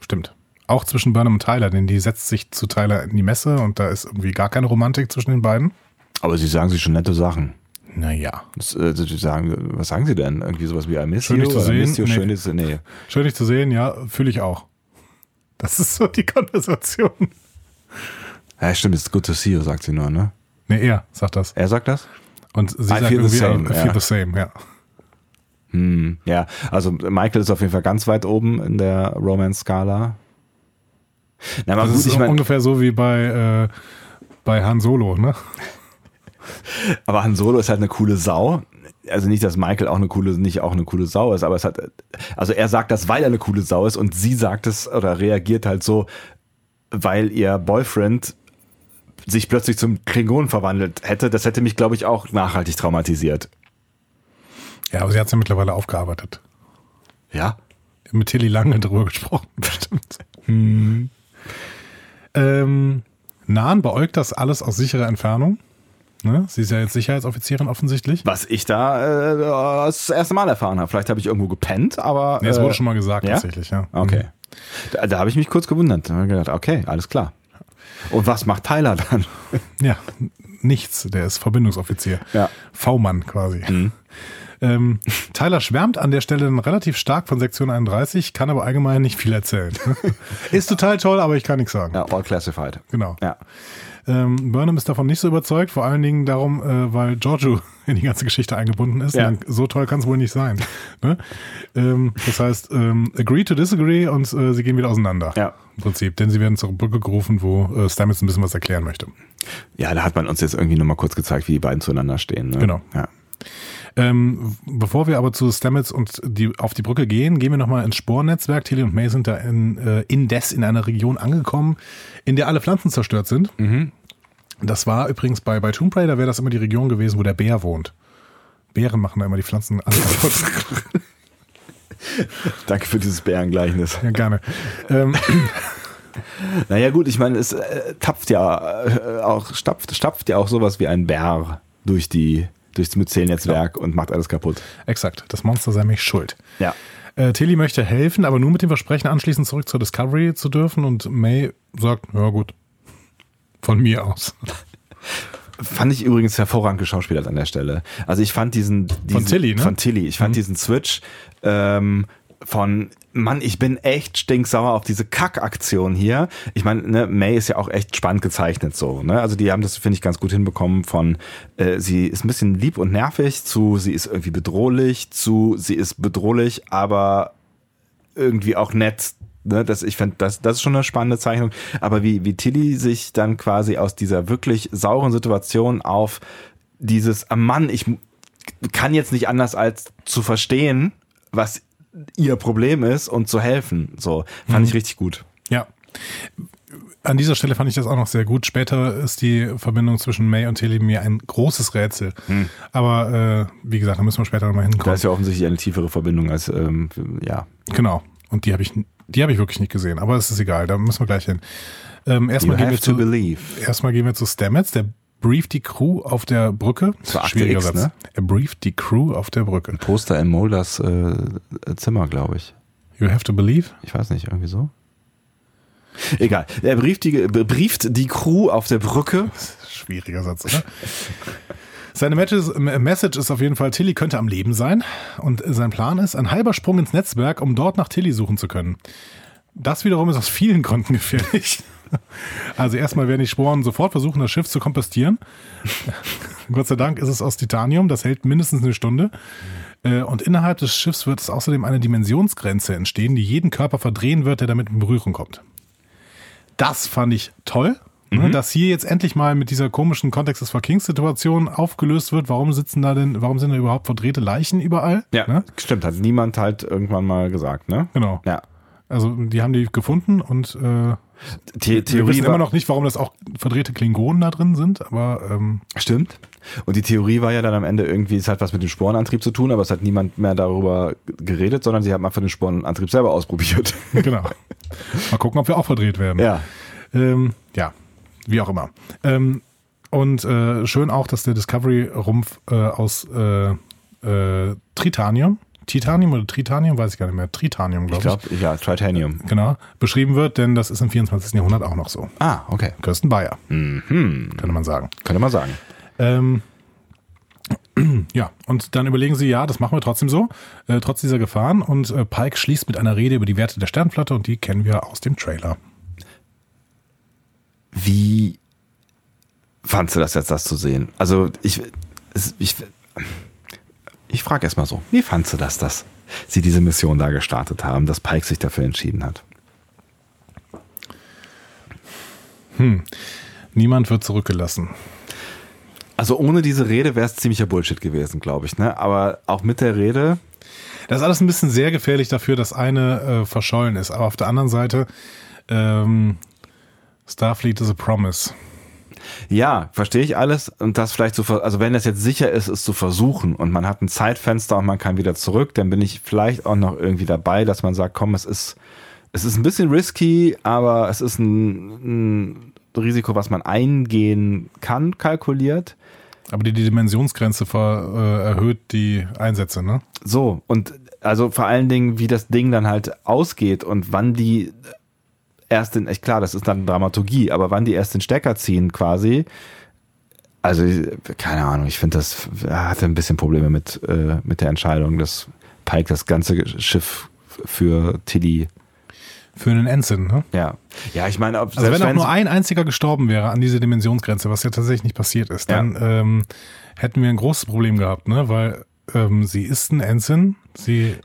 B: Stimmt. Auch zwischen Burnham und Tyler, denn die setzt sich zu Tyler in die Messe und da ist irgendwie gar keine Romantik zwischen den beiden.
A: Aber sie sagen sich schon nette Sachen.
B: Naja.
A: Das, äh, sagen, was sagen sie denn? Irgendwie sowas wie I miss
B: Schön,
A: you
B: dich zu sehen.
A: you,
B: Nee.
A: schön dich zu nee.
B: Schön dich zu sehen, ja, fühle ich auch. Das ist so die Konversation.
A: Ja, stimmt, it's good to see you, sagt sie nur, ne?
B: Nee, er sagt das.
A: Er sagt das?
B: Und sie sagt
A: feel the
B: irgendwie,
A: same,
B: I feel
A: ja.
B: the same, ja.
A: Hm, ja, also Michael ist auf jeden Fall ganz weit oben in der Romance-Skala. Na,
B: Das
A: gut,
B: ist
A: ich meine,
B: ungefähr so wie bei, äh, bei Han Solo, ne?
A: aber Han Solo ist halt eine coole Sau. Also nicht, dass Michael auch eine coole, nicht auch eine coole Sau ist, aber es hat, also er sagt das, weil er eine coole Sau ist und sie sagt es oder reagiert halt so, weil ihr Boyfriend sich plötzlich zum Klingon verwandelt hätte. Das hätte mich, glaube ich, auch nachhaltig traumatisiert.
B: Ja, aber sie hat es ja mittlerweile aufgearbeitet.
A: Ja?
B: Mit Tilly lange drüber gesprochen, bestimmt. Hm. Ähm, Nahen beäugt das alles aus sicherer Entfernung. Ne? Sie ist ja jetzt Sicherheitsoffizierin offensichtlich.
A: Was ich da äh, das erste Mal erfahren habe. Vielleicht habe ich irgendwo gepennt, aber.
B: Nee, es
A: äh,
B: wurde schon mal gesagt,
A: ja?
B: tatsächlich, ja.
A: Okay. Da, da habe ich mich kurz gewundert. Da habe ich gedacht, okay, alles klar. Und was macht Tyler dann?
B: Ja, nichts. Der ist Verbindungsoffizier.
A: Ja. Mhm.
B: V-Mann quasi. Ähm, Tyler schwärmt an der Stelle dann relativ stark von Sektion 31, kann aber allgemein nicht viel erzählen. ist total toll, aber ich kann nichts sagen.
A: Ja, all classified.
B: Genau.
A: Ja.
B: Ähm, Burnham ist davon nicht so überzeugt, vor allen Dingen darum, äh, weil Giorgio in die ganze Geschichte eingebunden ist.
A: Ja.
B: So toll kann es wohl nicht sein. ne? ähm, das heißt, ähm, agree to disagree und äh, sie gehen wieder auseinander.
A: Ja.
B: Im Prinzip, denn sie werden zur Brücke gerufen, wo äh, Stamets ein bisschen was erklären möchte.
A: Ja, da hat man uns jetzt irgendwie nur mal kurz gezeigt, wie die beiden zueinander stehen. Ne?
B: Genau.
A: Ja.
B: Ähm, bevor wir aber zu Stamets und die, auf die Brücke gehen, gehen wir nochmal ins Spornetzwerk. Tilly und May sind da in, äh, indes in einer Region angekommen, in der alle Pflanzen zerstört sind. Das war übrigens bei, bei Tomb Raider, wäre das immer die Region gewesen, wo der Bär wohnt. Bären machen da immer die Pflanzen alle kaputt.
A: Danke für dieses Bärengleichnis.
B: ja, gerne. Ähm,
A: Naja, gut, ich meine, es äh, tapft ja äh, auch, stapft, stapft ja auch sowas wie ein Bär durch die, durchs Myzelnetzwerk und macht alles kaputt.
B: exakt, das Monster sei mich schuld.
A: Ja.
B: Äh, Tilly möchte helfen, aber nur mit dem Versprechen, anschließend zurück zur Discovery zu dürfen. Und May sagt, ja gut, von mir aus.
A: Fand ich übrigens hervorragend geschauspielert an der Stelle. Also ich fand diesen, diesen
B: Tilly, ne?
A: Von Tilly. Ich fand diesen Switch ähm, von Mann, ich bin echt stinksauer auf diese Kackaktion hier. Ich meine, ne, May ist ja auch echt spannend gezeichnet so. Ne? Also die haben das, finde ich, ganz gut hinbekommen von äh, sie ist ein bisschen lieb und nervig zu sie ist irgendwie bedrohlich zu sie ist bedrohlich, aber irgendwie auch nett. Ne, das, ich finde, das, das ist schon eine spannende Zeichnung. Aber wie, wie Tilly sich dann quasi aus dieser wirklich sauren Situation auf dieses, ah Mann, ich kann jetzt nicht anders als zu verstehen, was ihr Problem ist und zu helfen. So, fand ich richtig gut.
B: Ja. An dieser Stelle fand ich das auch noch sehr gut. Später ist die Verbindung zwischen May und Tilly mir ein großes Rätsel. Aber äh, wie gesagt, da müssen wir später nochmal
A: Da
B: hinkommen.
A: ist ja offensichtlich eine tiefere Verbindung als, ähm, ja.
B: Genau. Und die habe ich, die habe ich wirklich nicht gesehen. Aber es ist egal, da müssen wir gleich hin. Ähm, erstmal, gehen wir
A: to
B: zu,
A: believe.
B: erstmal gehen wir zu Stamets, der brieft die Crew auf der Brücke. Schwieriger Satz.
A: ne?
B: Er brieft die Crew auf der Brücke.
A: Poster in Mulders äh, Zimmer, glaube ich.
B: You have to believe.
A: Ich weiß nicht, irgendwie so. Egal. Er brieft die, brieft die Crew auf der Brücke.
B: Schwieriger Satz, oder? Seine Message ist auf jeden Fall, Tilly könnte am Leben sein. Und sein Plan ist, ein halber Sprung ins Netzwerk, um dort nach Tilly suchen zu können. Das wiederum ist aus vielen Gründen gefährlich. Also erstmal werden die Sporen sofort versuchen, das Schiff zu kompostieren. Gott sei Dank ist es aus Titanium, das hält mindestens eine Stunde. Äh, Und innerhalb des Schiffs wird es außerdem eine Dimensionsgrenze entstehen, die jeden Körper verdrehen wird, der damit in Berührung kommt. Das fand ich toll, ne, dass hier jetzt endlich mal mit dieser komischen Kontext des Kings-Situation aufgelöst wird. Warum sitzen da denn, warum sind da überhaupt verdrehte Leichen überall?
A: Ja,
B: Ne?
A: stimmt. Hat niemand halt irgendwann mal gesagt, ne?
B: Genau.
A: Ja.
B: Also die haben die gefunden und äh,
A: The
B: wir
A: Theorie
B: wissen
A: war,
B: immer noch nicht, warum das auch verdrehte Klingonen da drin sind, aber ähm,
A: Stimmt. Und die Theorie war ja dann am Ende irgendwie, es hat was mit dem Sporenantrieb zu tun, aber es hat niemand mehr darüber geredet, sondern sie haben einfach den Sporenantrieb selber ausprobiert.
B: genau. Mal gucken, ob wir auch verdreht werden.
A: ja.
B: Ähm, ja, wie auch immer. Ähm, und äh, schön auch, dass der Discovery-Rumpf äh, aus äh, äh, Tritanium, Titanium oder Tritanium, weiß ich gar nicht mehr, Tritanium,
A: Ich
B: glaube ich.
A: glaube, ja, Tritanium.
B: Genau, beschrieben wird, denn das ist im 24. Jahrhundert auch noch so.
A: Ah, okay.
B: Kirsten Bayer,
A: Mhm.
B: könnte man sagen.
A: Könnte man sagen.
B: Ähm, ja, und dann überlegen sie, ja, das machen wir trotzdem so, äh, trotz dieser Gefahren. Und äh, Pike schließt mit einer Rede über die Werte der Sternflotte und die kennen wir aus dem Trailer.
A: Wie fandst du das jetzt, das zu sehen? Also ich, ich, ich frage erst mal so, wie fandst du das, dass sie diese Mission da gestartet haben, dass Pike sich dafür entschieden hat?
B: Hm. Niemand wird zurückgelassen.
A: Also ohne diese Rede wäre es ziemlicher Bullshit gewesen, glaube ich. Ne? Aber auch mit der Rede.
B: Das ist alles ein bisschen sehr gefährlich dafür, dass eine äh, verschollen ist. Aber auf der anderen Seite, ähm, Starfleet is a promise.
A: Ja, verstehe ich alles. Und das vielleicht zu, also wenn das jetzt sicher ist, es zu versuchen und man hat ein Zeitfenster und man kann wieder zurück, dann bin ich vielleicht auch noch irgendwie dabei, dass man sagt, komm, es ist, es ist ein bisschen risky, aber es ist ein, ein Risiko, was man eingehen kann, kalkuliert.
B: Aber die, die Dimensionsgrenze ver, äh, erhöht die Einsätze, ne?
A: So, und also vor allen Dingen, wie das Ding dann halt ausgeht und wann die erst den, echt klar, das ist dann Dramaturgie, aber wann die erst den Stecker ziehen quasi, also keine Ahnung, ich finde das, hatte ein bisschen Probleme mit, äh, mit der Entscheidung, dass Pike das ganze Schiff für Tilly
B: für einen Ensign, ne?
A: Ja. Ja, ich meine,
B: ob, also wenn auch nur ein einziger gestorben wäre an dieser Dimensionsgrenze, was ja tatsächlich nicht passiert ist, dann ja. ähm, hätten wir ein großes Problem gehabt, ne? Weil ähm, sie ist ein Ensign, sie.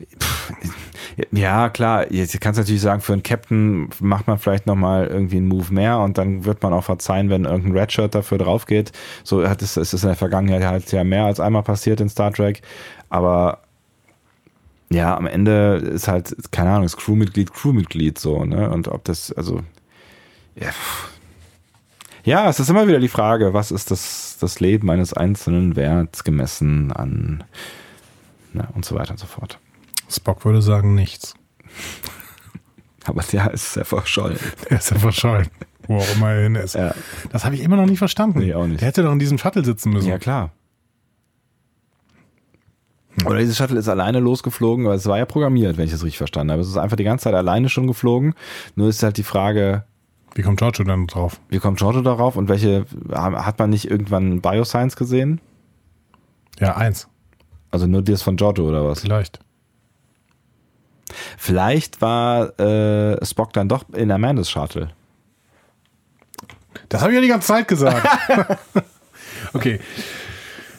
A: Ja, klar. Jetzt kannst du natürlich sagen, für einen Captain macht man vielleicht nochmal irgendwie einen Move mehr und dann wird man auch verzeihen, wenn irgendein Redshirt dafür drauf geht. So hat es, ist es in der Vergangenheit halt ja mehr als einmal passiert in Star Trek. Aber ja, am Ende ist halt, keine Ahnung, ist Crewmitglied Crewmitglied so, ne? Und ob das, also, ja. Ja, es ist immer wieder die Frage, was ist das, das Leben eines Einzelnen wert, gemessen an, na, und so weiter und so fort.
B: Spock würde sagen nichts.
A: Aber der ist ja verschollen.
B: Der ist ja verschollen. Wo auch immer er hin ist. Ja. Das habe ich immer noch nicht verstanden.
A: Nee, auch nicht.
B: Der hätte doch in diesem Shuttle sitzen müssen.
A: Ja, klar. Hm. Oder dieses Shuttle ist alleine losgeflogen, aber es war ja programmiert, wenn ich das richtig verstanden habe. Es ist einfach die ganze Zeit alleine schon geflogen. Nur ist halt die Frage.
B: Wie kommt Giorgio dann drauf?
A: Wie kommt Giorgio darauf? Und welche, hat man nicht irgendwann Bioscience gesehen?
B: Ja, eins.
A: Also nur das von Giorgio oder was?
B: Vielleicht.
A: Vielleicht war äh, Spock dann doch in Amandas Shuttle.
B: Das habe ich ja die ganze Zeit gesagt. okay.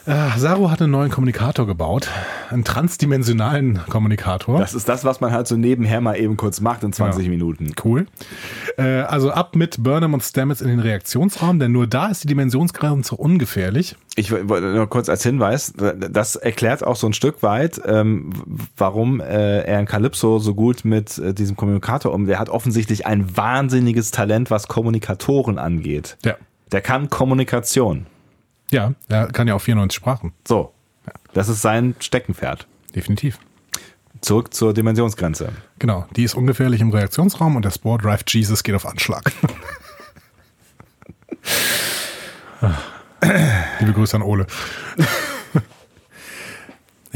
B: Äh, Saru hat einen neuen Kommunikator gebaut, einen transdimensionalen Kommunikator.
A: Das ist das, was man halt so nebenher mal eben kurz macht in 20 ja. Minuten.
B: Cool. Äh, also ab mit Burnham und Stamets in den Reaktionsraum, denn nur da ist die Dimensionsgrenze ungefährlich.
A: Ich wollte nur kurz als Hinweis, das erklärt auch so ein Stück weit, ähm, warum äh, er in Calypso so gut mit äh, diesem Kommunikator um. Der hat offensichtlich ein wahnsinniges Talent, was Kommunikatoren angeht.
B: Ja.
A: Der kann Kommunikation.
B: Ja, er kann ja auch 94 Sprachen.
A: So. Das ist sein Steckenpferd.
B: Definitiv.
A: Zurück zur Dimensionsgrenze.
B: Genau, die ist ungefährlich im Reaktionsraum und der Spore Drive Jesus geht auf Anschlag. Liebe Grüße an Ole.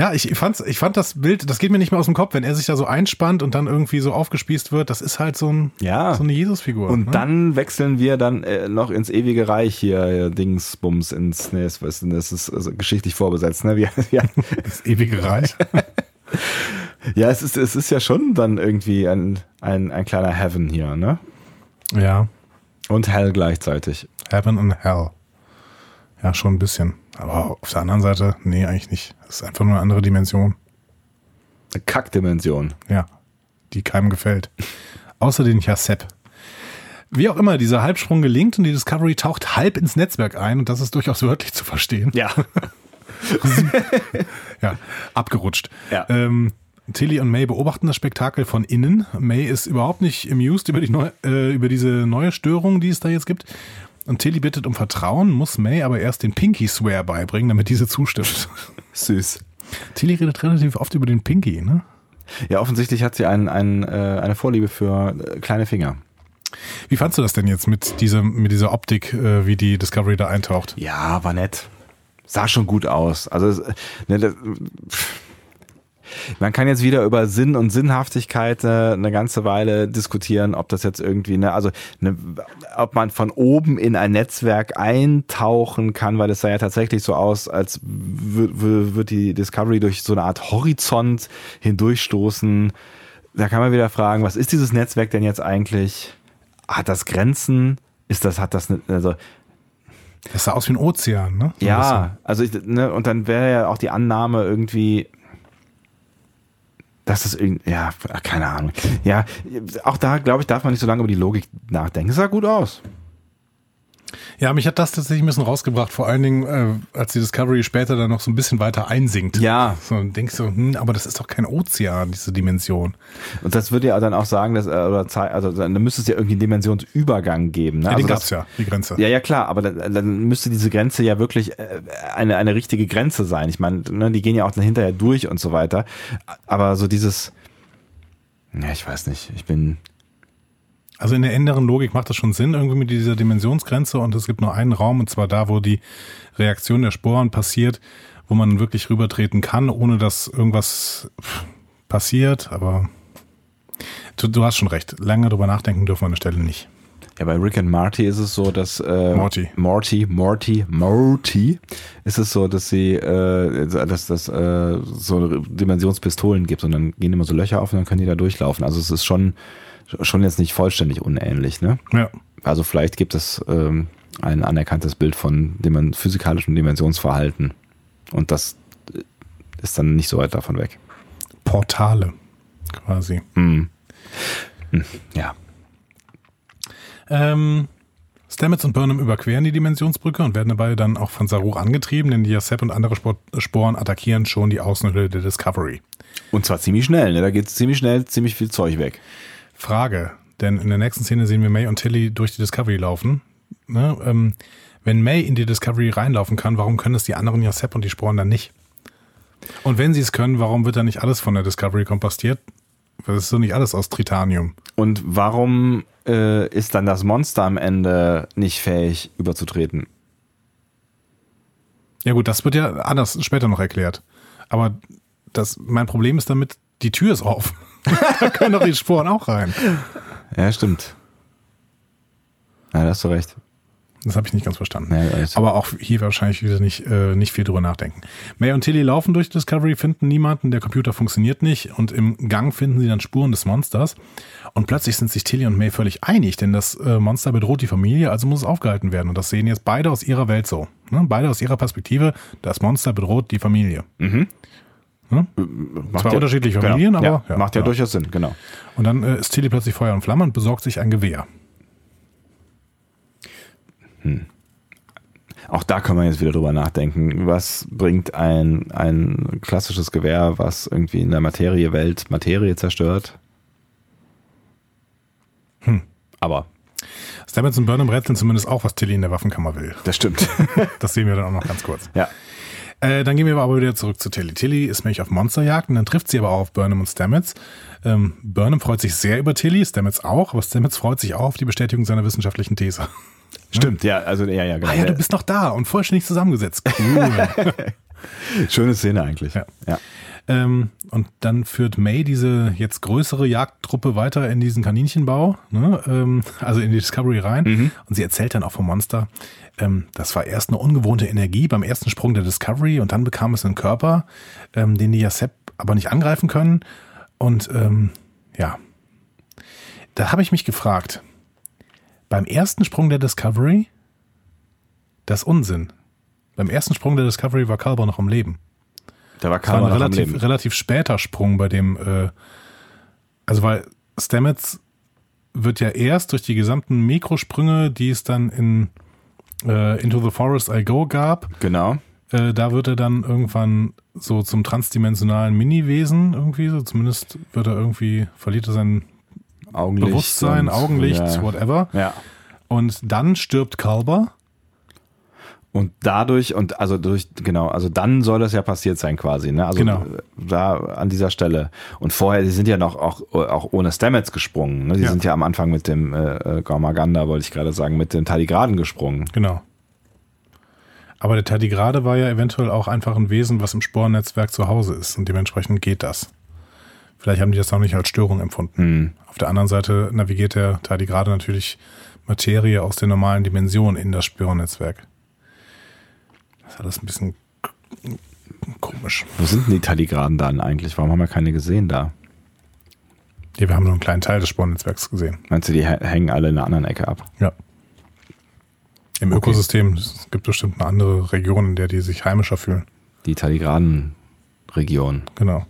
B: Ja, ich, fand's, ich fand das Bild, das geht mir nicht mehr aus dem Kopf, wenn er sich da so einspannt und dann irgendwie so aufgespießt wird. Das ist halt so, ein,
A: ja.
B: so eine Jesusfigur.
A: Und ne? dann wechseln wir dann äh, noch ins ewige Reich hier, äh, Dingsbums, ins, nee, das ist, das ist also geschichtlich vorbesetzt, ne? Wir, ja.
B: Das ewige Reich.
A: ja, es ist, es ist ja schon dann irgendwie ein, ein, ein kleiner Heaven hier, ne?
B: Ja.
A: Und Hell gleichzeitig.
B: Heaven und Hell. Ja, schon ein bisschen. Aber auf der anderen Seite, nee, eigentlich nicht. Das ist einfach nur eine andere Dimension.
A: Eine Kackdimension.
B: Ja, die keinem gefällt. Außer den Chasep. Wie auch immer, dieser Halbsprung gelingt und die Discovery taucht halb ins Netzwerk ein und das ist durchaus wörtlich zu verstehen.
A: Ja.
B: ja, abgerutscht.
A: Ja.
B: Ähm, Tilly und May beobachten das Spektakel von innen. May ist überhaupt nicht amused über, die neu, äh, über diese neue Störung, die es da jetzt gibt. Und Tilly bittet um Vertrauen, muss May aber erst den Pinky Swear beibringen, damit diese zustimmt.
A: Süß.
B: Tilly redet relativ oft über den Pinky, ne?
A: Ja, offensichtlich hat sie ein, ein, äh, eine Vorliebe für äh, kleine Finger.
B: Wie fandst du das denn jetzt mit, dieser, mit dieser Optik, äh, wie die Discovery da eintaucht?
A: Ja, war nett. Sah schon gut aus. Also, ne, das, Man kann jetzt wieder über Sinn und Sinnhaftigkeit äh, eine ganze Weile diskutieren, ob das jetzt irgendwie, ne, also ne, ob man von oben in ein Netzwerk eintauchen kann, weil es sah ja tatsächlich so aus, als wird die Discovery durch so eine Art Horizont hindurchstoßen. Da kann man wieder fragen, was ist dieses Netzwerk denn jetzt eigentlich? Hat das Grenzen? Ist das, hat das, also
B: das sah aus wie ein Ozean, ne?
A: So ja, also ich, ne, und dann wäre ja auch die Annahme irgendwie, das irgendwie, ja, keine Ahnung. Ja, auch da, glaube ich, darf man nicht so lange über die Logik nachdenken. Es sah gut aus.
B: Ja, mich hat das tatsächlich ein bisschen rausgebracht, vor allen Dingen, äh, als die Discovery später dann noch so ein bisschen weiter einsinkt.
A: Ja.
B: So, denkst du, hm, aber das ist doch kein Ozean, diese Dimension.
A: Und das würde ja dann auch sagen, dass, äh, oder also dann müsste es ja irgendwie einen Dimensionsübergang geben. Ne? Ja,
B: also
A: den
B: gab's ja, die Grenze.
A: Ja, ja, klar, aber dann, dann müsste diese Grenze ja wirklich äh, eine, eine richtige Grenze sein. Ich meine, ne, die gehen ja auch dann hinterher durch und so weiter. Aber so dieses, ja, ich weiß nicht, ich bin,
B: also in der inneren Logik macht das schon Sinn, irgendwie mit dieser Dimensionsgrenze und es gibt nur einen Raum und zwar da, wo die Reaktion der Sporen passiert, wo man wirklich rübertreten kann, ohne dass irgendwas passiert, aber du, du hast schon recht. Lange drüber nachdenken dürfen wir an der Stelle nicht.
A: Ja, bei Rick and Marty ist es so, dass
B: äh, Morty,
A: Morty, Morty, Morty, ist es so, dass sie, äh, dass das äh, so Dimensionspistolen gibt und dann gehen immer so Löcher auf und dann können die da durchlaufen. Also es ist schon schon jetzt nicht vollständig unähnlich, ne?
B: Ja.
A: Also vielleicht gibt es ähm, ein anerkanntes Bild von dem physikalischem Dimensionsverhalten und das ist dann nicht so weit davon weg.
B: Portale, quasi.
A: Mhm. Ja.
B: Ähm, Stamets und Burnham überqueren die Dimensionsbrücke und werden dabei dann auch von Saru angetrieben, denn die Sepp und andere Sporen attackieren schon die Außenhülle der Discovery.
A: Und zwar ziemlich schnell, ne? Da geht ziemlich schnell ziemlich viel Zeug weg.
B: Frage, denn in der nächsten Szene sehen wir May und Tilly durch die Discovery laufen. Ne? Ähm, wenn May in die Discovery reinlaufen kann, warum können es die anderen ja Sepp und die Sporen dann nicht? Und wenn sie es können, warum wird dann nicht alles von der Discovery kompostiert? Das ist so nicht alles aus Tritanium.
A: Und warum äh, ist dann das Monster am Ende nicht fähig, überzutreten?
B: Ja gut, das wird ja anders später noch erklärt. Aber das, mein Problem ist damit, die Tür ist auf. Da können doch die Sporen auch rein.
A: Ja, stimmt. Ja, da hast du recht.
B: Das habe ich nicht ganz verstanden. Ja, Aber auch hier wahrscheinlich wieder nicht, äh, nicht viel drüber nachdenken. May und Tilly laufen durch Discovery, finden niemanden, der Computer funktioniert nicht und im Gang finden sie dann Spuren des Monsters. Und plötzlich sind sich Tilly und May völlig einig, denn das äh, Monster bedroht die Familie, also muss es aufgehalten werden. Und das sehen jetzt beide aus ihrer Welt so. Ne? Beide aus ihrer Perspektive, das Monster bedroht die Familie.
A: Mhm.
B: Ne?
A: Macht Zwei ja, unterschiedliche genau. Familien,
B: genau.
A: aber
B: ja, macht ja, ja, durchaus Sinn, genau. Und dann äh, ist Tilly plötzlich Feuer und Flamme und besorgt sich ein Gewehr.
A: Hm. Auch da kann man jetzt wieder drüber nachdenken. Was bringt ein, ein klassisches Gewehr, was irgendwie in der Materiewelt Materie zerstört?
B: Hm.
A: Aber.
B: Stamets und Burnham rätseln zumindest auch, was Tilly in der Waffenkammer will.
A: Das stimmt.
B: das sehen wir dann auch noch ganz kurz.
A: Ja.
B: Äh, dann gehen wir aber wieder zurück zu Tilly. Tilly ist nämlich auf Monsterjagd und dann trifft sie aber auch auf Burnham und Stamets. Ähm, Burnham freut sich sehr über Tilly, Stamets auch, aber Stamets freut sich auch auf die Bestätigung seiner wissenschaftlichen These.
A: Stimmt, ja, also ja, ja,
B: genau. Ah ja, du bist noch da und vollständig zusammengesetzt. Cool.
A: Schöne Szene eigentlich.
B: Ja. ja. Ähm, und dann führt May diese jetzt größere Jagdtruppe weiter in diesen Kaninchenbau, ne? ähm, also in die Discovery rein. Mhm. Und sie erzählt dann auch vom Monster, ähm, das war erst eine ungewohnte Energie beim ersten Sprung der Discovery und dann bekam es einen Körper, ähm, den die Yasep aber nicht angreifen können. Und ähm, ja, da habe ich mich gefragt, beim ersten Sprung der Discovery, das Unsinn. Beim ersten Sprung der Discovery war Kalber noch am Leben.
A: Da war Kalber
B: noch relativ, am Leben. relativ später Sprung bei dem, äh, also weil Stamets wird ja erst durch die gesamten Mikrosprünge, die es dann in äh, Into the Forest I Go gab.
A: Genau.
B: Äh, da wird er dann irgendwann so zum transdimensionalen Mini-Wesen irgendwie, so zumindest wird er irgendwie, verliert er sein
A: Augenlicht
B: Bewusstsein, Augenlicht, ja. whatever.
A: Ja.
B: Und dann stirbt Kalber.
A: Und dadurch, und also durch, genau, also dann soll das ja passiert sein quasi, ne? Also
B: genau.
A: da an dieser Stelle. Und vorher, die sind ja noch auch, auch ohne Stamets gesprungen, ne? Die ja. sind ja am Anfang mit dem äh, äh Gaumaganda, wollte ich gerade sagen, mit dem Taligraden gesprungen.
B: Genau. Aber der Tardigrade war ja eventuell auch einfach ein Wesen, was im Sporennetzwerk zu Hause ist und dementsprechend geht das. Vielleicht haben die das noch nicht als Störung empfunden.
A: Hm.
B: Auf der anderen Seite navigiert der Tardigrade natürlich Materie aus der normalen Dimension in das Sporennetzwerk. Das ist alles ein bisschen komisch.
A: Wo sind denn die Tardigraden dann eigentlich? Warum haben wir keine gesehen da?
B: Ja, wir haben nur einen kleinen Teil des Sporennetzwerks gesehen.
A: Meinst du, die hä- hängen alle in einer anderen Ecke ab?
B: Ja. Im
A: Okay.
B: Ökosystem es gibt bestimmt eine andere Region, in der die sich heimischer fühlen.
A: Die Tardigraden-Region.
B: Genau.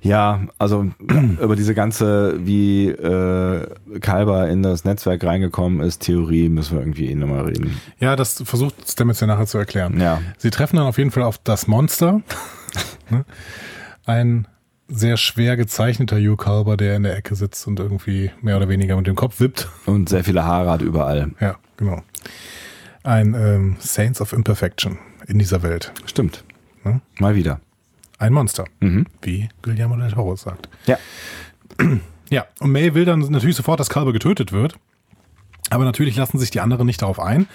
A: Ja, also über diese ganze, wie äh, Kalber in das Netzwerk reingekommen ist, Theorie müssen wir irgendwie eh nochmal reden.
B: Ja, das versucht Stamets ja nachher zu erklären.
A: Ja.
B: Sie treffen dann auf jeden Fall auf das Monster. Ne? Ein sehr schwer gezeichneter Hugh Calber, der in der Ecke sitzt und irgendwie mehr oder weniger mit dem Kopf wippt.
A: Und sehr viele Haare hat überall.
B: Ja, genau. Ein ähm, Saints of Imperfection in dieser Welt.
A: Stimmt.
B: Ne?
A: Mal wieder.
B: Ein Monster,
A: Mhm.
B: wie Guillermo del Toro sagt.
A: Ja.
B: Ja, und May will dann natürlich sofort, dass Kalber getötet wird. Aber natürlich lassen sich die anderen nicht darauf ein.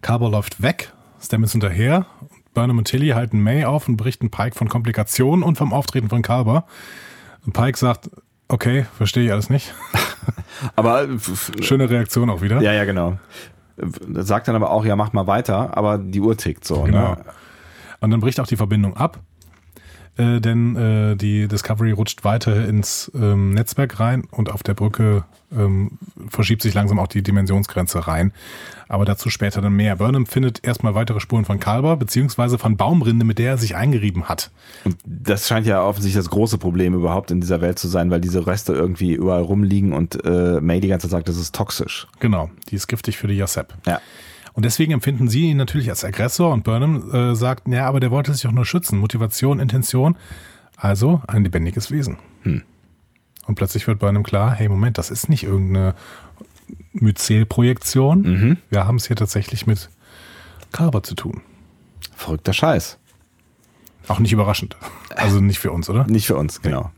B: Kalber läuft weg, Stamets hinterher. Burnham und Tilly halten May auf und berichten Pike von Komplikationen und vom Auftreten von Kalber. Und Pike sagt, okay, verstehe ich alles nicht.
A: Aber äh, f-
B: Schöne Reaktion auch wieder.
A: ja, ja, genau. Äh, Sagt dann aber auch, ja, mach mal weiter, aber die Uhr tickt so.
B: Genau.
A: Ne?
B: Und dann bricht auch die Verbindung ab, äh, denn äh, die Discovery rutscht weiter ins ähm, Netzwerk rein und auf der Brücke ähm, verschiebt sich langsam auch die Dimensionsgrenze rein. Aber dazu später dann mehr. Burnham findet erstmal weitere Spuren von Kalber, beziehungsweise von Baumrinde, mit der er sich eingerieben hat.
A: Und das scheint ja offensichtlich das große Problem überhaupt in dieser Welt zu sein, weil diese Reste irgendwie überall rumliegen und äh, May die ganze Zeit sagt, das ist toxisch.
B: Genau, die ist giftig für die Yasep.
A: Ja.
B: Und deswegen empfinden sie ihn natürlich als Aggressor und Burnham äh, sagt, ja, aber der wollte sich auch nur schützen. Motivation, Intention, also ein lebendiges Wesen.
A: Hm.
B: Und plötzlich wird Burnham klar, hey, Moment, das ist nicht irgendeine Myzel-Projektion.
A: Mhm.
B: Wir haben es hier tatsächlich mit Carver zu tun.
A: Verrückter Scheiß.
B: Auch nicht überraschend. Also nicht für uns, oder?
A: Nicht für uns, genau.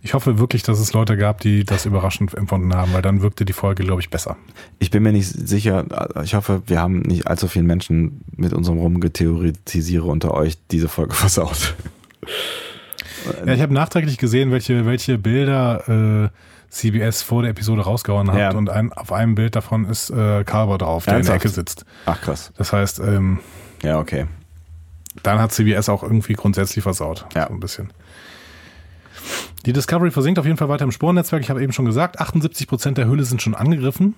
B: Ich hoffe wirklich, dass es Leute gab, die das überraschend empfunden haben, weil dann wirkte die Folge, glaube ich, besser.
A: Ich bin mir nicht sicher, ich hoffe, wir haben nicht allzu vielen Menschen mit unserem Rumgetheoretisiere unter euch diese Folge versaut.
B: Ja, ich habe nachträglich gesehen, welche, welche Bilder äh, CBS vor der Episode rausgehauen hat
A: Ja.
B: und ein, auf einem Bild davon ist äh, Carver drauf, der in
A: Ernsthaft?
B: der Ecke sitzt.
A: Ach krass.
B: Das heißt, ähm,
A: Ja, okay.
B: dann hat CBS auch irgendwie grundsätzlich versaut.
A: Ja.
B: So ein bisschen. Die Discovery versinkt auf jeden Fall weiter im Sporennetzwerk. Ich habe eben schon gesagt, 78% der Hülle sind schon angegriffen.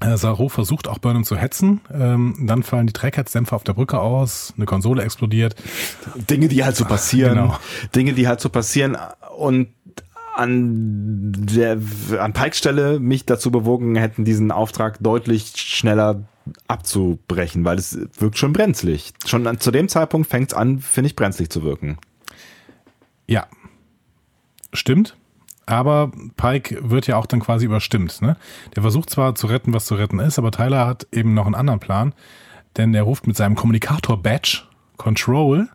B: Äh, versucht auch Burnham zu hetzen. Ähm, dann fallen die Trägheitsdämpfer auf der Brücke aus. Eine Konsole explodiert.
A: Dinge, die halt so passieren.
B: Genau.
A: Dinge, die halt so passieren und an der an Pikes Stelle mich dazu bewogen hätten, diesen Auftrag deutlich schneller abzubrechen, weil es wirkt schon brenzlig. Schon an, zu dem Zeitpunkt fängt es an, finde ich, brenzlig zu wirken.
B: Ja, stimmt. Aber Pike wird ja auch dann quasi überstimmt. Ne? Der versucht zwar zu retten, was zu retten ist, aber Tyler hat eben noch einen anderen Plan. Denn er ruft mit seinem Kommunikator-Badge Control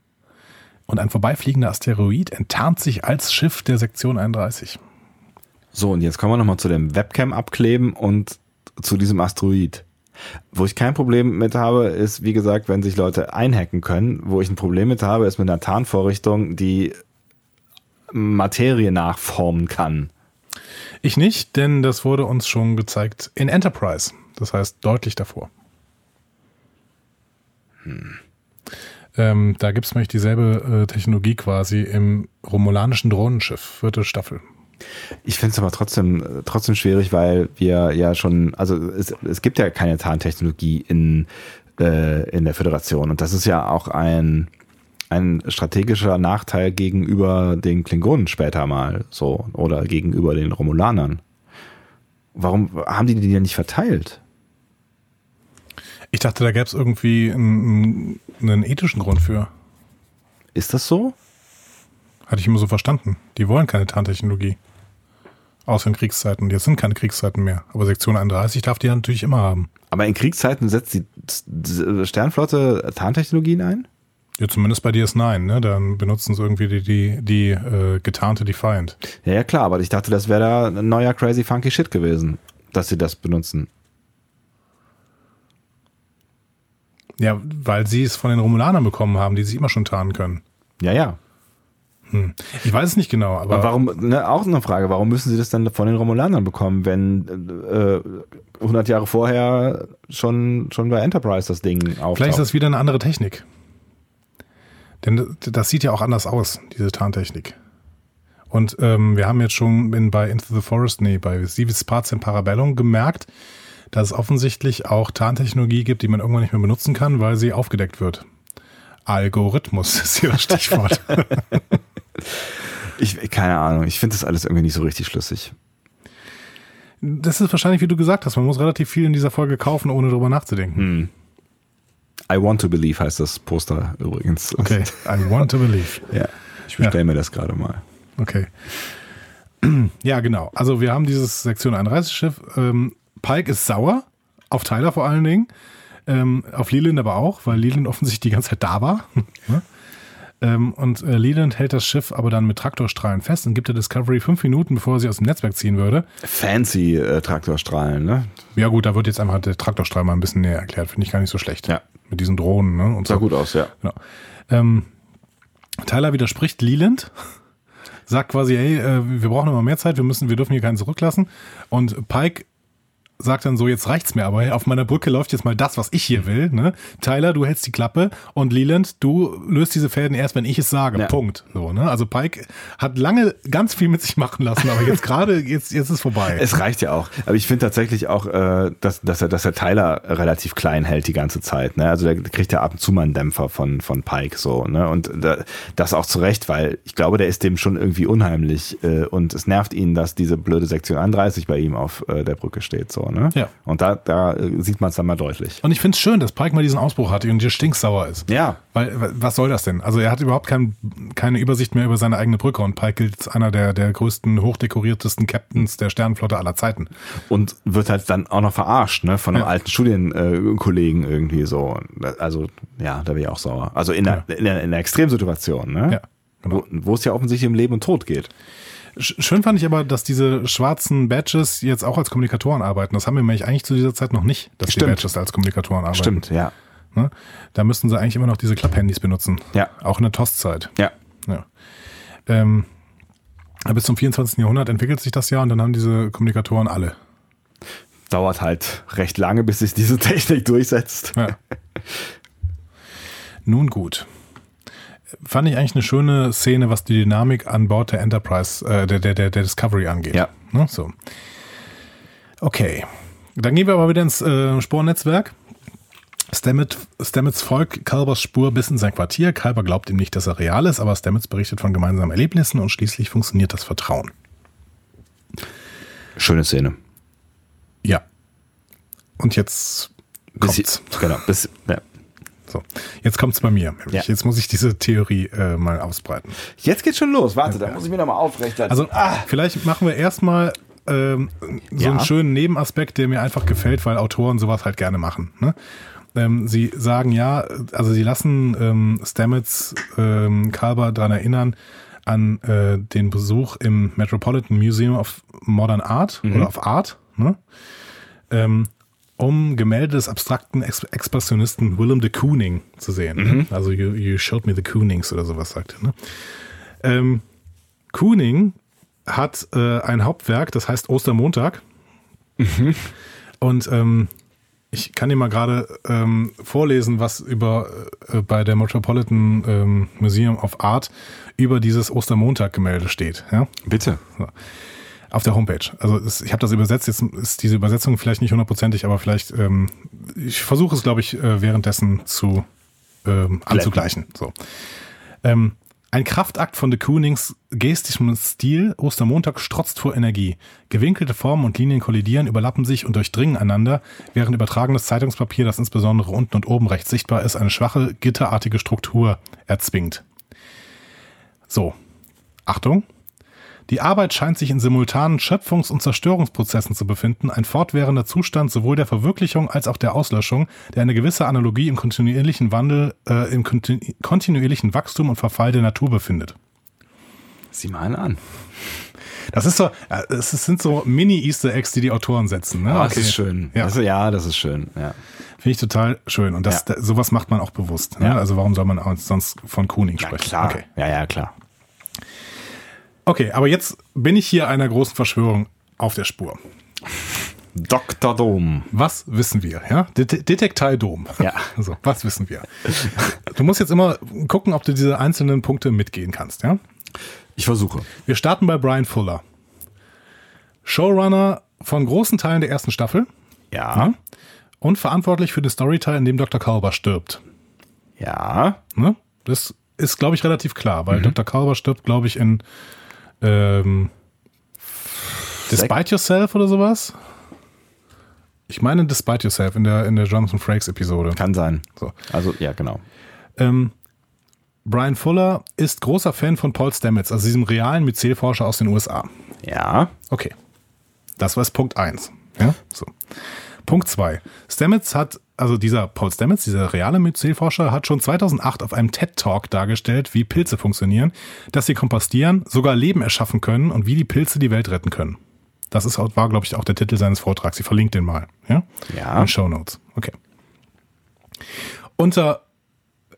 B: und ein vorbeifliegender Asteroid enttarnt sich als Schiff der Sektion 31.
A: So, und jetzt kommen wir nochmal zu dem Webcam abkleben und zu diesem Asteroid. Wo ich kein Problem mit habe, ist, wie gesagt, wenn sich Leute einhacken können. Wo ich ein Problem mit habe, ist mit einer Tarnvorrichtung, die Materie nachformen kann.
B: Ich nicht, denn das wurde uns schon gezeigt in Enterprise. Das heißt deutlich davor. Ähm, da gibt es nämlich dieselbe äh, Technologie quasi im romulanischen Drohnenschiff, vierte Staffel.
A: Ich finde es aber trotzdem, äh, trotzdem schwierig, weil wir ja schon, also es, es gibt ja keine Tarntechnologie in, äh, in der Föderation. Und das ist ja auch ein, ein strategischer Nachteil gegenüber den Klingonen später mal so oder gegenüber den Romulanern. Warum haben die die denn nicht verteilt?
B: Ich dachte, da gäbe es irgendwie einen, einen ethischen Grund für.
A: Ist das so?
B: Hatte ich immer so verstanden. Die wollen keine Tarntechnologie. Außer in Kriegszeiten. Jetzt sind keine Kriegszeiten mehr. Aber Sektion 31 darf die ja natürlich immer haben.
A: Aber in Kriegszeiten setzt die Sternflotte Tarntechnologien ein?
B: Ja, zumindest bei DS9, ne? Dann benutzen sie irgendwie die, die, die äh, getarnte Defiant.
A: Ja, ja, klar, aber ich dachte, das wäre da ein neuer crazy funky Shit gewesen, dass sie das benutzen.
B: Ja, weil sie es von den Romulanern bekommen haben, die sich immer schon tarnen können.
A: Ja, ja.
B: Hm. Ich weiß es nicht genau, aber.
A: Aber warum, ne, auch eine Frage, warum müssen sie das dann von den Romulanern bekommen, wenn äh, 100 Jahre vorher schon, schon bei Enterprise das Ding auftaucht?
B: Vielleicht ist das wieder eine andere Technik. Denn das sieht ja auch anders aus, diese Tarntechnik. Und ähm, wir haben jetzt schon in, bei Into the Forest, nee, bei Sieves Parts in Parabellum gemerkt, dass es offensichtlich auch Tarntechnologie gibt, die man irgendwann nicht mehr benutzen kann, weil sie aufgedeckt wird. Algorithmus ist hier das Stichwort.
A: ich, keine Ahnung, ich finde das alles irgendwie nicht so richtig schlüssig.
B: Das ist wahrscheinlich, wie du gesagt hast, man muss relativ viel in dieser Folge kaufen, ohne drüber nachzudenken.
A: Hm. I want to believe heißt das Poster übrigens.
B: Okay, I want to believe.
A: ja, ich bestelle ja. mir das gerade mal.
B: Okay. Ja, genau. Also wir haben dieses Sektion 31 Schiff. Ähm, Pike ist sauer, auf Tyler vor allen Dingen. Ähm, auf Leland aber auch, weil Leland offensichtlich die ganze Zeit da war. Ähm, und äh, Leland hält das Schiff aber dann mit Traktorstrahlen fest und gibt der Discovery fünf Minuten, bevor sie aus dem Netzwerk ziehen würde.
A: Fancy äh, Traktorstrahlen, ne?
B: Ja gut, da wird jetzt einfach der Traktorstrahl mal ein bisschen näher erklärt. Finde ich gar nicht so schlecht.
A: Ja.
B: Mit diesen Drohnen. Ne?
A: Und Sah so. gut aus, ja.
B: Genau. Ähm, Tyler widerspricht Leland sagt quasi, hey, äh, wir brauchen immer mehr Zeit, wir müssen, wir dürfen hier keinen zurücklassen. Und Pike sagt dann so, jetzt reicht's mir aber. Auf meiner Brücke läuft jetzt mal das, was ich hier will. Ne? Tyler, du hältst die Klappe und Leland, du löst diese Fäden erst, wenn ich es sage. Ja. Punkt. So, ne? Also Pike hat lange ganz viel mit sich machen lassen, aber jetzt gerade, jetzt, jetzt ist vorbei.
A: Es reicht ja auch. Aber ich finde tatsächlich auch, äh, dass, dass, er, dass er Tyler relativ klein hält die ganze Zeit. Ne? Also der kriegt ja ab und zu mal einen Dämpfer von, von Pike so. Ne? Und das auch zu Recht, weil ich glaube, der ist dem schon irgendwie unheimlich äh, und es nervt ihn, dass diese blöde Sektion 31 bei ihm auf äh, der Brücke steht. So, ne?
B: Ja.
A: Und da, da sieht man es dann mal deutlich.
B: Und ich finde es schön, dass Pike mal diesen Ausbruch hatte und hier stinksauer ist.
A: Ja.
B: Weil, was soll das denn? Also er hat überhaupt kein, keine Übersicht mehr über seine eigene Brücke und Pike gilt als einer der, der größten, hochdekoriertesten Captains der Sternenflotte aller Zeiten.
A: Und wird halt dann auch noch verarscht, ne, von einem ja. alten Studienkollegen irgendwie so. Also, ja, da wäre ich auch sauer. Also in einer, ja. in einer, in einer Extremsituation, ne? Ja. Genau. Wo, wo es ja offensichtlich um Leben und Tod geht.
B: Schön fand ich aber, dass diese schwarzen Badges jetzt auch als Kommunikatoren arbeiten. Das haben wir nämlich eigentlich zu dieser Zeit noch nicht, dass Stimmt. die Badges als Kommunikatoren arbeiten.
A: Stimmt, ja.
B: Ne? Da müssten sie eigentlich immer noch diese Klapphandys benutzen.
A: Ja.
B: Auch in der TOS-Zeit.
A: Ja.
B: ja. Ähm, bis zum 24. Jahrhundert entwickelt sich das ja und dann haben diese Kommunikatoren alle.
A: Dauert halt recht lange, bis sich diese Technik durchsetzt. Ja.
B: Nun gut fand ich eigentlich eine schöne Szene, was die Dynamik an Bord der Enterprise, äh, der, der, der, der Discovery angeht.
A: Ja.
B: Ne? So. Okay. Dann gehen wir aber wieder ins äh, Spornetzwerk. Stamets, Stamets folgt Kalbers Spur bis in sein Quartier. Kalber glaubt ihm nicht, dass er real ist, aber Stamets berichtet von gemeinsamen Erlebnissen und schließlich funktioniert das Vertrauen.
A: Schöne Szene.
B: Ja. Und jetzt
A: bis kommt's. genau, bis, ja.
B: So, jetzt kommt's bei mir.
A: Ja.
B: Jetzt muss ich diese Theorie äh, mal ausbreiten.
A: Jetzt geht's schon los. Warte, ja. da muss ich mir nochmal aufrechtern.
B: Also, ah. vielleicht machen wir erstmal ähm, so ja. einen schönen Nebenaspekt, der mir einfach gefällt, weil Autoren sowas halt gerne machen. Ne? Ähm, sie sagen ja, also sie lassen ähm, Stamets ähm, Kalber daran erinnern an äh, den Besuch im Metropolitan Museum of Modern Art mhm. oder of Art. Ne? Ähm, um Gemälde des abstrakten Ex Expressionisten Willem de Kooning zu sehen. Ne? Mhm. Also you, you, showed me the Koonings oder sowas sagt er. Ne? Ähm, Kooning hat äh, ein Hauptwerk, das heißt Ostermontag. Mhm. Und ähm, ich kann dir mal gerade ähm, vorlesen, was über äh, bei der Metropolitan ähm, Museum of Art über dieses Ostermontag-Gemälde steht. Ja?
A: Bitte.
B: So. Auf der Homepage. Also es, ich habe das übersetzt, jetzt ist diese Übersetzung vielleicht nicht hundertprozentig, aber vielleicht, ähm, ich versuche es, glaube ich, äh, währenddessen zu ähm, anzugleichen. So. Ähm, ein Kraftakt von de Koonings gestischem Stil, Ostermontag strotzt vor Energie. Gewinkelte Formen und Linien kollidieren, überlappen sich und durchdringen einander, während übertragenes Zeitungspapier, das insbesondere unten und oben rechts sichtbar ist, eine schwache, gitterartige Struktur erzwingt. So, Achtung, die Arbeit scheint sich in simultanen Schöpfungs- und Zerstörungsprozessen zu befinden, ein fortwährender Zustand sowohl der Verwirklichung als auch der Auslöschung, der eine gewisse Analogie im kontinuierlichen Wandel, äh, im kontinuierlichen Wachstum und Verfall der Natur befindet.
A: Sieh mal einen an.
B: Das ist so, äh, es sind so Mini-Easter Eggs, die die Autoren setzen. Ne?
A: Oh, das ist schön.
B: Ja.
A: Das, ja, das ist schön. Ja.
B: Finde ich total schön. Und das,
A: Ja.
B: sowas macht man auch bewusst. Ne?
A: Ja.
B: Also warum soll man sonst von Kooning
A: Na
B: sprechen?
A: klar.
B: Okay.
A: Ja, ja, klar.
B: Okay, aber jetzt bin ich hier einer großen Verschwörung auf der Spur.
A: Dr. Dom.
B: Was wissen wir? Ja? Det Detektei Dom.
A: Ja.
B: So, was wissen wir? Du musst jetzt immer gucken, ob du diese einzelnen Punkte mitgehen kannst. Ja?
A: Ich versuche.
B: Wir starten bei Brian Fuller. Showrunner von großen Teilen der ersten Staffel
A: Ja.
B: ja? und verantwortlich für den Storyteil, in dem Dr. Kalber stirbt.
A: Ja.
B: Ne? Das ist, glaube ich, relativ klar, weil Dr. Kalber stirbt, glaube ich, in ähm, Despite Yourself oder sowas. Ich meine Despite Yourself in der, in der Jonathan Frakes Episode.
A: Kann sein.
B: So.
A: Also, ja, genau.
B: Ähm, Brian Fuller ist großer Fan von Paul Stamets, also diesem realen Myzelforscher aus den USA.
A: Ja.
B: Okay. Das war Punkt 1. Ja? So. Punkt 2. Stamets hat, also dieser Paul Stamets, dieser reale Myzelforscher, hat schon 2008 auf einem TED-Talk dargestellt, wie Pilze funktionieren, dass sie kompostieren, sogar Leben erschaffen können und wie die Pilze die Welt retten können. Das ist, war, glaube ich, auch der Titel seines Vortrags. Ich verlinke den mal. Ja?
A: Ja.
B: In den Show Notes. Okay. Unter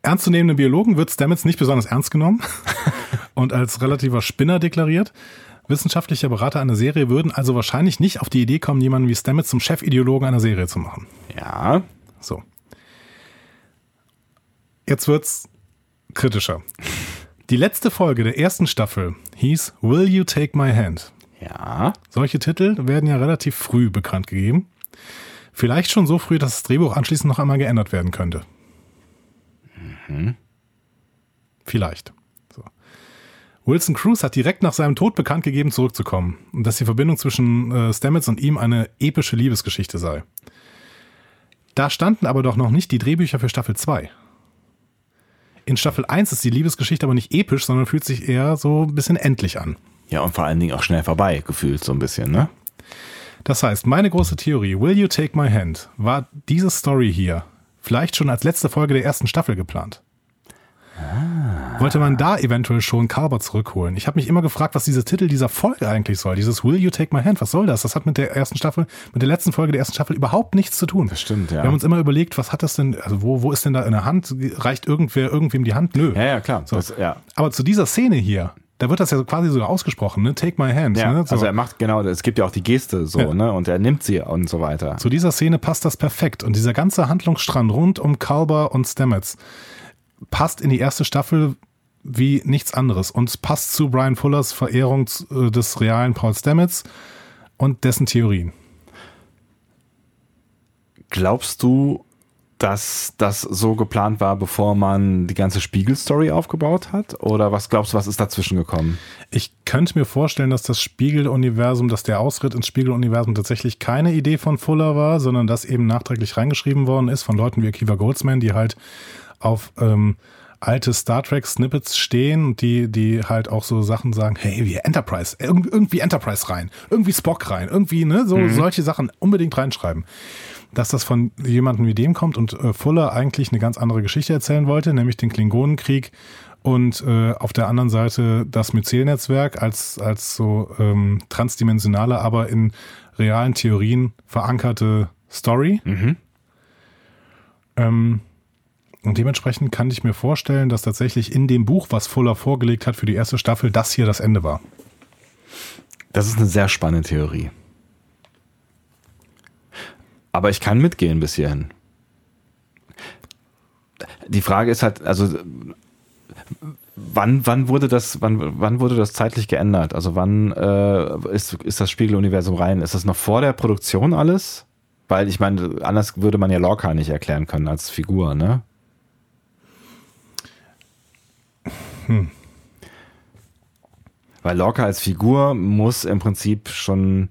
B: ernstzunehmenden Biologen wird Stamets nicht besonders ernst genommen und als relativer Spinner deklariert. Wissenschaftliche Berater einer Serie würden also wahrscheinlich nicht auf die Idee kommen, jemanden wie Stamets zum Chefideologen einer Serie zu machen.
A: Ja.
B: So. Jetzt wird's kritischer. Die letzte Folge der ersten Staffel hieß Will You Take My Hand?
A: Ja.
B: Solche Titel werden ja relativ früh bekannt gegeben. Vielleicht schon so früh, dass das Drehbuch anschließend noch einmal geändert werden könnte. Vielleicht. So. Wilson Cruz hat direkt nach seinem Tod bekannt gegeben, zurückzukommen und dass die Verbindung zwischen äh, Stamets und ihm eine epische Liebesgeschichte sei. Da standen aber doch noch nicht die Drehbücher für Staffel 2. In Staffel 1 ist die Liebesgeschichte aber nicht episch, sondern fühlt sich eher so ein bisschen endlich an.
A: Ja, und vor allen Dingen auch schnell vorbei, gefühlt so ein bisschen, ne?
B: Das heißt, meine große Theorie, Will You Take My Hand, war diese Story hier vielleicht schon als letzte Folge der ersten Staffel geplant. Wollte man da eventuell schon Carver zurückholen? Ich habe mich immer gefragt, was dieser Titel dieser Folge eigentlich soll. Dieses Will You Take My Hand, was soll das? Das hat mit der ersten Staffel, mit der letzten Folge der ersten Staffel überhaupt nichts zu tun.
A: Das stimmt, ja.
B: Wir haben uns immer überlegt, was hat das denn, also wo, wo ist denn da in der Hand? Reicht irgendwer irgendwem die Hand? Nö.
A: Ja, ja, klar.
B: So.
A: Das, ja.
B: Aber zu dieser Szene hier, da wird das ja quasi sogar ausgesprochen, ne? Take my hand.
A: Ja,
B: ne? so.
A: also er macht genau, es gibt ja auch die Geste so,
B: Ja.
A: ne? Und er nimmt sie und so weiter.
B: Zu dieser Szene passt das perfekt. Und dieser ganze Handlungsstrang rund um Kalber und Stamets passt in die erste Staffel wie nichts anderes. Und es passt zu Brian Fullers Verehrung äh, des realen Paul Stamets und dessen Theorien.
A: Glaubst du, dass das so geplant war, bevor man die ganze Spiegel-Story aufgebaut hat? Oder was glaubst du, was ist dazwischen gekommen?
B: Ich könnte mir vorstellen, dass das Spiegel-Universum, dass der Ausritt ins Spiegel-Universum tatsächlich keine Idee von Fuller war, sondern dass eben nachträglich reingeschrieben worden ist von Leuten wie Akiva Goldsman, die halt auf ähm, alte Star Trek Snippets stehen und die, die halt auch so Sachen sagen, hey, wie Enterprise, irg irgendwie Enterprise rein, irgendwie Spock rein, irgendwie, ne, so solche Sachen unbedingt reinschreiben. Dass das von jemandem wie dem kommt und äh, Fuller eigentlich eine ganz andere Geschichte erzählen wollte, nämlich den Klingonenkrieg und äh, auf der anderen Seite das Myzel-Netzwerk als, als so ähm, transdimensionale, aber in realen Theorien verankerte Story. Ähm, und dementsprechend kann ich mir vorstellen, dass tatsächlich in dem Buch, was Fuller vorgelegt hat für die erste Staffel, das hier das Ende war.
A: Das ist eine sehr spannende Theorie. Aber ich kann mitgehen bis hierhin. Die Frage ist halt, also wann, wann wurde das, wann, wann wurde das zeitlich geändert? Also wann äh, ist, ist das Spiegeluniversum rein? Ist das noch vor der Produktion alles? Weil ich meine, anders würde man ja Lorca nicht erklären können als Figur, ne? Weil Lorca als Figur muss im Prinzip schon.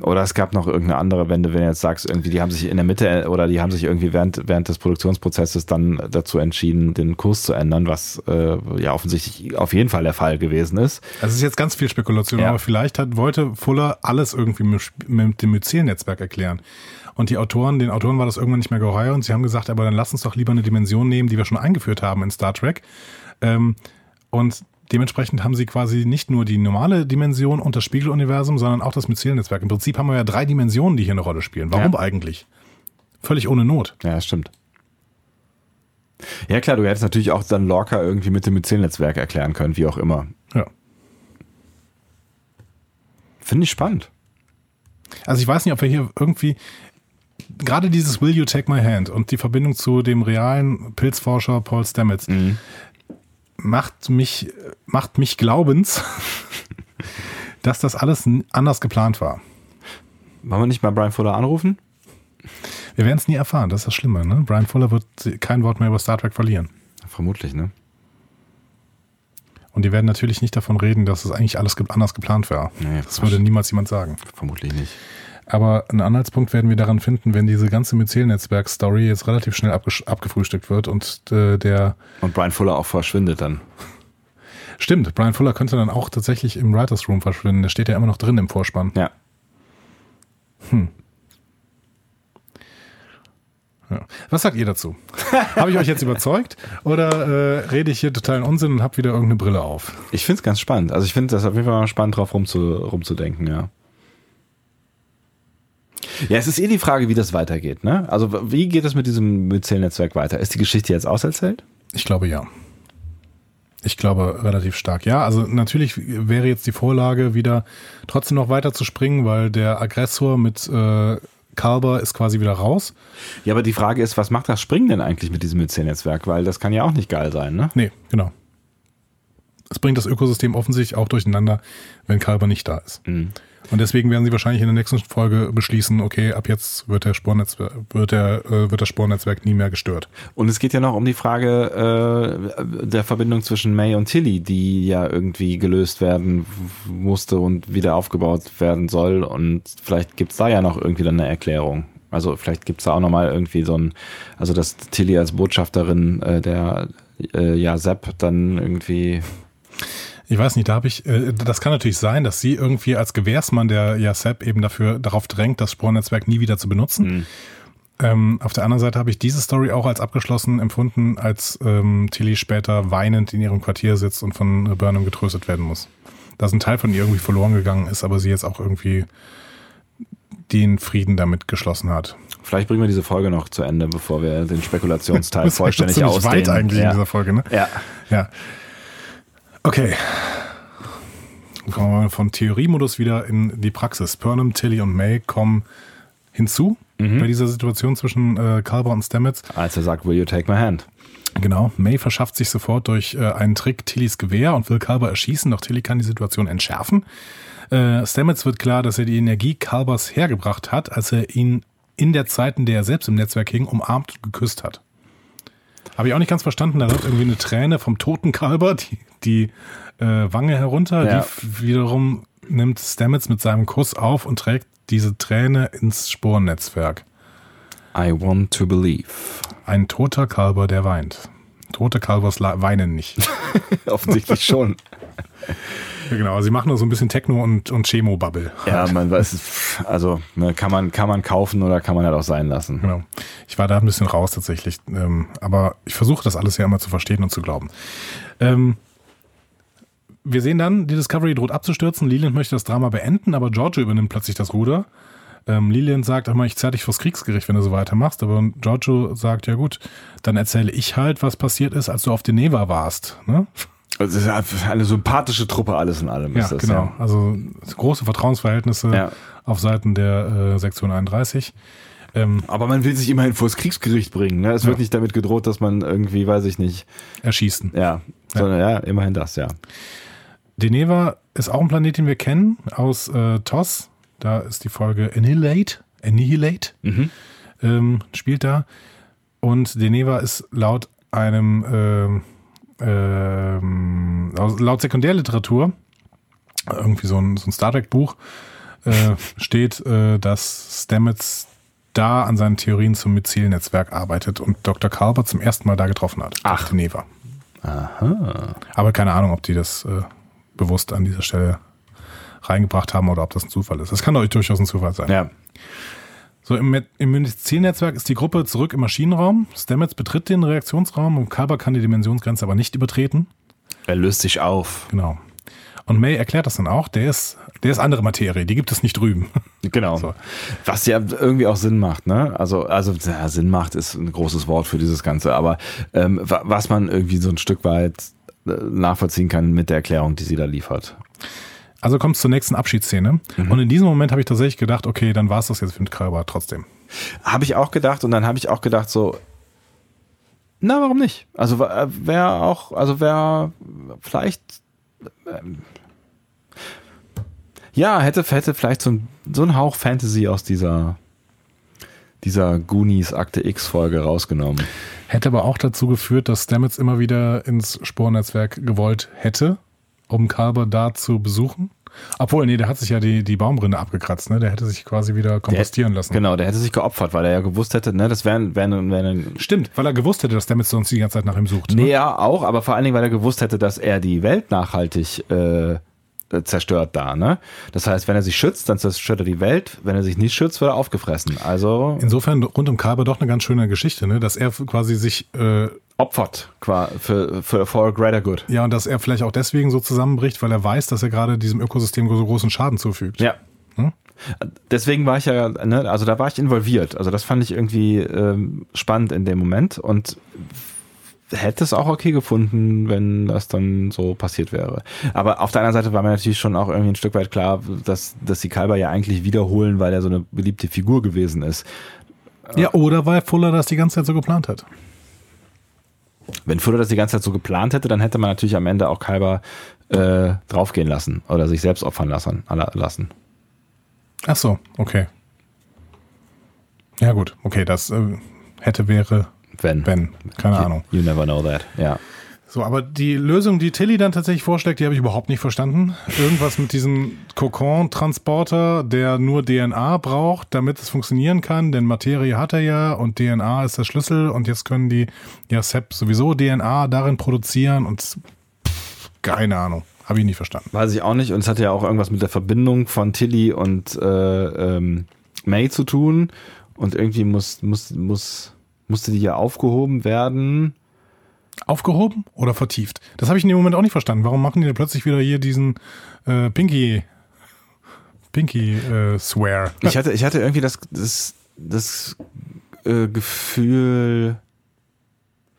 A: Oder es gab noch irgendeine andere, wenn du, wenn du jetzt sagst, irgendwie, die haben sich in der Mitte oder die haben sich irgendwie während, während des Produktionsprozesses dann dazu entschieden, den Kurs zu ändern, was äh, ja offensichtlich auf jeden Fall der Fall gewesen ist.
B: Also es ist jetzt ganz viel Spekulation,
A: Ja.
B: aber vielleicht hat, wollte Fuller alles irgendwie mit, mit dem Myzel-Netzwerk erklären. Und die Autoren, den Autoren war das irgendwann nicht mehr geheuer und sie haben gesagt, aber dann lass uns doch lieber eine Dimension nehmen, die wir schon eingeführt haben in Star Trek. Ähm, Und dementsprechend haben sie quasi nicht nur die normale Dimension und das Spiegeluniversum, sondern auch das Myzelnetzwerk. Im Prinzip haben wir ja drei Dimensionen, die hier eine Rolle spielen. Warum
A: Ja.
B: eigentlich? Völlig ohne Not.
A: Ja, das stimmt. Ja, klar, du hättest natürlich auch dann Lorca irgendwie mit dem Myzelnetzwerk erklären können, wie auch immer.
B: Ja.
A: Finde ich spannend.
B: Also ich weiß nicht, ob wir hier irgendwie gerade dieses Will You Take My Hand und die Verbindung zu dem realen Pilzforscher Paul Stamets macht mich macht mich glaubens, dass das alles anders geplant war.
A: Wollen wir nicht mal Brian Fuller anrufen?
B: Wir werden es nie erfahren, das ist das Schlimme. Ne? Brian Fuller wird kein Wort mehr über Star Trek verlieren.
A: Vermutlich, ne?
B: Und die werden natürlich nicht davon reden, dass es eigentlich alles anders geplant war.
A: Nee,
B: das würde niemals jemand sagen.
A: Vermutlich nicht.
B: Aber einen Anhaltspunkt werden wir daran finden, wenn diese ganze Myzel-Netzwerk-Story jetzt relativ schnell abgefrühstückt wird und äh, der
A: Und Brian Fuller auch verschwindet dann.
B: Stimmt, Brian Fuller könnte dann auch tatsächlich im Writers Room verschwinden. Der steht ja immer noch drin im Vorspann.
A: Ja.
B: Ja. Was sagt ihr dazu? habe ich euch jetzt überzeugt oder äh, rede ich hier totalen Unsinn und habe wieder irgendeine Brille auf?
A: Ich finde es ganz spannend. Also ich finde das auf jeden Fall mal spannend, drauf rumzu, rumzudenken, ja. Ja, es ist eh die Frage, wie das weitergeht, ne? Also wie geht es mit diesem Myzel-Netzwerk weiter? Ist die Geschichte jetzt auserzählt?
B: Ich glaube ja. Ich glaube relativ stark. Ja, also natürlich wäre jetzt die Vorlage wieder trotzdem noch weiter zu springen, weil der Aggressor mit äh, Kalber ist quasi wieder raus.
A: Ja, aber die Frage ist, was macht das Springen denn eigentlich mit diesem Myzel-Netzwerk? Weil das kann ja auch nicht geil sein, ne?
B: Nee, genau. Es bringt das Ökosystem offensichtlich auch durcheinander, wenn Kalber nicht da ist. Und deswegen werden sie wahrscheinlich in der nächsten Folge beschließen, okay, ab jetzt wird der Spornetzwerk, wird der, äh, wird das Spornetzwerk nie mehr gestört.
A: Und es geht ja noch um die Frage äh, der Verbindung zwischen May und Tilly, die ja irgendwie gelöst werden musste und wieder aufgebaut werden soll. Und vielleicht gibt's da ja noch irgendwie dann eine Erklärung. Also vielleicht gibt's da auch nochmal irgendwie so ein, also dass Tilly als Botschafterin äh, der äh, ja Sepp dann irgendwie
B: Ich weiß nicht, da habe ich, äh, das kann natürlich sein, dass sie irgendwie als Gewährsmann der Yasep eben dafür darauf drängt, das Spornetzwerk nie wieder zu benutzen. Ähm, auf der anderen Seite habe ich diese Story auch als abgeschlossen empfunden, als ähm, Tilly später weinend in ihrem Quartier sitzt und von äh, Burnham getröstet werden muss. Dass ein Teil von ihr irgendwie verloren gegangen ist, aber sie jetzt auch irgendwie den Frieden damit geschlossen hat.
A: Vielleicht bringen wir diese Folge noch zu Ende, bevor wir den Spekulationsteil
B: Das
A: vollständig ausdehnen.
B: weit eigentlich in
A: ja.
B: dieser Folge, ne?
A: ja.
B: Ja. Okay. Kommen wir mal vom Theoriemodus wieder in die Praxis. Burnham, Tilly und May kommen hinzu bei dieser Situation zwischen äh, Kalber und Stamets.
A: Als er sagt, will you take my hand?
B: Genau. May verschafft sich sofort durch äh, einen Trick Tillys Gewehr und will Kalber erschießen, doch Tilly kann die Situation entschärfen. Äh, Stamets wird klar, dass er die Energie Kalbers hergebracht hat, als er ihn in der Zeit, in der er selbst im Netzwerk hing, umarmt und geküsst hat. Habe ich auch nicht ganz verstanden. Da läuft irgendwie eine Träne vom toten Kalber, die, die äh, Wange herunter.
A: Ja.
B: Die wiederum nimmt Stamets mit seinem Kuss auf und trägt diese Träne ins Sporennetzwerk.
A: I want to believe.
B: Ein toter Kalber, der weint. Tote Kalbers weinen nicht.
A: Offensichtlich schon.
B: Genau, sie machen nur so ein bisschen Techno und, und Chemo-Bubble.
A: Ja, man weiß, also ne, kann man kann man kaufen oder kann man halt auch sein lassen.
B: Genau. Ich war da ein bisschen raus tatsächlich. Ähm, aber ich versuche das alles ja immer zu verstehen und zu glauben. Ähm, wir sehen dann, die Discovery droht abzustürzen. Leland möchte das Drama beenden, aber Giorgio übernimmt plötzlich das Ruder. Ähm, Leland sagt, immer, ich zerr dich vors Kriegsgericht, wenn du so weitermachst. Aber Giorgio sagt, ja gut, dann erzähle ich halt, was passiert ist, als du auf Deneva warst. Ne?
A: Ist eine sympathische Truppe alles in allem.
B: Ja,
A: ist das,
B: genau. Also große Vertrauensverhältnisse
A: Ja.
B: auf Seiten der äh, Sektion 31. Ähm,
A: Aber man will sich immerhin vors Kriegsgericht bringen. Ne? Es wird
B: Ja.
A: nicht damit gedroht, dass man irgendwie, weiß ich nicht,
B: erschießen.
A: ja, sondern ja, immerhin das, ja.
B: Deneva ist auch ein Planet, den wir kennen, aus äh, TOS. Da ist die Folge Annihilate. Annihilate ähm, spielt da. Und Deneva ist laut einem ähm, ähm, laut Sekundärliteratur, irgendwie so ein, so ein Star Trek-Buch, äh, steht, äh, dass Stamets da an seinen Theorien zum Myzel-Netzwerk arbeitet und Dr. Kalber zum ersten Mal da getroffen hat.
A: Ach.
B: auf Deneva. Aber keine Ahnung, ob die das äh, bewusst an dieser Stelle reingebracht haben oder ob das ein Zufall ist. Das kann euch durchaus ein Zufall sein.
A: Ja,
B: So, im, im Medizinnetzwerk ist die Gruppe zurück im Maschinenraum. Stamets betritt den Reaktionsraum und Kalber kann die Dimensionsgrenze aber nicht übertreten.
A: Er löst sich auf.
B: Genau. Und May erklärt das dann auch, der ist, der ist andere Materie, die gibt es nicht drüben.
A: Genau.
B: So.
A: Was ja irgendwie auch Sinn macht, ne? Also, also ja, Sinn macht ist ein großes Wort für dieses Ganze, aber ähm, wa- was man irgendwie so ein Stück weit äh, nachvollziehen kann mit der Erklärung, die sie da liefert.
B: Also kommt es zur nächsten Abschiedsszene. Und in diesem Moment habe ich tatsächlich gedacht, okay, dann war es das jetzt mit Kalber trotzdem.
A: Habe ich auch gedacht und dann habe ich auch gedacht so, na, warum nicht? Also wäre auch, also wäre vielleicht, ähm, ja, hätte, hätte vielleicht so ein, so ein Hauch Fantasy aus dieser, dieser Goonies Akte X Folge rausgenommen.
B: Hätte aber auch dazu geführt, dass Stamets immer wieder ins Spornetzwerk gewollt hätte, um Kalber da zu besuchen. Obwohl, nee, der hat sich ja die, die Baumrinde abgekratzt, ne? Der hätte sich quasi wieder kompostieren lassen.
A: Genau, der hätte sich geopfert, weil er ja gewusst hätte, ne, das wäre wär, wär ein
B: Stimmt, weil er gewusst hätte, dass Stamets sonst die ganze Zeit nach ihm sucht. ne?
A: Nee, ja, auch, aber vor allen Dingen, weil er gewusst hätte, dass er die Welt nachhaltig äh, zerstört da, ne? Das heißt, wenn er sich schützt, dann zerstört er die Welt. Wenn er sich nicht schützt, wird er aufgefressen. Also
B: Insofern rund um Kalber doch eine ganz schöne Geschichte, ne? Dass er quasi sich, äh,
A: opfert qua- für, für for a greater good.
B: ja, und dass er vielleicht auch deswegen so zusammenbricht, weil er weiß, dass er gerade diesem Ökosystem so großen Schaden zufügt.
A: Ja.
B: Hm?
A: Deswegen war ich ja, ne, also da war ich involviert. Also das fand ich irgendwie ähm, spannend in dem Moment und hätte es auch okay gefunden, wenn das dann so passiert wäre. Aber auf der anderen Seite war mir natürlich schon auch irgendwie ein Stück weit klar, dass, dass die Kalber ja eigentlich wiederholen, weil er so eine beliebte Figur gewesen ist.
B: Ja, oder weil Fuller das die ganze Zeit so geplant hat.
A: Wenn Fuller das die ganze Zeit so geplant hätte, dann hätte man natürlich am Ende auch Kalber äh, draufgehen lassen oder sich selbst opfern lassen. lassen.
B: Ach so, okay. Ja, gut, okay, das äh, hätte, wäre,
A: Wenn.
B: wenn, keine Ahnung.
A: You never know that. Ja.
B: So, aber die Lösung, die Tilly dann tatsächlich vorschlägt, die habe ich überhaupt nicht verstanden. Irgendwas mit diesem Kokon-Transporter, der nur DNA braucht, damit es funktionieren kann, denn Materie hat er ja und DNA ist der Schlüssel und jetzt können die ja SEP sowieso DNA darin produzieren und pff, keine Ahnung, habe ich nicht verstanden.
A: Weiß ich auch nicht. Und es hatte ja auch irgendwas mit der Verbindung von Tilly und äh, ähm, May zu tun. Und irgendwie muss, muss, muss, musste die ja aufgehoben werden.
B: Aufgehoben oder vertieft? Das habe ich in dem Moment auch nicht verstanden. Warum machen die denn plötzlich wieder hier diesen äh, Pinky Pinky äh, Swear?
A: Ich hatte, ich hatte irgendwie das, das, das äh, Gefühl,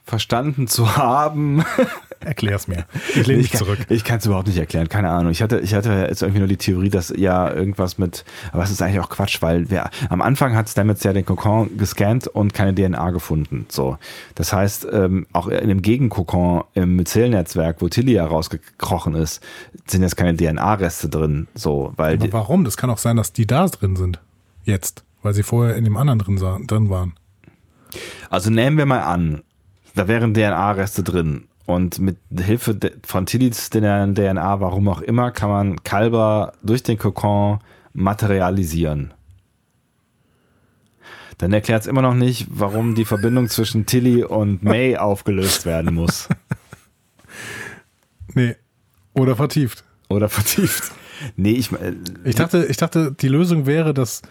A: verstanden zu haben.
B: Erklär's mir. Ich lehne mich zurück.
A: Ich kann es überhaupt nicht erklären, keine Ahnung. Ich hatte, ich hatte jetzt irgendwie nur die Theorie, dass ja irgendwas mit, aber es ist eigentlich auch Quatsch, weil wir, am Anfang hat Stamets ja den Kokon gescannt und keine DNA gefunden. So, das heißt, ähm, auch in dem Gegenkokon im Myzelnetzwerk, wo Tilly ja rausgekrochen ist, sind jetzt keine DNA-Reste drin. So, weil
B: Aber warum? Das kann auch sein, dass die da drin sind. Jetzt. Weil sie vorher in dem anderen drin, drin waren.
A: Also nehmen wir mal an, da wären DNA-Reste drin. Und mit Hilfe von Tillys DNA, warum auch immer, kann man Kalber durch den Kokon materialisieren. Dann erklärt es immer noch nicht, warum die Verbindung zwischen Tilly und May aufgelöst werden muss.
B: Nee. Oder vertieft.
A: Oder vertieft. Nee, ich, äh,
B: Ich dachte, ich dachte, die Lösung wäre, dass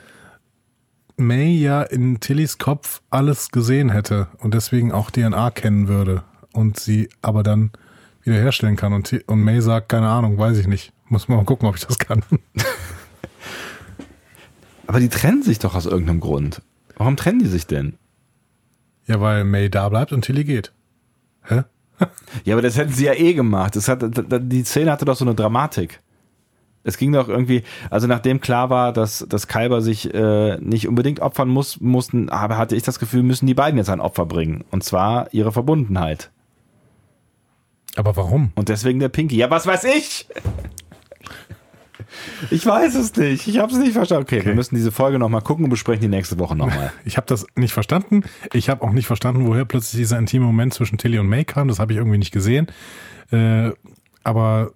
B: May ja in Tillys Kopf alles gesehen hätte und deswegen auch DNA kennen würde und sie aber dann wiederherstellen kann. Und, und May sagt, keine Ahnung, weiß ich nicht. Muss mal gucken, ob ich das kann.
A: aber die trennen sich doch aus irgendeinem Grund. Warum trennen die sich denn?
B: Ja, weil May da bleibt und Tilly geht. Hä?
A: Ja, aber das hätten sie ja eh gemacht. Das hat, die Szene hatte doch so eine Dramatik. Es ging doch irgendwie, also nachdem klar war, dass, dass Kalber sich äh, nicht unbedingt opfern muss, mussten, aber hatte ich das Gefühl, müssen die beiden jetzt ein Opfer bringen. Und zwar ihre Verbundenheit.
B: Aber warum?
A: Und deswegen der Pinky. Ja, was weiß ich? Ich weiß es nicht. Ich habe es nicht verstanden. Okay, wir müssen diese Folge nochmal gucken und besprechen die nächste Woche nochmal.
B: Ich habe das nicht verstanden. Ich habe auch nicht verstanden, woher plötzlich dieser intime Moment zwischen Tilly und May kam. Das habe ich irgendwie nicht gesehen. Äh, aber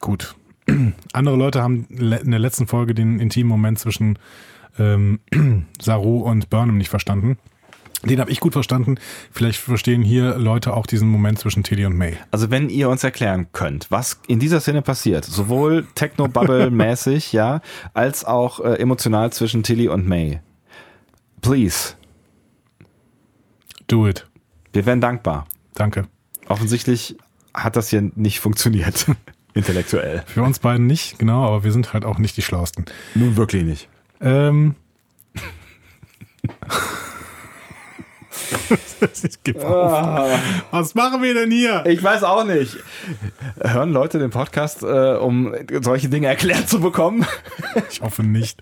B: gut. Andere Leute haben in der letzten Folge den intimen Moment zwischen ähm, Saru und Burnham nicht verstanden. Den habe ich gut verstanden. Vielleicht verstehen hier Leute auch diesen Moment zwischen Tilly und May.
A: Also wenn ihr uns erklären könnt, was in dieser Szene passiert, sowohl Techno-Bubble-mäßig, ja, als auch äh, emotional zwischen Tilly und May. Please.
B: Do it.
A: Wir wären dankbar.
B: Danke.
A: Offensichtlich hat das hier nicht funktioniert. Intellektuell.
B: Für uns beiden nicht, genau, aber wir sind halt auch nicht die Schlausten.
A: Nun wirklich nicht.
B: Ähm. auf. Was machen wir denn hier?
A: Ich weiß auch nicht. Hören Leute den Podcast, äh, um solche Dinge erklärt zu bekommen?
B: Ich hoffe nicht.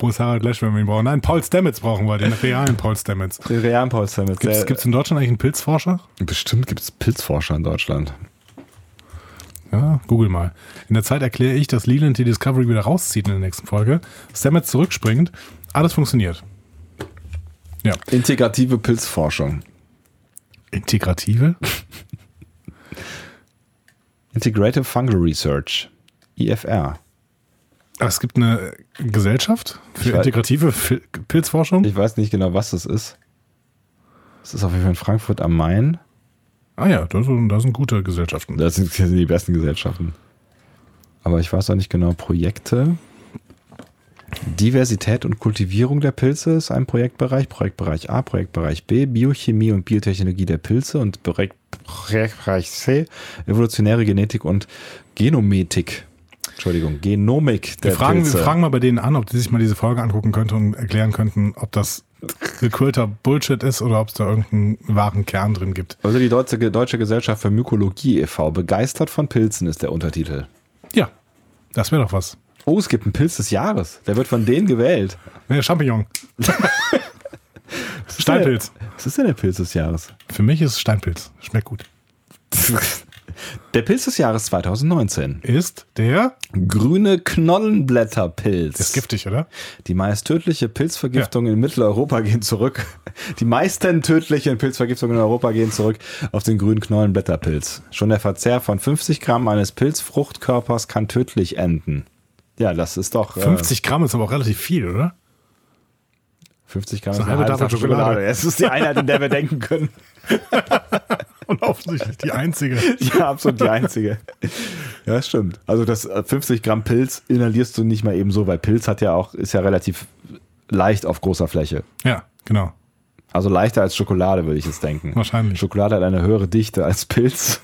B: Wo ist Harald Lesch, wenn wir ihn brauchen? Nein, Paul Stamets brauchen wir, den realen Paul Stamets.
A: Den realen Paul Stamets.
B: Gibt es in Deutschland eigentlich einen Pilzforscher?
A: Bestimmt gibt es Pilzforscher in Deutschland.
B: Ja, google mal. In der Zeit erkläre ich, dass Leland die Discovery wieder rauszieht in der nächsten Folge. Stamets zurückspringt. Alles funktioniert. Ja.
A: Integrative Pilzforschung.
B: Integrative?
A: Integrative Fungal Research. IFR.
B: Ah, es gibt eine Gesellschaft für
A: Ich
B: integrative Pilzforschung.
A: Ich weiß nicht genau, was das ist. Es ist auf jeden Fall in Frankfurt am Main.
B: Ah ja, das sind, das sind gute Gesellschaften.
A: Das sind, das sind die besten Gesellschaften. Aber ich weiß auch nicht genau. Projekte. Diversität und Kultivierung der Pilze ist ein Projektbereich. Projektbereich A, Projektbereich B, Biochemie und Biotechnologie der Pilze und Projekt- Projektbereich C, evolutionäre Genetik und Genometik. Entschuldigung, Genomik der
B: Wir fragen,
A: Pilze.
B: wir fragen mal bei denen an, ob die sich mal diese Folge angucken könnten und erklären könnten, ob das gequillter Bullshit ist oder ob es da irgendeinen wahren Kern drin gibt.
A: also die Deutsche, Deutsche Gesellschaft für Mykologie e.V. Begeistert von Pilzen ist der Untertitel.
B: Ja, das wäre doch was.
A: Oh, es gibt einen Pilz des Jahres. Der wird von denen gewählt.
B: Nee, Champignon. Steinpilz.
A: Was ist denn der Pilz des Jahres?
B: Für mich ist es Steinpilz. Schmeckt gut.
A: Der Pilz des Jahres 2019.
B: Ist der.
A: Grüne Knollenblätterpilz.
B: Ist giftig, oder?
A: Die meist tödliche Pilzvergiftung in Mitteleuropa gehen zurück. Die meisten tödlichen Pilzvergiftungen in Europa gehen zurück auf den grünen Knollenblätterpilz. Schon der Verzehr von 50 Gramm eines Pilzfruchtkörpers kann tödlich enden. Ja, das ist doch. Äh,
B: 50 Gramm ist aber auch relativ viel, oder?
A: 50 Gramm
B: ist eine halbe Tafel Schokolade.
A: Es ist die Einheit, in der wir denken können.
B: Und offensichtlich die einzige.
A: Ja, absolut die einzige. Ja, das stimmt. Also das äh, 50 Gramm Pilz inhalierst du nicht mal eben so, weil Pilz hat ja auch, ist ja relativ leicht auf großer Fläche.
B: Ja, genau.
A: Also leichter als Schokolade, würde ich jetzt denken.
B: Wahrscheinlich.
A: Schokolade hat eine höhere Dichte als Pilz.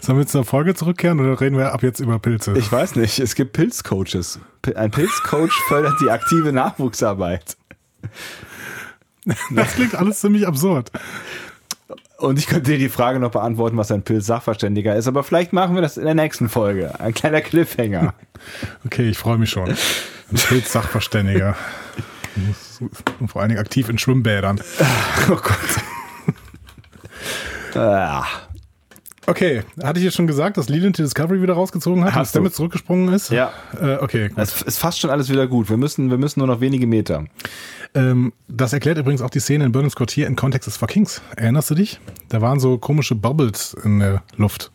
B: Sollen wir zur Folge zurückkehren oder reden wir ab jetzt über Pilze?
A: Ich weiß nicht, es gibt Pilzcoaches. Pi- Ein Pilzcoach fördert die aktive Nachwuchsarbeit.
B: das klingt alles ziemlich absurd.
A: Und ich könnte dir die Frage noch beantworten, was ein Pilz-Sachverständiger ist, aber vielleicht machen wir das in der nächsten Folge. Ein kleiner Cliffhanger.
B: Okay, ich freue mich schon. Ein Pilz-Sachverständiger. Und vor allen Dingen aktiv in Schwimmbädern.
A: Oh Gott. Ah,
B: Okay, hatte ich jetzt schon gesagt, dass Leland die Discovery wieder rausgezogen hat und
A: Hast du.
B: Stamets zurückgesprungen ist?
A: Ja.
B: Äh, okay, gut.
A: es ist fast schon alles wieder gut. Wir müssen, wir müssen nur noch wenige Meter.
B: Ähm, das erklärt übrigens auch die Szene in Burnhams Quartier im Kontext des For Kings. Erinnerst du dich? Da waren so komische Bubbles in der Luft.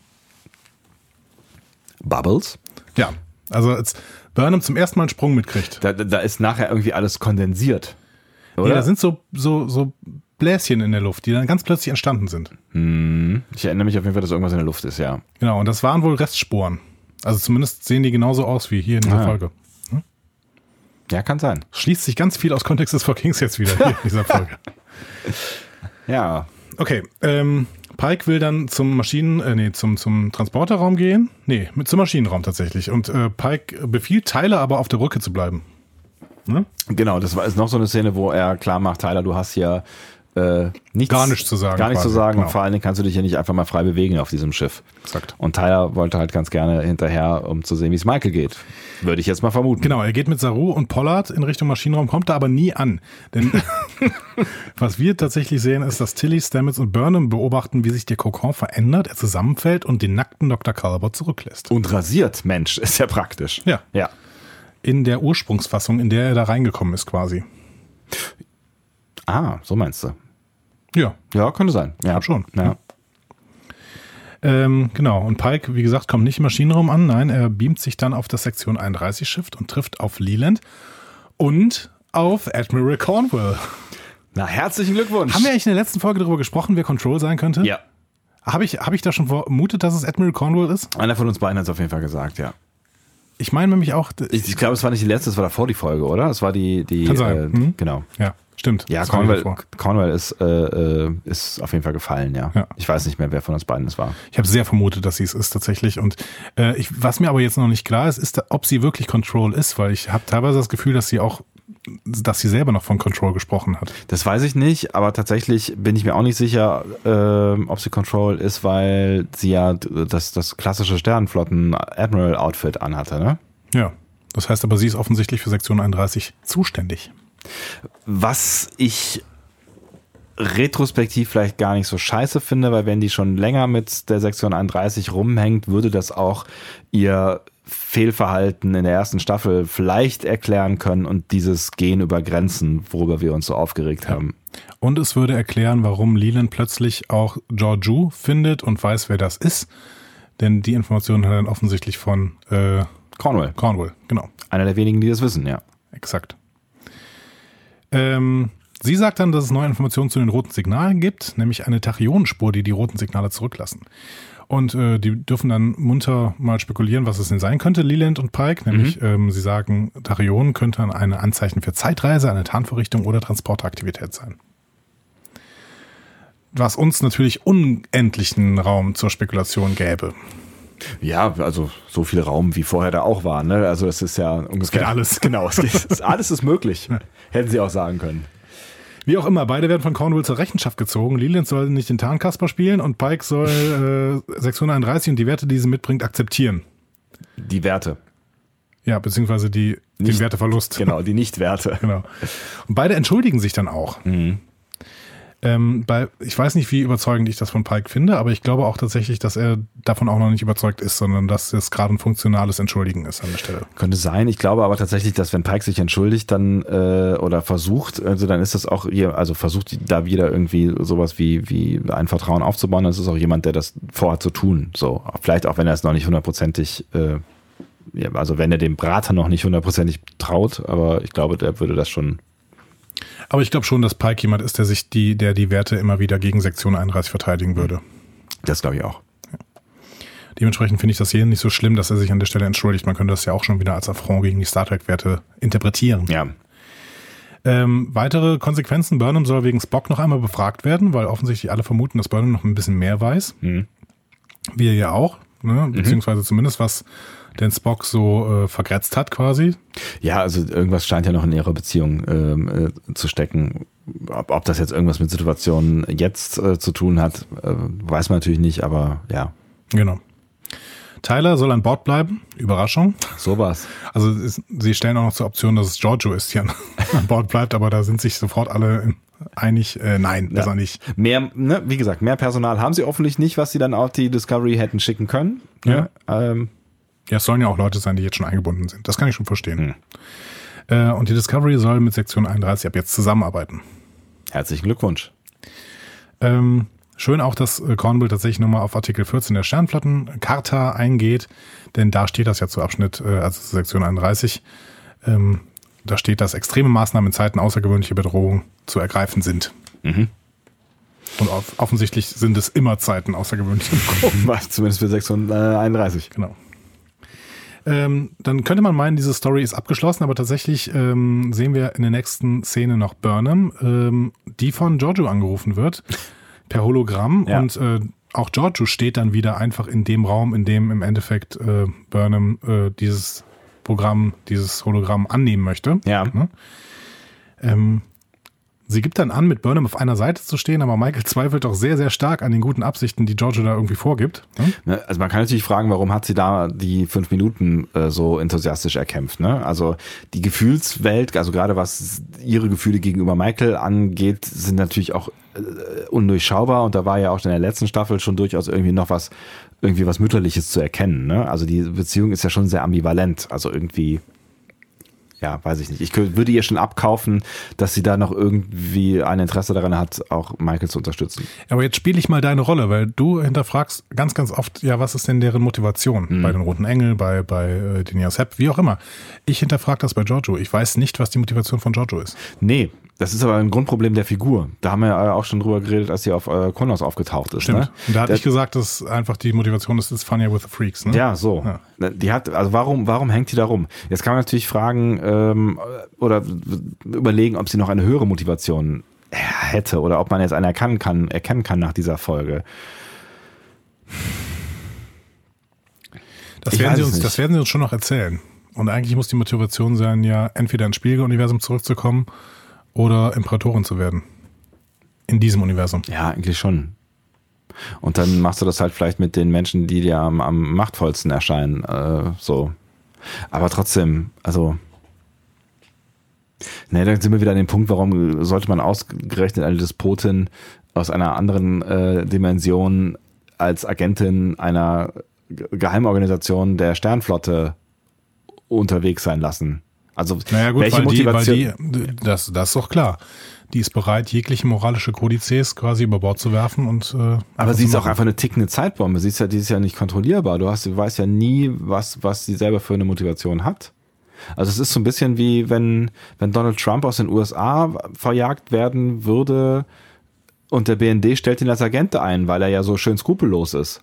A: Bubbles?
B: Ja, also als Burnham zum ersten Mal einen Sprung mitkriegt.
A: Da, da ist nachher irgendwie alles kondensiert. Oder?
B: Nee, da sind so, so, so Bläschen in der Luft, die dann ganz plötzlich entstanden sind.
A: ich erinnere mich auf jeden Fall, dass irgendwas in der Luft ist, ja.
B: Genau, und das waren wohl Restsporen. Also zumindest sehen die genauso aus wie hier in dieser
A: Ah.
B: Folge.
A: Ja, kann sein.
B: Schließt sich ganz viel aus Kontext des Kings jetzt wieder hier in dieser Folge.
A: Ja.
B: Okay, ähm, Pike will dann zum Maschinen, äh, nee, zum, zum Transporterraum gehen. Nee, mit zum Maschinenraum tatsächlich. Und äh, Pike befiehlt Tyler aber auf der Brücke zu bleiben. Ne?
A: Genau, das war ist noch so eine Szene, wo er klar macht, Tyler, du hast hier äh, nichts,
B: Gar nichts zu sagen
A: Gar nichts zu
B: quasi,
A: sagen.
B: genau.
A: Und vor allen Dingen kannst du dich ja nicht einfach mal frei bewegen auf diesem Schiff.
B: Exakt.
A: Und Tyler wollte halt ganz gerne hinterher, um zu sehen, wie es Michael geht. Würde ich jetzt mal vermuten.
B: Genau, er geht mit Saru und Pollard in Richtung Maschinenraum, kommt da aber nie an. Denn was wir tatsächlich sehen, ist, dass Tilly, Stamets und Burnham beobachten, wie sich der Kokon verändert, er zusammenfällt und den nackten Dr. Calvert zurücklässt.
A: Und rasiert, Mensch, ist ja praktisch.
B: Ja.
A: Ja.
B: In der Ursprungsfassung, in der er da reingekommen ist quasi.
A: Ah, so meinst du.
B: Ja,
A: Ja, könnte sein. Ja,
B: schon.
A: Ja.
B: Ähm, genau, und Pike, wie gesagt, kommt nicht im Maschinenraum an. Nein, er beamt sich dann auf das Sektion 31 Schiff und trifft auf Leland und auf Admiral Cornwall.
A: Na, herzlichen Glückwunsch.
B: Haben wir eigentlich in der letzten Folge darüber gesprochen, wer Control sein könnte?
A: ja.
B: Habe ich, hab ich da schon vermutet, dass es Admiral Cornwall ist?
A: Einer von uns beiden hat es auf jeden Fall gesagt, ja.
B: Ich meine nämlich auch,
A: Ich, ich glaube, es war nicht die letzte, es war davor die Folge, oder? Es war die, die
B: Kann sein.
A: Äh,
B: Mhm.
A: genau.
B: ja, Stimmt.
A: Ja, Cornwell,
B: vor.
A: Cornwell ist, äh, äh, ist auf jeden Fall gefallen, ja.
B: Ja.
A: Ich weiß nicht mehr, wer von uns beiden es war.
B: Ich habe sehr vermutet, dass sie es ist tatsächlich. Und äh, ich, was mir aber jetzt noch nicht klar ist, ist, ob sie wirklich Control ist, weil ich habe teilweise das Gefühl, dass sie auch, dass sie selber noch von Control gesprochen hat.
A: Das weiß ich nicht, aber tatsächlich bin ich mir auch nicht sicher, ähm, ob sie Control ist, weil sie ja das, das klassische Sternenflotten-Admiral-Outfit anhatte, ne?
B: Ja. Das heißt aber, sie ist offensichtlich für Sektion 31 zuständig.
A: Was ich retrospektiv vielleicht gar nicht so scheiße finde, weil wenn die schon länger mit der Sektion 31 rumhängt, würde das auch ihr Fehlverhalten in der ersten Staffel vielleicht erklären können und dieses Gehen über Grenzen, worüber wir uns so aufgeregt haben.
B: Und es würde erklären, warum Leland plötzlich auch Georgiou findet und weiß, wer das ist. Denn die Informationen hat er dann offensichtlich von äh,
A: Cornwall,
B: Cornwall. Genau,
A: einer der wenigen, die das wissen, ja.
B: exakt. Ähm, sie sagt dann, dass es neue Informationen zu den roten Signalen gibt, nämlich eine Tachyonenspur, die die roten Signale zurücklassen. Und äh, die dürfen dann munter mal spekulieren, was es denn sein könnte, Leland und Pike. Nämlich, ähm, sie sagen, Tachyonen könnte ein Anzeichen für Zeitreise, eine Tarnvorrichtung oder Transporteraktivität sein. Was uns natürlich unendlichen Raum zur Spekulation gäbe.
A: Ja, also so viel Raum wie vorher da auch war, ne? Also es ist ja ungefähr
B: geht alles.
A: Genau, es geht, alles ist möglich. Hätten sie auch sagen können.
B: Wie auch immer, beide werden von Cornwall zur Rechenschaft gezogen. Leland soll nicht den Tarnkasper spielen und Pike soll äh, 631 und die Werte, die sie mitbringt, akzeptieren.
A: Die Werte.
B: Ja, beziehungsweise die, den
A: Nicht-
B: Werteverlust.
A: Genau, die Nicht-Werte.
B: Genau. Und beide entschuldigen sich dann auch. Ähm, bei, ich weiß nicht, wie überzeugend ich das von Pike finde, aber ich glaube auch tatsächlich, dass er davon auch noch nicht überzeugt ist, sondern dass es gerade ein funktionales Entschuldigen ist an der Stelle.
A: Könnte sein. Ich glaube aber tatsächlich, dass wenn Pike sich entschuldigt, dann äh, oder versucht, also dann ist das auch ihr, also versucht da wieder irgendwie sowas wie wie ein Vertrauen aufzubauen. Das ist auch jemand, der das vorhat zu tun. So, vielleicht auch wenn er es noch nicht hundertprozentig, äh, also wenn er dem Brater noch nicht hundertprozentig traut, aber ich glaube, der würde das schon.
B: Aber ich glaube schon, dass Pike jemand ist, der sich die, der die Werte immer wieder gegen Sektion 31 verteidigen würde.
A: Das glaube ich auch.
B: Dementsprechend finde ich das hier nicht so schlimm, dass er sich an der Stelle entschuldigt. Man könnte das ja auch schon wieder als Affront gegen die Star Trek-Werte interpretieren.
A: Ja.
B: Ähm, weitere Konsequenzen. Burnham soll wegen Spock noch einmal befragt werden, weil offensichtlich alle vermuten, dass Burnham noch ein bisschen mehr weiß.
A: Mhm.
B: Wir ja auch. Ne? Beziehungsweise zumindest was den Spock so äh, vergrätzt hat quasi.
A: Ja, also irgendwas scheint ja noch in ihrer Beziehung ähm, äh, zu stecken. Ob, ob das jetzt irgendwas mit Situationen jetzt äh, zu tun hat, äh, weiß man natürlich nicht, aber ja,
B: Genau. Tyler soll an Bord bleiben. Überraschung.
A: sowas.
B: Also es, sie stellen auch noch zur Option, dass es Giorgio ist, die an, an Bord bleibt, aber da sind sich sofort alle einig, äh, nein, ist
A: Ja.
B: er nicht.
A: Mehr, ne, wie gesagt, mehr Personal haben sie offensichtlich nicht, was sie dann auf die Discovery hätten schicken können. Ne? Ähm,
B: Ja, es sollen ja auch Leute sein, die jetzt schon eingebunden sind. Das kann ich schon verstehen. Äh, und die Discovery soll mit Sektion 31 ab jetzt zusammenarbeiten.
A: herzlichen Glückwunsch.
B: Ähm, schön auch, dass äh, Cornwall tatsächlich nochmal auf Artikel 14 der Sternflottencharta eingeht, denn da steht das ja zu Abschnitt, äh, also zu Sektion 31. Ähm, da steht, dass extreme Maßnahmen in Zeiten außergewöhnlicher Bedrohung zu ergreifen sind. Und off offensichtlich sind es immer Zeiten außergewöhnlicher Bedrohung.
A: Zumindest für 631.
B: Genau. Ähm, dann könnte man meinen, diese Story ist abgeschlossen, aber tatsächlich ähm, sehen wir in der nächsten Szene noch Burnham, ähm, die von Giorgio angerufen wird, per Hologramm.
A: Ja.
B: Und äh, auch Giorgio steht dann wieder einfach in dem Raum, in dem im Endeffekt äh, Burnham äh, dieses Programm, dieses Hologramm annehmen möchte.
A: Ja.
B: Ne? Ähm, sie gibt dann an, mit Burnham auf einer Seite zu stehen, aber Michael zweifelt doch sehr, sehr stark an den guten Absichten, die Giorgio da irgendwie vorgibt. Ne?
A: Ne, Also man kann natürlich fragen, warum hat sie da die fünf Minuten äh, so enthusiastisch erkämpft. Ne? Also die Gefühlswelt, also gerade was ihre Gefühle gegenüber Michael angeht, sind natürlich auch äh, undurchschaubar und da war ja auch in der letzten Staffel schon durchaus irgendwie noch was, irgendwie was Mütterliches zu erkennen. Ne? Also die Beziehung ist ja schon sehr ambivalent. Also irgendwie, ja, weiß ich nicht. Ich würde ihr schon abkaufen, dass sie da noch irgendwie ein Interesse daran hat, auch Michael zu unterstützen.
B: Aber jetzt spiele ich mal deine Rolle, weil du hinterfragst ganz, ganz oft, ja, was ist denn deren Motivation? Bei den Roten Engel, bei, bei äh, Denia Sepp, wie auch immer. Ich hinterfrage das bei Giorgio. Ich weiß nicht, was die Motivation von Giorgio ist.
A: Nee, Das ist aber ein Grundproblem der Figur. Da haben wir ja auch schon drüber geredet, als sie auf äh, Kronos aufgetaucht ist.
B: Stimmt.
A: Ne?
B: Und da hatte ich gesagt, dass einfach die Motivation ist, it's funnier with the freaks. Ne?
A: Ja, so.
B: Ja.
A: Die hat, also warum, warum hängt die da rum? Jetzt kann man natürlich fragen ähm, oder überlegen, ob sie noch eine höhere Motivation hätte oder ob man jetzt eine erkennen kann, erkennen kann nach dieser Folge.
B: Das
A: Ich
B: werden, sie uns,
A: nicht.
B: das werden sie uns schon noch erzählen. Und eigentlich muss die Motivation sein, ja, entweder ins Spiegeluniversum zurückzukommen oder Imperatorin zu werden. In diesem Universum.
A: Ja, eigentlich schon. Und dann machst du das halt vielleicht mit den Menschen, die dir am, am machtvollsten erscheinen. Äh, so. Aber trotzdem, also. Ne, dann sind wir wieder an dem Punkt, warum sollte man ausgerechnet eine Despotin aus einer anderen äh, Dimension als Agentin einer Ge- Geheimorganisation der Sternflotte unterwegs sein lassen? Also
B: Naja gut,
A: welche
B: weil die, weil
A: Motivation?
B: die, das, das ist doch klar. Die ist bereit, jegliche moralische Kodizes quasi über Bord zu werfen und äh,
A: Aber sie ist auch einfach eine tickende Zeitbombe. Sie ist ja dieses Jahr nicht kontrollierbar. Du hast, du weißt ja nie, was, was sie selber für eine Motivation hat. Also es ist so ein bisschen wie wenn, wenn Donald Trump aus den USA verjagt werden würde und der BND stellt ihn als Agent ein, weil er ja so schön skrupellos ist.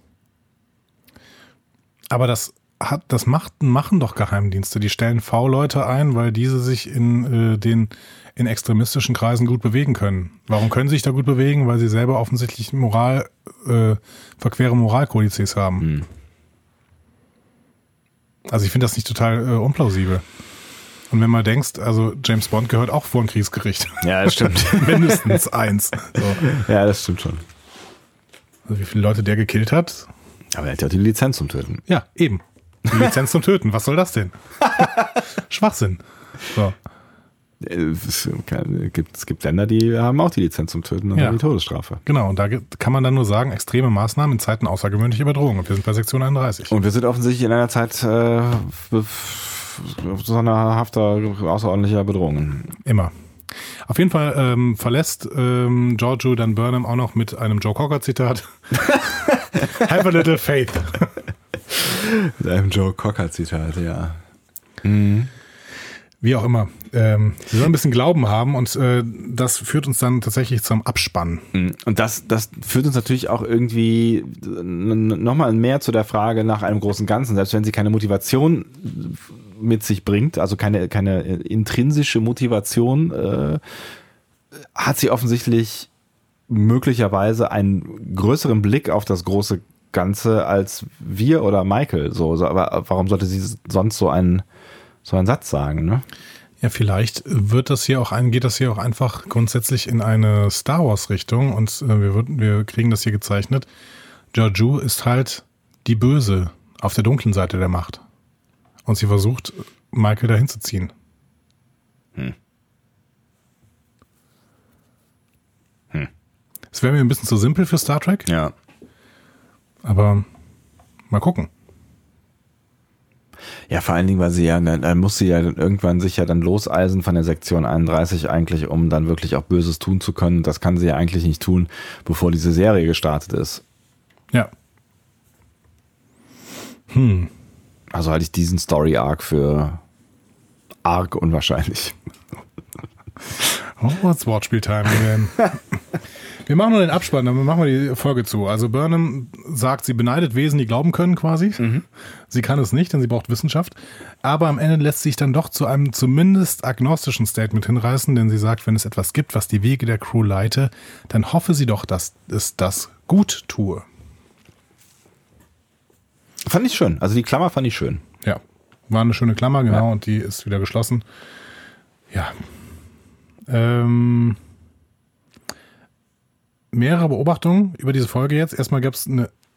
B: Aber das hat, das macht, machen doch Geheimdienste. Die stellen V-Leute ein, weil diese sich in äh, den in extremistischen Kreisen gut bewegen können. Warum können sie sich da gut bewegen? Weil sie selber offensichtlich Moral, äh, verquere Moralkodizes haben.
A: Hm.
B: Also ich finde das nicht total äh, unplausibel. Und wenn man denkst, also James Bond gehört auch vor ein Kriegsgericht.
A: Ja, das stimmt.
B: Mindestens eins. So.
A: ja, das stimmt schon.
B: Also wie viele Leute der gekillt hat?
A: Aber er hat ja die Lizenz zum Töten.
B: Ja, eben. Die Lizenz zum Töten. Was soll das denn? Schwachsinn. So.
A: Äh, Es gibt, es gibt Länder, die haben auch die Lizenz zum Töten und
B: Ja.
A: die Todesstrafe.
B: Genau, und da kann man dann nur sagen, extreme Maßnahmen in Zeiten außergewöhnlicher Bedrohung. Und wir sind bei Sektion 31.
A: Und wir sind offensichtlich in einer Zeit äh, sonderhafter, außerordentlicher Bedrohungen.
B: Immer. Auf jeden Fall ähm, verlässt ähm, Giorgio dann Burnham auch noch mit einem Joe Cocker-Zitat. Have a little faith.
A: Mit einem Joe Cocker-Zitat, ja.
B: Wie auch immer. Ähm, sie soll ein bisschen Glauben haben und äh, das führt uns dann tatsächlich zum Abspann.
A: Und das, das führt uns natürlich auch irgendwie nochmal mehr zu der Frage nach einem großen Ganzen. Selbst wenn sie keine Motivation mit sich bringt, also keine, keine intrinsische Motivation, äh, hat sie offensichtlich möglicherweise einen größeren Blick auf das große Ganze als wir oder Michael. So, so aber warum sollte sie sonst so einen, so einen Satz sagen? Ne?
B: Ja, vielleicht wird das hier auch ein, geht das hier auch einfach grundsätzlich in eine Star Wars Richtung und äh, wir, würden- wir kriegen das hier gezeichnet. Giorgio ist halt die Böse auf der dunklen Seite der Macht. Und sie versucht, Michael dahin zu ziehen. Es wäre mir ein bisschen zu simpel für Star Trek,
A: Ja.
B: Aber mal gucken.
A: Ja, vor allen Dingen, weil sie ja, dann dann muss sie ja irgendwann sich ja dann loseisen von der Sektion 31 eigentlich, um dann wirklich auch Böses tun zu können. Das kann sie ja eigentlich nicht tun, bevor diese Serie gestartet ist.
B: Ja.
A: Also halte ich diesen Story Arc für arg unwahrscheinlich.
B: Oh, it's Wortspieltime again. Wir machen nur den Abspann, dann machen wir die Folge zu. Also Burnham sagt, sie beneidet Wesen, die glauben können quasi. Sie kann es nicht, denn sie braucht Wissenschaft. Aber am Ende lässt sie sich dann doch zu einem zumindest agnostischen Statement hinreißen, denn sie sagt, wenn es etwas gibt, was die Wege der Crew leite, dann hoffe sie doch, dass es das gut tue.
A: Fand ich schön. Also die Klammer fand ich schön.
B: Ja, war eine schöne Klammer, genau,
A: Ja.
B: und die ist wieder geschlossen. Ja. Ähm, mehrere Beobachtungen über diese Folge jetzt. Erstmal gab es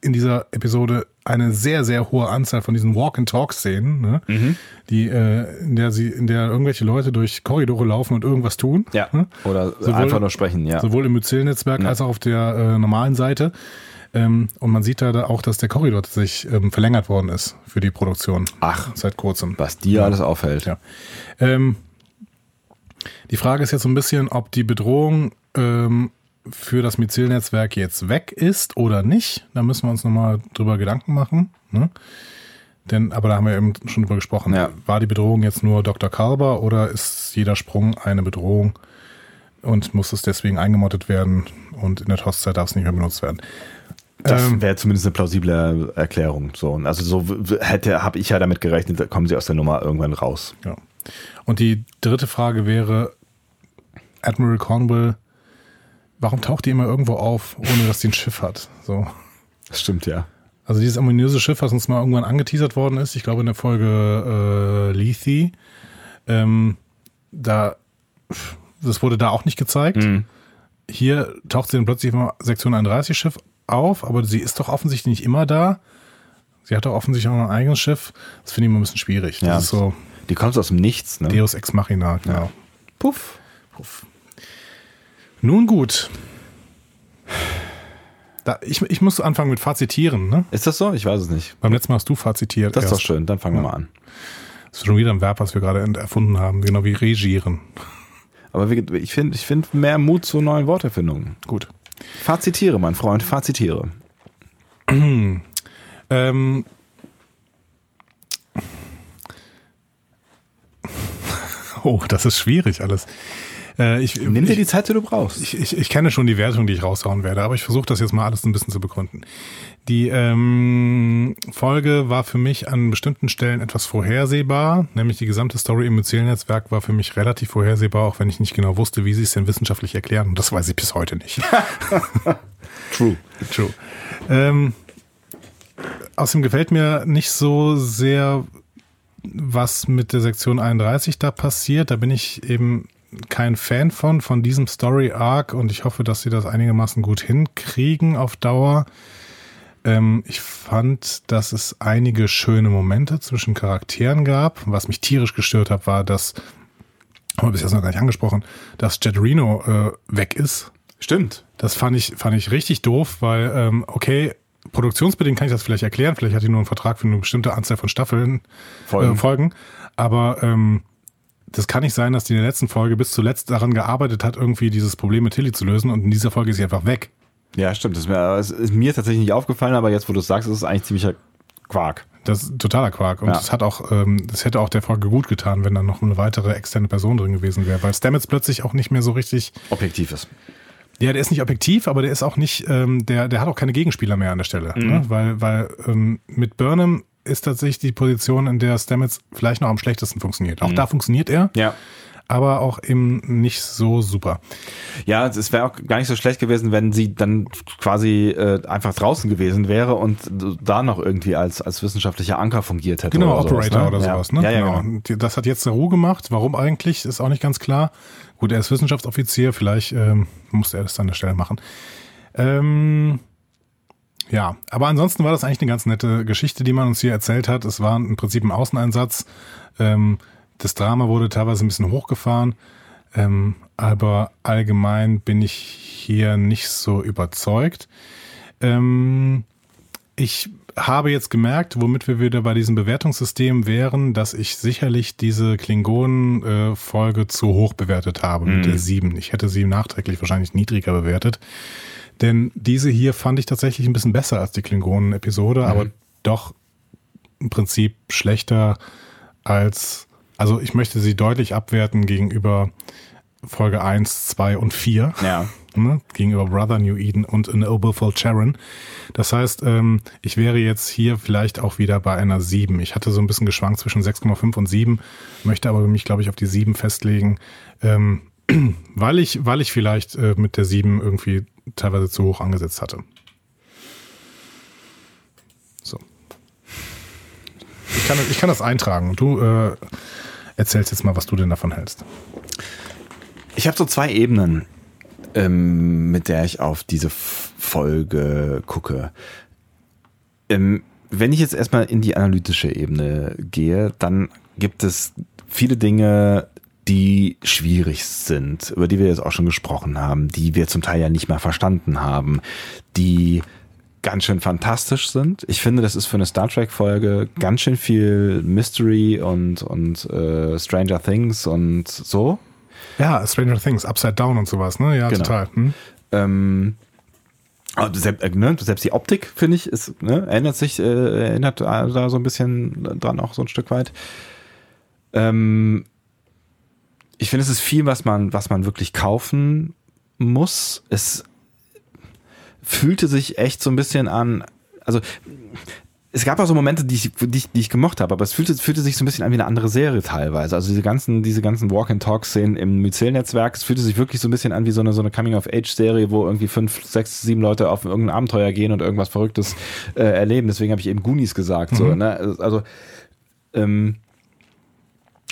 B: in dieser Episode eine sehr, sehr hohe Anzahl von diesen Walk-and-Talk-Szenen, ne?
A: Mhm.
B: die, äh, in der sie, in der irgendwelche Leute durch Korridore laufen und irgendwas tun. Ne?
A: Oder
B: Sowohl-
A: einfach nur sprechen, ja.
B: Sowohl im Myzel-Netzwerk als auch auf der äh, normalen Seite. Ähm, und man sieht da auch, dass der Korridor tatsächlich ähm, verlängert worden ist für die Produktion.
A: Ach.
B: Seit kurzem.
A: Was dir alles auffällt.
B: Ja. Ähm, die Frage ist jetzt so ein bisschen, ob die Bedrohung ähm, für das Myzel-Netzwerk jetzt weg ist oder nicht. Da müssen wir uns nochmal drüber Gedanken machen. Ne? Denn, aber da haben wir eben schon drüber gesprochen.
A: Ja.
B: War die Bedrohung jetzt nur Dr. Kalber oder ist jeder Sprung eine Bedrohung und muss es deswegen eingemottet werden und in der TOS-Zeit darf es nicht mehr benutzt werden.
A: Das
B: Ähm,
A: wäre zumindest eine plausible Erklärung. So, also so hätte, habe ich ja damit gerechnet, da kommen sie aus der Nummer irgendwann raus.
B: Ja. Und die dritte Frage wäre, Admiral Cornwall, warum taucht die immer irgendwo auf, ohne dass die ein Schiff hat? So.
A: Das stimmt, ja.
B: Also dieses ominöse Schiff, was uns mal irgendwann angeteasert worden ist, ich glaube in der Folge äh, Lethe, ähm, da, das wurde da auch nicht gezeigt. Hier taucht sie dann plötzlich im Sektion 31 Schiff auf, aber sie ist doch offensichtlich nicht immer da. Sie hat doch offensichtlich auch ein eigenes Schiff. Das finde ich immer ein bisschen schwierig. Das
A: Ja.
B: so
A: Die kommt aus dem Nichts, ne?
B: Deus Ex Machina, genau.
A: Puff.
B: Puff. Nun gut. Da, ich, ich muss anfangen mit Fazitieren. Ne?
A: Ist das so? Ich weiß es nicht.
B: Beim letzten Mal hast du fazitiert.
A: Das ist doch schön. Dann fangen wir mal an.
B: Das ist schon wieder ein Verb, was wir gerade erfunden haben. Genau wie regieren.
A: Aber ich finde ich find mehr Mut zu neuen Worterfindungen.
B: Gut.
A: Fazitiere, mein Freund, fazitiere.
B: Ähm, oh, das ist schwierig alles. Äh, ich,
A: Nimm dir
B: ich,
A: die Zeit, die du brauchst.
B: ich, ich, ich kenne schon die Wertung, die ich raushauen werde, aber ich versuche das jetzt mal alles ein bisschen zu begründen. Die ähm, Folge war für mich an bestimmten Stellen etwas vorhersehbar, nämlich die gesamte Story im Myzel-Netzwerk war für mich relativ vorhersehbar, auch wenn ich nicht genau wusste, wie sie es denn wissenschaftlich erklären. Und das weiß ich bis heute nicht.
A: True.
B: True. Ähm, außerdem gefällt mir nicht so sehr, was mit der Sektion 31 da passiert. Da bin ich eben kein Fan von, von diesem Story Arc und ich hoffe, dass sie das einigermaßen gut hinkriegen auf Dauer. Ähm, ich fand, dass es einige schöne Momente zwischen Charakteren gab. Was mich tierisch gestört hat, war, dass, haben wir bis jetzt noch gar nicht angesprochen, dass Jet Reno äh, weg ist.
A: Stimmt.
B: Das fand ich, fand ich richtig doof, weil, ähm, okay, produktionsbedingt kann ich das vielleicht erklären. Vielleicht hat die nur einen Vertrag für eine bestimmte Anzahl von Staffeln,
A: Folgen.
B: Äh, Folgen. Aber ähm, das kann nicht sein, dass die in der letzten Folge bis zuletzt daran gearbeitet hat, irgendwie dieses Problem mit Tilly zu lösen und in dieser Folge ist sie einfach weg.
A: Ja, stimmt. Das ist mir, es ist mir tatsächlich nicht aufgefallen, aber jetzt, wo du es sagst, ist es eigentlich ziemlicher Quark.
B: Das ist totaler Quark. Und
A: Ja.
B: das hat auch, ähm, das hätte auch der Folge gut getan, wenn da noch eine weitere externe Person drin gewesen wäre, weil Stamets plötzlich auch nicht mehr so richtig.
A: Objektiv ist.
B: Ja, der ist nicht objektiv, aber der ist auch nicht, ähm, der, der hat auch keine Gegenspieler mehr an der Stelle.
A: Mhm.
B: Ne? Weil, weil ähm, mit Burnham ist tatsächlich die Position, in der Stamets vielleicht noch am schlechtesten funktioniert.
A: Mhm.
B: Auch da funktioniert er,
A: Ja.
B: aber auch eben nicht so super.
A: Ja, es wäre auch gar nicht so schlecht gewesen, wenn sie dann quasi äh, einfach draußen gewesen wäre und da noch irgendwie als, als wissenschaftlicher Anker fungiert hätte.
B: Genau,
A: oder sowas,
B: Operator
A: ne?
B: oder
A: ja.
B: sowas. Ne?
A: Ja, ja,
B: genau.
A: genau.
B: Das hat jetzt Saru gemacht. Warum eigentlich, ist auch nicht ganz klar. Gut, er ist Wissenschaftsoffizier, vielleicht ähm, musste er das an der Stelle machen. Ähm, ja, aber ansonsten war das eigentlich eine ganz nette Geschichte, die man uns hier erzählt hat. Es war im Prinzip ein Außeneinsatz. Ähm, das Drama wurde teilweise ein bisschen hochgefahren. Ähm, aber allgemein bin ich hier nicht so überzeugt. Ähm, ich habe jetzt gemerkt, womit wir wieder bei diesem Bewertungssystem wären, dass ich sicherlich diese Klingonen-Folge zu hoch bewertet habe mit der 7. Ich hätte sie nachträglich wahrscheinlich niedriger bewertet. Denn diese hier fand ich tatsächlich ein bisschen besser als die Klingonen-Episode, aber doch im Prinzip schlechter als, also ich möchte sie deutlich abwerten gegenüber Folge 1, 2 und 4
A: Ja.
B: ne, gegenüber Brother New Eden und A Noble for Charon. Das heißt, ähm, ich wäre jetzt hier vielleicht auch wieder bei einer 7. Ich hatte so ein bisschen geschwankt zwischen 6,5 und 7, möchte aber mich, glaube ich, auf die 7 festlegen, ähm, weil ich, weil ich vielleicht äh, mit der 7 irgendwie teilweise zu hoch angesetzt hatte. So. Ich kann, ich kann das eintragen du äh, erzählst jetzt mal, was du denn davon hältst.
A: Ich habe so zwei Ebenen, ähm, mit der ich auf diese Folge gucke. Ähm, wenn ich jetzt erstmal in die analytische Ebene gehe, dann gibt es viele Dinge, die schwierig sind, über die wir jetzt auch schon gesprochen haben, die wir zum Teil ja nicht mehr verstanden haben, die ganz schön fantastisch sind. Ich finde, das ist für eine Star Trek-Folge ganz schön viel Mystery und, und äh, Stranger Things und so.
B: Ja, Stranger Things, Upside Down und sowas, ne? Ja,
A: Genau.
B: total. Hm?
A: Ähm, selbst, äh, ne, selbst die Optik, finde ich, ist, ne, erinnert sich, äh, erinnert da so ein bisschen dran auch so ein Stück weit. Ähm, ich finde, es ist viel, was man, was man wirklich kaufen muss. Es fühlte sich echt so ein bisschen an, also es gab auch so Momente, die ich, die ich, die ich gemocht habe, aber es fühlte, fühlte sich so ein bisschen an wie eine andere Serie teilweise. Also diese ganzen, diese ganzen Walk-and-Talk-Szenen im Myzel-Netzwerk, es fühlte sich wirklich so ein bisschen an wie so eine, so eine Coming-of-Age-Serie, wo irgendwie fünf, sechs, sieben Leute auf irgendein Abenteuer gehen und irgendwas Verrücktes äh, erleben. Deswegen habe ich eben Goonies gesagt. Mhm. So, ne? Also ähm,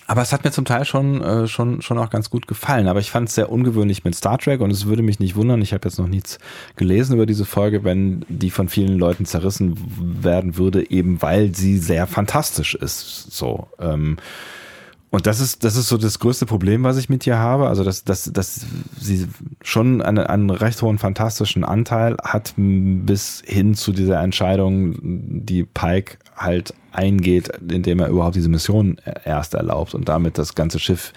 A: aber es hat mir zum Teil schon, äh, schon, schon auch ganz gut gefallen. Aber ich fand es sehr ungewöhnlich mit Star Trek und es würde mich nicht wundern, ich habe jetzt noch nichts gelesen über diese Folge, wenn die von vielen Leuten zerrissen werden würde, eben weil sie sehr fantastisch ist. So. Ähm, und das ist, das ist so das größte Problem, was ich mit ihr habe. Also, dass, dass, dass sie schon einen, einen recht hohen fantastischen Anteil hat, bis hin zu dieser Entscheidung, die Pike halt eingeht, indem er überhaupt diese Mission erst erlaubt und damit das ganze Schiff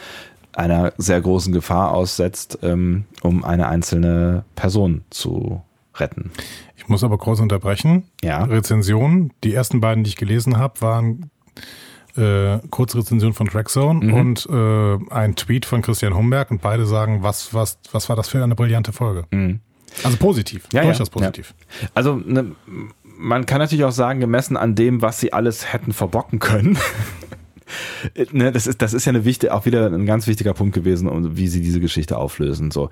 A: einer sehr großen Gefahr aussetzt, ähm, um eine einzelne Person zu retten.
B: Ich muss aber kurz unterbrechen.
A: Ja.
B: Rezensionen, die ersten beiden, die ich gelesen habe, waren äh, Kurzrezension von Trackzone mhm. und äh, ein Tweet von Christian Humberg und beide sagen, was, was, was war das für eine brillante Folge? Mhm. Also positiv,
A: ja, durchaus ja. positiv. Ja. Also ne, man kann natürlich auch sagen, gemessen an dem, was sie alles hätten verbocken können. ne, das, ist, das ist ja eine wichtige, auch wieder ein ganz wichtiger Punkt gewesen, wie sie diese Geschichte auflösen. So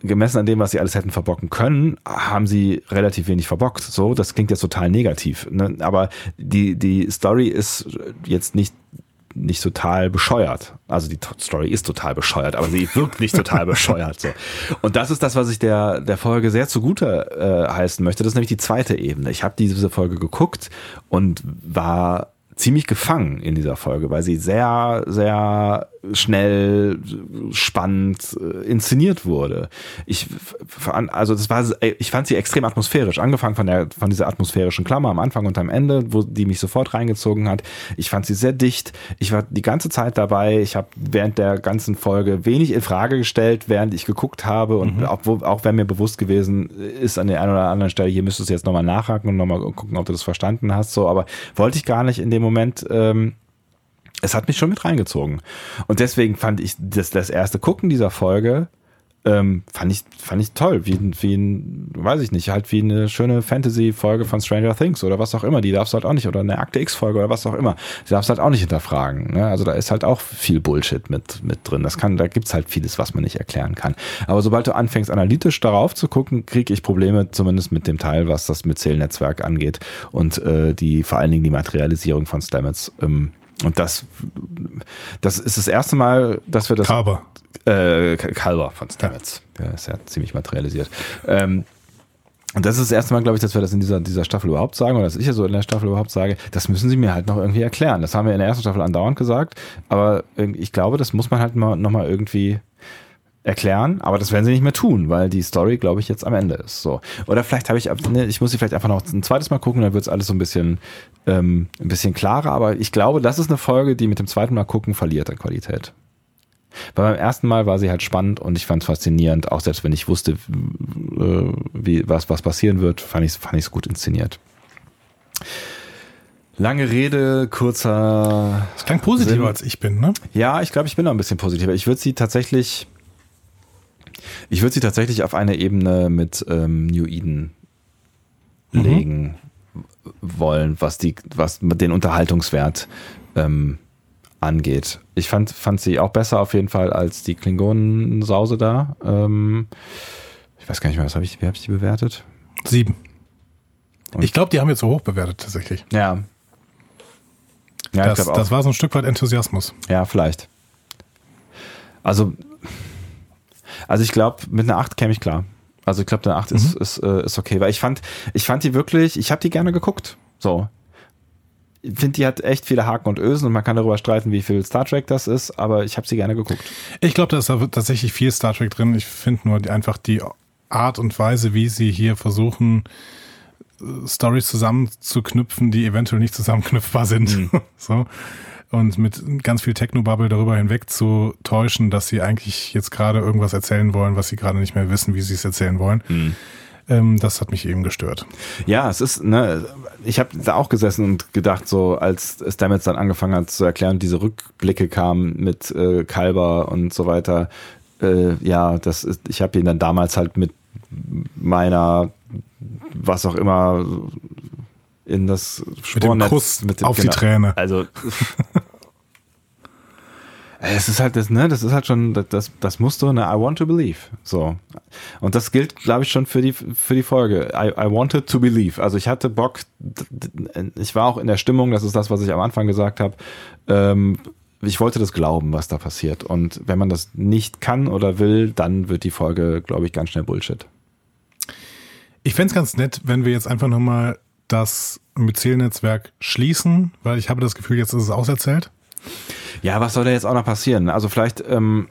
A: gemessen an dem, was sie alles hätten verbocken können, haben sie relativ wenig verbockt. So, das klingt jetzt total negativ. Ne? Aber die, die Story ist jetzt nicht nicht total bescheuert. Also die Story ist total bescheuert, aber sie wirkt nicht total bescheuert. So. Und das ist das, was ich der, der Folge sehr zugute äh, heißen möchte. Das ist nämlich die zweite Ebene. Ich habe diese Folge geguckt und war ziemlich gefangen in dieser Folge, weil sie sehr, sehr schnell, spannend äh, inszeniert wurde. Ich also das war, ich fand sie extrem atmosphärisch, angefangen von der von dieser atmosphärischen Klammer am Anfang und am Ende, wo die mich sofort reingezogen hat. Ich fand sie sehr dicht. Ich war die ganze Zeit dabei. Ich habe während der ganzen Folge wenig in Frage gestellt, während ich geguckt habe und mhm. auch, auch wenn mir bewusst gewesen ist an der einen oder anderen Stelle, hier müsstest du jetzt nochmal nachhaken und nochmal gucken, ob du das verstanden hast. So, aber wollte ich gar nicht in dem Moment. Ähm, es hat mich schon mit reingezogen. Und deswegen fand ich das, das erste Gucken dieser Folge, ähm, fand ich, fand ich toll. Wie, wie ein, weiß ich nicht, halt wie eine schöne Fantasy-Folge von Stranger Things oder was auch immer. Die darfst du halt auch nicht, oder eine Akte X-Folge oder was auch immer. Die darfst du halt auch nicht hinterfragen. Ne? Also da ist halt auch viel Bullshit mit, mit drin. Das kann, da gibt's halt vieles, was man nicht erklären kann. Aber sobald du anfängst, analytisch darauf zu gucken, kriege ich Probleme, zumindest mit dem Teil, was das mit Zählnetzwerk angeht und äh, die, vor allen Dingen die Materialisierung von Stamets. Ähm, und das, das ist das erste Mal, dass wir das.
B: Carver.
A: Äh, Calver von Stamets. Ja. Der ist ja ziemlich materialisiert. Ähm, und das ist das erste Mal, glaube ich, dass wir das in dieser, dieser Staffel überhaupt sagen, oder dass ich ja so in der Staffel überhaupt sage, das müssen sie mir halt noch irgendwie erklären. Das haben wir in der ersten Staffel andauernd gesagt, aber ich glaube, das muss man halt mal, nochmal irgendwie erklären, aber das werden sie nicht mehr tun, weil die Story, glaube ich, jetzt am Ende ist. So. Oder vielleicht habe ich, ne, ich muss sie vielleicht einfach noch ein zweites Mal gucken, dann wird es alles so ein bisschen, ähm, ein bisschen klarer, aber ich glaube, das ist eine Folge, die mit dem zweiten Mal gucken verliert an Qualität. Weil beim ersten Mal war sie halt spannend und ich fand es faszinierend, auch selbst wenn ich wusste, äh, wie, was, was passieren wird, fand ich es fand ich's gut inszeniert. Lange Rede, kurzer.
B: Es klang positiver Sinn. als ich bin, ne?
A: Ja, ich glaube, ich bin noch ein bisschen positiver. Ich würde sie tatsächlich ich würde sie tatsächlich auf eine Ebene mit ähm, New Eden mhm. legen wollen, was die, was den Unterhaltungswert ähm, angeht. Ich fand, fand sie auch besser auf jeden Fall als die Klingonen-Sause da. Ähm, ich weiß gar nicht mehr, was habe ich, wie habe ich die bewertet?
B: Sieben. Und ich glaube, die haben wir zu hoch bewertet tatsächlich.
A: Ja.
B: ja das, das war so ein Stück weit Enthusiasmus.
A: Ja, vielleicht. Also also ich glaube, mit einer 8 käme ich klar. Also ich glaube, eine 8 mhm. ist, ist, äh, ist okay, weil ich fand, ich fand die wirklich, ich habe die gerne geguckt. So. Ich finde, die hat echt viele Haken und Ösen und man kann darüber streiten, wie viel Star Trek das ist, aber ich habe sie gerne geguckt.
B: Ich glaube, da ist tatsächlich viel Star Trek drin. Ich finde nur einfach die Art und Weise, wie sie hier versuchen, äh, Stories zusammenzuknüpfen, die eventuell nicht zusammenknüpfbar sind. Mhm. so und mit ganz viel Technobubble darüber hinweg zu täuschen, dass sie eigentlich jetzt gerade irgendwas erzählen wollen, was sie gerade nicht mehr wissen, wie sie es erzählen wollen. Mhm. Das hat mich eben gestört.
A: Ja, es ist, ne, ich habe da auch gesessen und gedacht, so als Stamets dann angefangen hat zu erklären, diese Rückblicke kamen mit äh, Kalber und so weiter. Äh, ja, das ist, ich habe ihn dann damals halt mit meiner, was auch immer, in das
B: Spornnetz. Mit dem Kuss mit dem, auf genau, die Träne.
A: Also es ist halt das, ne, das ist halt schon, das, das musst du, ne, I want to believe. So. Und das gilt, glaube ich, schon für die, für die Folge. I, I wanted to believe. Also ich hatte Bock, ich war auch in der Stimmung, das ist das, was ich am Anfang gesagt habe. Ähm, ich wollte das glauben, was da passiert. Und wenn man das nicht kann oder will, dann wird die Folge, glaube ich, ganz schnell Bullshit.
B: Ich fände es ganz nett, wenn wir jetzt einfach nochmal das Myzel-Netzwerk schließen, weil ich habe das Gefühl, jetzt ist es auserzählt.
A: Ja, was soll da jetzt auch noch passieren? Also vielleicht, ähm,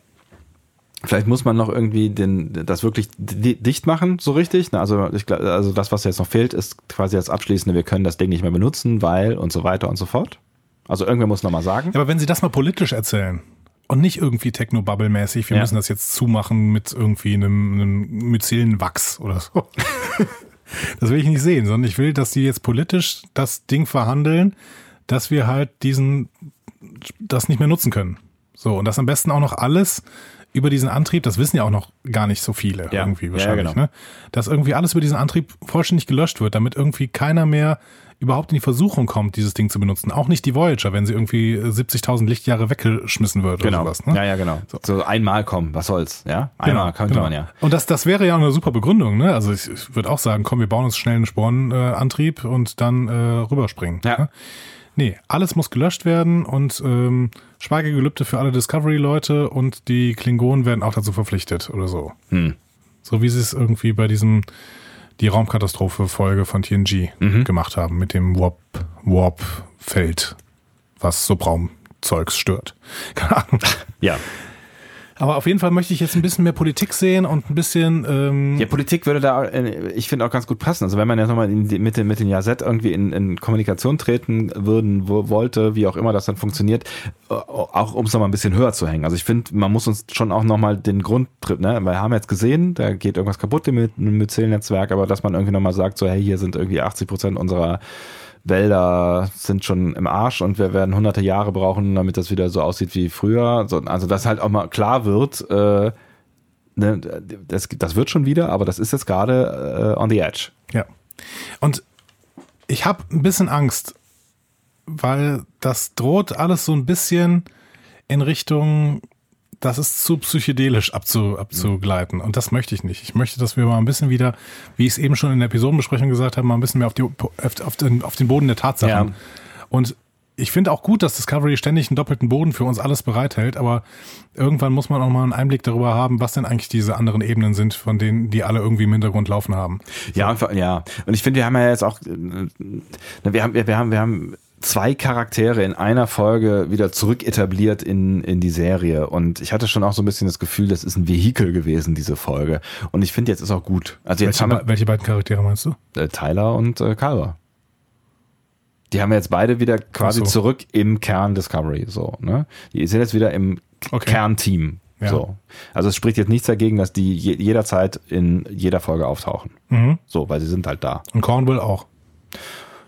A: vielleicht muss man noch irgendwie den, das wirklich dicht machen, so richtig. Also, ich, also das, was jetzt noch fehlt, ist quasi das Abschließende, wir können das Ding nicht mehr benutzen, weil und so weiter und so fort. Also irgendwer muss nochmal sagen.
B: Ja, aber wenn Sie das mal politisch erzählen und nicht irgendwie Techno-Bubble-mäßig, wir ja. müssen das jetzt zumachen mit irgendwie einem, einem Myzelen-Wachs oder so. das will ich nicht sehen, sondern ich will, dass Sie jetzt politisch das Ding verhandeln, dass wir halt diesen das nicht mehr nutzen können. So, und das am besten auch noch alles über diesen Antrieb, das wissen ja auch noch gar nicht so viele ja. irgendwie wahrscheinlich, ja, genau. ne? Dass irgendwie alles über diesen Antrieb vollständig gelöscht wird, damit irgendwie keiner mehr überhaupt in die Versuchung kommt, dieses Ding zu benutzen. Auch nicht die Voyager, wenn sie irgendwie 70.000 Lichtjahre weggeschmissen wird
A: genau.
B: oder sowas.
A: Ne? Ja, ja, genau. So. so. einmal kommen, was soll's, ja? Einmal genau, könnte genau. man ja.
B: Und das, das wäre ja eine super Begründung, ne? Also ich, ich würde auch sagen, komm, wir bauen uns schnell einen Spornantrieb äh, und dann äh, rüberspringen. Ja. Ne? Nee, alles muss gelöscht werden und ähm, Schweigegelübde für alle Discovery-Leute und die Klingonen werden auch dazu verpflichtet oder so. Hm. So wie sie es irgendwie bei diesem die Raumkatastrophe-Folge von TNG mhm. gemacht haben mit dem Warp-Feld, was Subraumzeugs stört. Keine Ahnung.
A: Ja.
B: Aber auf jeden Fall möchte ich jetzt ein bisschen mehr Politik sehen und ein bisschen. Ähm
A: ja, Politik würde da, äh, ich finde, auch ganz gut passen. Also wenn man jetzt nochmal mit, mit den Jazet irgendwie in, in Kommunikation treten würden, wo, wollte, wie auch immer das dann funktioniert, äh, auch um es nochmal ein bisschen höher zu hängen. Also ich finde, man muss uns schon auch nochmal den Grundtrip, ne? Wir haben jetzt gesehen, da geht irgendwas kaputt im Myzel-Netzwerk, aber dass man irgendwie nochmal sagt, so, hey, hier sind irgendwie 80 Prozent unserer Wälder sind schon im Arsch und wir werden hunderte Jahre brauchen, damit das wieder so aussieht wie früher. Also, dass halt auch mal klar wird, äh, ne, das, das wird schon wieder, aber das ist jetzt gerade äh, on the edge.
B: Ja. Und ich habe ein bisschen Angst, weil das droht alles so ein bisschen in Richtung das ist zu psychedelisch abzu, abzugleiten. Und das möchte ich nicht. Ich möchte, dass wir mal ein bisschen wieder, wie ich es eben schon in der Episodenbesprechung gesagt habe, mal ein bisschen mehr auf, die, auf, den, auf den Boden der Tatsachen. Ja. Und ich finde auch gut, dass Discovery ständig einen doppelten Boden für uns alles bereithält, aber irgendwann muss man auch mal einen Einblick darüber haben, was denn eigentlich diese anderen Ebenen sind, von denen die alle irgendwie im Hintergrund laufen haben.
A: Ja, und, ja. Und ich finde, wir haben ja jetzt auch, äh, wir haben, wir haben, wir haben zwei Charaktere in einer Folge wieder zurück etabliert in, in die Serie. Und ich hatte schon auch so ein bisschen das Gefühl, das ist ein Vehikel gewesen, diese Folge. Und ich finde, jetzt ist auch gut.
B: Also jetzt welche, haben wir, welche beiden Charaktere meinst du?
A: Äh, Tyler und äh, Calver. Die haben jetzt beide wieder quasi so. zurück im Kern Discovery. So, ne? Die sind jetzt wieder im okay. Kernteam. Ja. So. Also es spricht jetzt nichts dagegen, dass die je, jederzeit in jeder Folge auftauchen. Mhm. So, weil sie sind halt da.
B: Und Cornwall auch.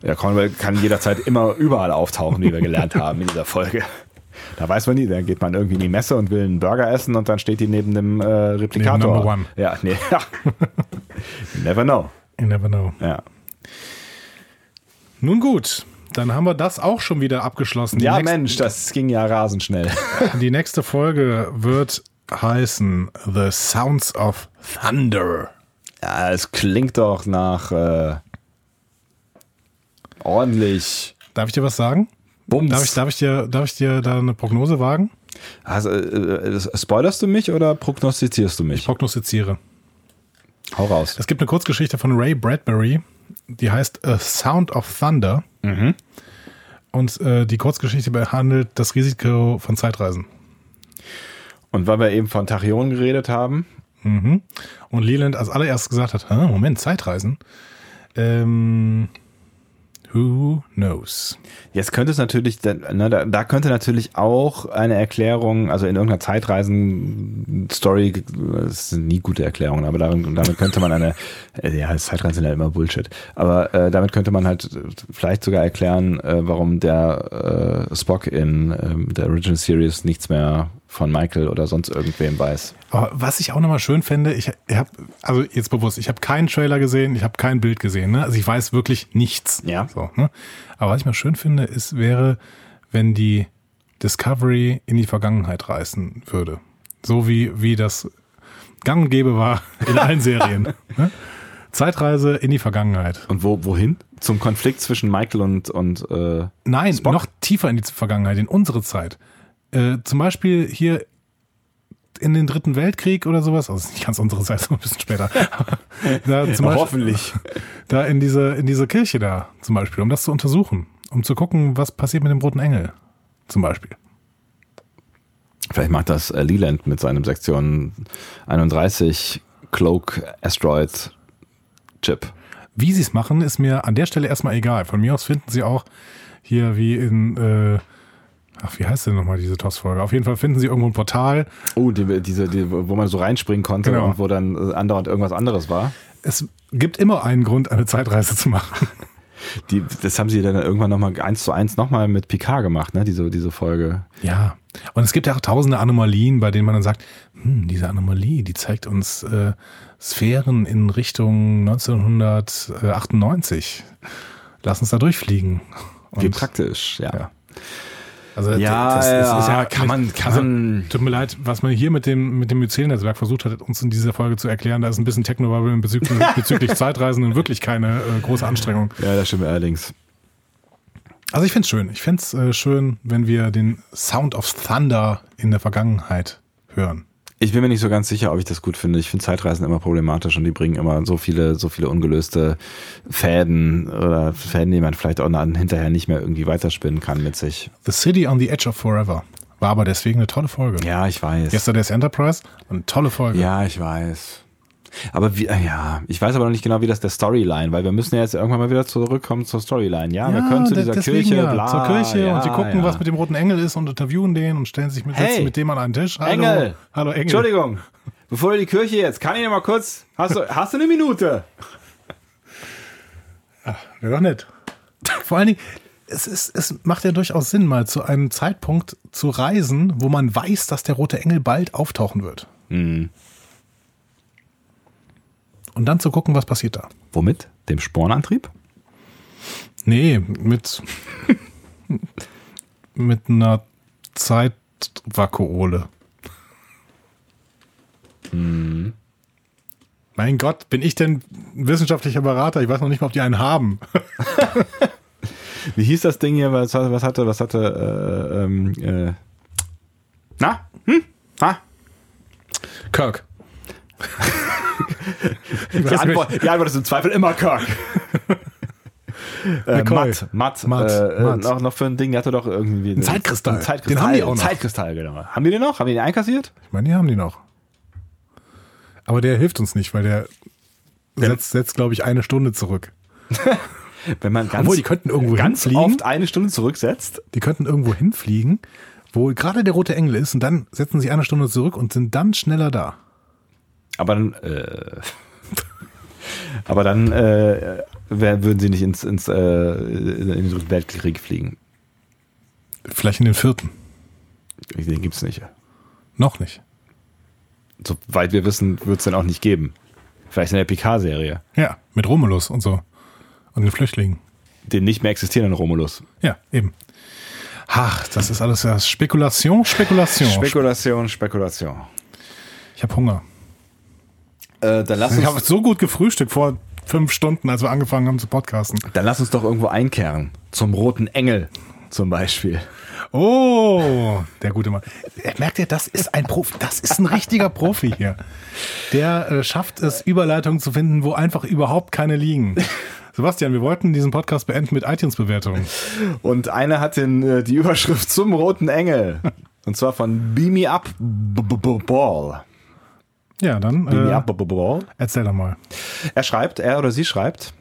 A: Ja, Cornwall kann jederzeit immer überall auftauchen, wie wir gelernt haben in dieser Folge. Da weiß man nie, dann geht man irgendwie in die Messe und will einen Burger essen und dann steht die neben dem äh, Replikator. Neben number one. Ja, nee. Ja. you never know.
B: You never know.
A: Ja.
B: Nun gut, dann haben wir das auch schon wieder abgeschlossen.
A: Die ja, nächste, Mensch, das ging ja rasend schnell.
B: Die nächste Folge wird heißen The Sounds of Thunder.
A: Ja, es klingt doch nach äh, Ordentlich.
B: Darf ich dir was sagen? Bums. Darf ich, darf ich, dir, darf ich dir da eine Prognose wagen?
A: Also, äh, spoilerst du mich oder prognostizierst du mich?
B: Ich prognostiziere.
A: Hau raus.
B: Es gibt eine Kurzgeschichte von Ray Bradbury, die heißt A Sound of Thunder. Mhm. Und äh, die Kurzgeschichte behandelt das Risiko von Zeitreisen.
A: Und weil wir eben von Tachyon geredet haben.
B: Mhm. Und Leland als allererstes gesagt hat, Moment, Zeitreisen. Ähm, Who knows?
A: Jetzt könnte es natürlich, ne, da, da könnte natürlich auch eine Erklärung, also in irgendeiner Zeitreisen-Story, das sind nie gute Erklärungen, aber damit, damit könnte man eine, äh, ja, Zeitreisen sind ja immer Bullshit, aber äh, damit könnte man halt vielleicht sogar erklären, äh, warum der äh, Spock in äh, der Original Series nichts mehr von Michael oder sonst irgendwem weiß.
B: Aber was ich auch nochmal schön finde, ich, ich habe, also jetzt bewusst, ich habe keinen Trailer gesehen, ich habe kein Bild gesehen, ne? also ich weiß wirklich nichts.
A: Ja.
B: So, ne? Aber was ich mal schön finde, ist, wäre, wenn die Discovery in die Vergangenheit reisen würde. So wie, wie das gang und gäbe war in allen Serien. Ne? Zeitreise in die Vergangenheit.
A: Und wo, wohin? Zum Konflikt zwischen Michael und, und äh,
B: Nein,
A: Spock?
B: noch tiefer in die Vergangenheit, in unsere Zeit. Äh, zum Beispiel hier in den Dritten Weltkrieg oder sowas, also nicht ganz unsere Zeit, so ein bisschen später. da zum Beispiel,
A: Hoffentlich.
B: Da in diese, in diese Kirche da zum Beispiel, um das zu untersuchen, um zu gucken, was passiert mit dem roten Engel zum Beispiel.
A: Vielleicht macht das äh, Leland mit seinem Sektion 31 Cloak Asteroid Chip.
B: Wie sie es machen, ist mir an der Stelle erstmal egal. Von mir aus finden sie auch hier wie in, äh, ach, wie heißt denn nochmal diese TOS-Folge? Auf jeden Fall finden sie irgendwo ein Portal.
A: Oh, die, diese, die, wo man so reinspringen konnte
B: Genau.
A: und wo dann äh, andauernd irgendwas anderes war.
B: Es gibt immer einen Grund, eine Zeitreise zu machen.
A: Die, das haben sie dann irgendwann nochmal eins zu eins nochmal mit Picard gemacht, ne? Diese, diese Folge.
B: Ja. Und es gibt ja auch tausende Anomalien, bei denen man dann sagt, hm, diese Anomalie, die zeigt uns äh, Sphären in Richtung 1998. Lass uns da durchfliegen.
A: Wie
B: Und-
A: praktisch, ja.
B: Ja. Also
A: Ja,
B: das, das
A: ja,
B: ist ja
A: kann man- kann
B: also,
A: man-
B: Tut mir leid, was man hier mit dem mit dem Myzel-Netzwerk versucht hat, uns in dieser Folge zu erklären, da ist ein bisschen Technobubble bezüglich, bezüglich Zeitreisen und wirklich keine äh, große Anstrengung.
A: Ja, das stimmt allerdings.
B: Also ich finde es schön. Ich finde es äh, schön, wenn wir den Sound of Thunder in der Vergangenheit hören.
A: Ich bin mir nicht so ganz sicher, ob ich das gut finde. Ich finde Zeitreisen immer problematisch und die bringen immer so viele, so viele ungelöste Fäden oder Fäden, die man vielleicht auch dann hinterher nicht mehr irgendwie weiterspinnen kann mit sich.
B: The City on the Edge of Forever war aber deswegen eine tolle Folge.
A: Ja, ich weiß.
B: Yesterday's Enterprise, eine tolle Folge.
A: Ja, ich weiß. Aber wie, äh, ja, ich weiß aber noch nicht genau, wie das der Storyline, weil wir müssen ja jetzt irgendwann mal wieder zurückkommen zur Storyline. Ja, wir können zu dieser Kirche,
B: ja,
A: bla,
B: zur Kirche
A: ja,
B: und sie gucken,
A: ja.
B: was mit dem roten Engel ist und interviewen den und stellen sich mit,
A: Hey!
B: mit dem an einen Tisch. Hallo,
A: Engel!
B: Hallo Engel.
A: Entschuldigung, bevor du die Kirche jetzt, kann ich noch mal kurz, hast du, hast du eine Minute?
B: Wäre doch nett. Vor allen Dingen, es, ist, es macht ja durchaus Sinn, mal zu einem Zeitpunkt zu reisen, wo man weiß, dass der rote Engel bald auftauchen wird.
A: Mhm.
B: Und dann zu gucken, was passiert da.
A: Womit? Dem Spornantrieb?
B: Nee, mit, mit einer Zeitvakuole.
A: Mhm.
B: Mein Gott, bin ich denn wissenschaftlicher Berater? Ich weiß noch nicht mal, ob die einen haben.
A: Wie hieß das Ding hier? Was, was hatte, was hatte, äh, ähm, äh, na? Hm? Na?
B: Kirk.
A: Die Antwort, die Antwort ist im Zweifel immer Kirk. äh. Matt, Matt,
B: Matt,
A: äh,
B: Matt.
A: Noch, noch für ein Ding, der hatte doch irgendwie ein
B: Zeitkristall.
A: Ein Zeitkristall.
B: Den haben die auch noch.
A: Zeitkristall, genau. Haben die den noch? Haben die den einkassiert?
B: Ich meine, die haben die noch. Aber der hilft uns nicht, weil der setzt, setzt glaube ich, eine Stunde zurück.
A: Wenn man ganz,
B: Obwohl, die könnten irgendwo
A: ganz
B: hinfliegen.
A: oft eine Stunde zurücksetzt.
B: Die könnten irgendwo hinfliegen, wo gerade der rote Engel ist und dann setzen sie eine Stunde zurück und sind dann schneller da.
A: Aber dann, äh, aber dann äh, würden sie nicht ins, ins äh, in den Weltkrieg fliegen.
B: Vielleicht in den vierten.
A: Den gibt's nicht.
B: Noch nicht.
A: Soweit wir wissen, wird's den auch nicht geben. Vielleicht in der PK-Serie.
B: Ja, mit Romulus und so. Und den Flüchtlingen.
A: Den nicht mehr existierenden Romulus.
B: Ja, eben. Ach, das ist alles ja Spekulation, Spekulation.
A: Spekulation, Spekulation.
B: ich habe Hunger.
A: Äh, dann, lass
B: Ich
A: uns,
B: habe so gut gefrühstückt vor fünf Stunden, als wir angefangen haben zu podcasten.
A: dann lass uns doch irgendwo einkehren. Zum roten Engel zum Beispiel.
B: Oh, der gute Mann. Merkt ihr, das ist ein Profi. Das ist ein richtiger Profi hier. Der äh, schafft es, Überleitungen zu finden, wo einfach überhaupt keine liegen. Sebastian, wir wollten diesen Podcast beenden mit iTunes-Bewertungen.
A: Und eine hat den, äh, die Überschrift zum roten Engel. Und zwar von Beam Me Up B -B -B Ball.
B: Ja, dann äh, erzähl doch mal.
A: Er schreibt, er oder sie schreibt,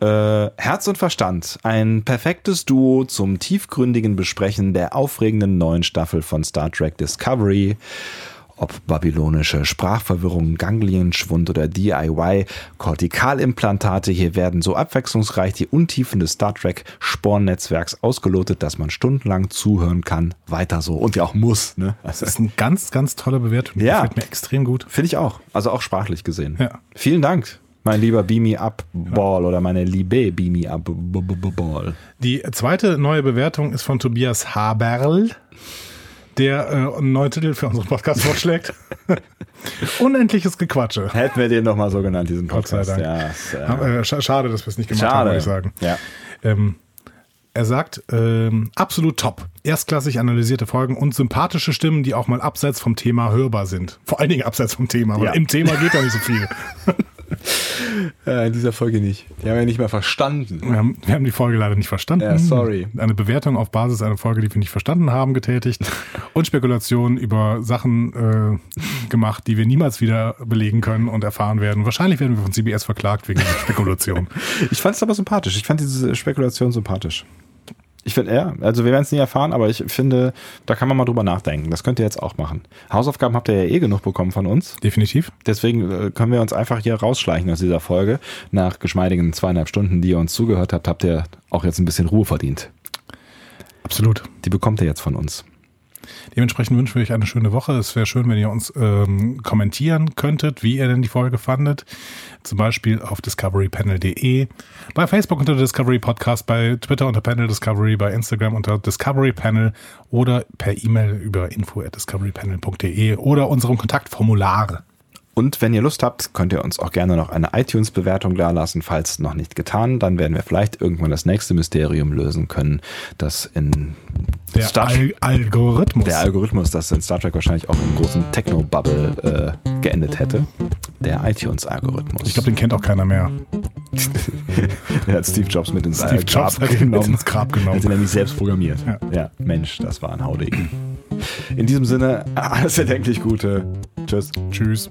A: Äh, Herz und Verstand, ein perfektes Duo zum tiefgründigen Besprechen der aufregenden neuen Staffel von Star Trek Discovery. Ob babylonische Sprachverwirrung, Ganglienschwund oder DIY, Kortikalimplantate, hier werden so abwechslungsreich die Untiefen des Star Trek Spornnetzwerks ausgelotet, dass man stundenlang zuhören kann. Weiter so. Und ja auch muss. Ne?
B: Also, das ist eine ganz, ganz tolle Bewertung.
A: Ja.
B: Gefällt mir extrem gut.
A: Finde ich auch. Also auch sprachlich gesehen.
B: Ja.
A: Vielen Dank. Mein lieber Beamy Up Ball oder meine liebe Beamy Up Ball.
B: Die zweite neue Bewertung ist von Tobias Haberl, der äh, einen neuen Titel für unseren Podcast vorschlägt. Unendliches Gequatsche.
A: Hätten wir den noch mal so genannt, diesen
B: Gott sei
A: Podcast.
B: Dank.
A: Ja.
B: Äh, sch- schade, dass wir es nicht gemacht haben,
A: Schade.
B: würde ich sagen.
A: Ja.
B: Ähm, er sagt, ähm, absolut top. Erstklassig analysierte Folgen und sympathische Stimmen, die auch mal abseits vom Thema hörbar sind. Vor allen Dingen abseits vom Thema, weil
A: Ja.
B: im Thema geht ja nicht so viel.
A: Äh, in dieser Folge nicht. Die haben wir nicht mehr verstanden.
B: Wir haben, wir haben die Folge leider nicht verstanden.
A: Ja, sorry.
B: Eine Bewertung auf Basis einer Folge, die wir nicht verstanden haben, getätigt. Und Spekulationen über Sachen äh, gemacht, die wir niemals wieder belegen können und erfahren werden. Wahrscheinlich werden wir von CBS verklagt wegen dieser Spekulation.
A: Ich fand es aber sympathisch. Ich fand diese Spekulation sympathisch. Ich finde, ja, also wir werden es nie erfahren, aber ich finde, da kann man mal drüber nachdenken. Das könnt ihr jetzt auch machen. Hausaufgaben habt ihr ja eh genug bekommen von uns.
B: Definitiv.
A: Deswegen äh, können wir uns einfach hier rausschleichen aus dieser Folge. Nach geschmeidigen zweieinhalb Stunden, die ihr uns zugehört habt, habt ihr auch jetzt ein bisschen Ruhe verdient.
B: Absolut.
A: Die bekommt ihr jetzt von uns.
B: Dementsprechend wünschen wir euch eine schöne Woche. Es wäre schön, wenn ihr uns ähm, kommentieren könntet, wie ihr denn die Folge fandet. Zum Beispiel auf discoverypanel.de, bei Facebook unter Discovery Podcast, bei Twitter unter Panel Discovery, bei Instagram unter Discovery Panel oder per E-Mail über info at discoverypanel.de oder unserem Kontaktformular.
A: Und wenn ihr Lust habt, könnt ihr uns auch gerne noch eine iTunes-Bewertung dalassen, falls noch nicht getan. Dann werden wir vielleicht irgendwann das nächste Mysterium lösen können, das in
B: Der
A: Star
B: Al Algorithmus.
A: der Algorithmus, das in Star Trek wahrscheinlich auch im großen Techno-Bubble äh, geendet hätte. Der iTunes-Algorithmus.
B: ich glaube, den kennt auch keiner mehr.
A: der hat Steve Jobs mit ins
B: Steve
A: äh,
B: Jobs
A: Grab
B: hat ihn mit
A: genommen.
B: ins Grab genommen.
A: Hat ihn nämlich selbst programmiert.
B: Ja.
A: ja, Mensch, das war ein Haudegen. In diesem Sinne, alles erdenklich Gute. Tschüss.
B: Tschüss.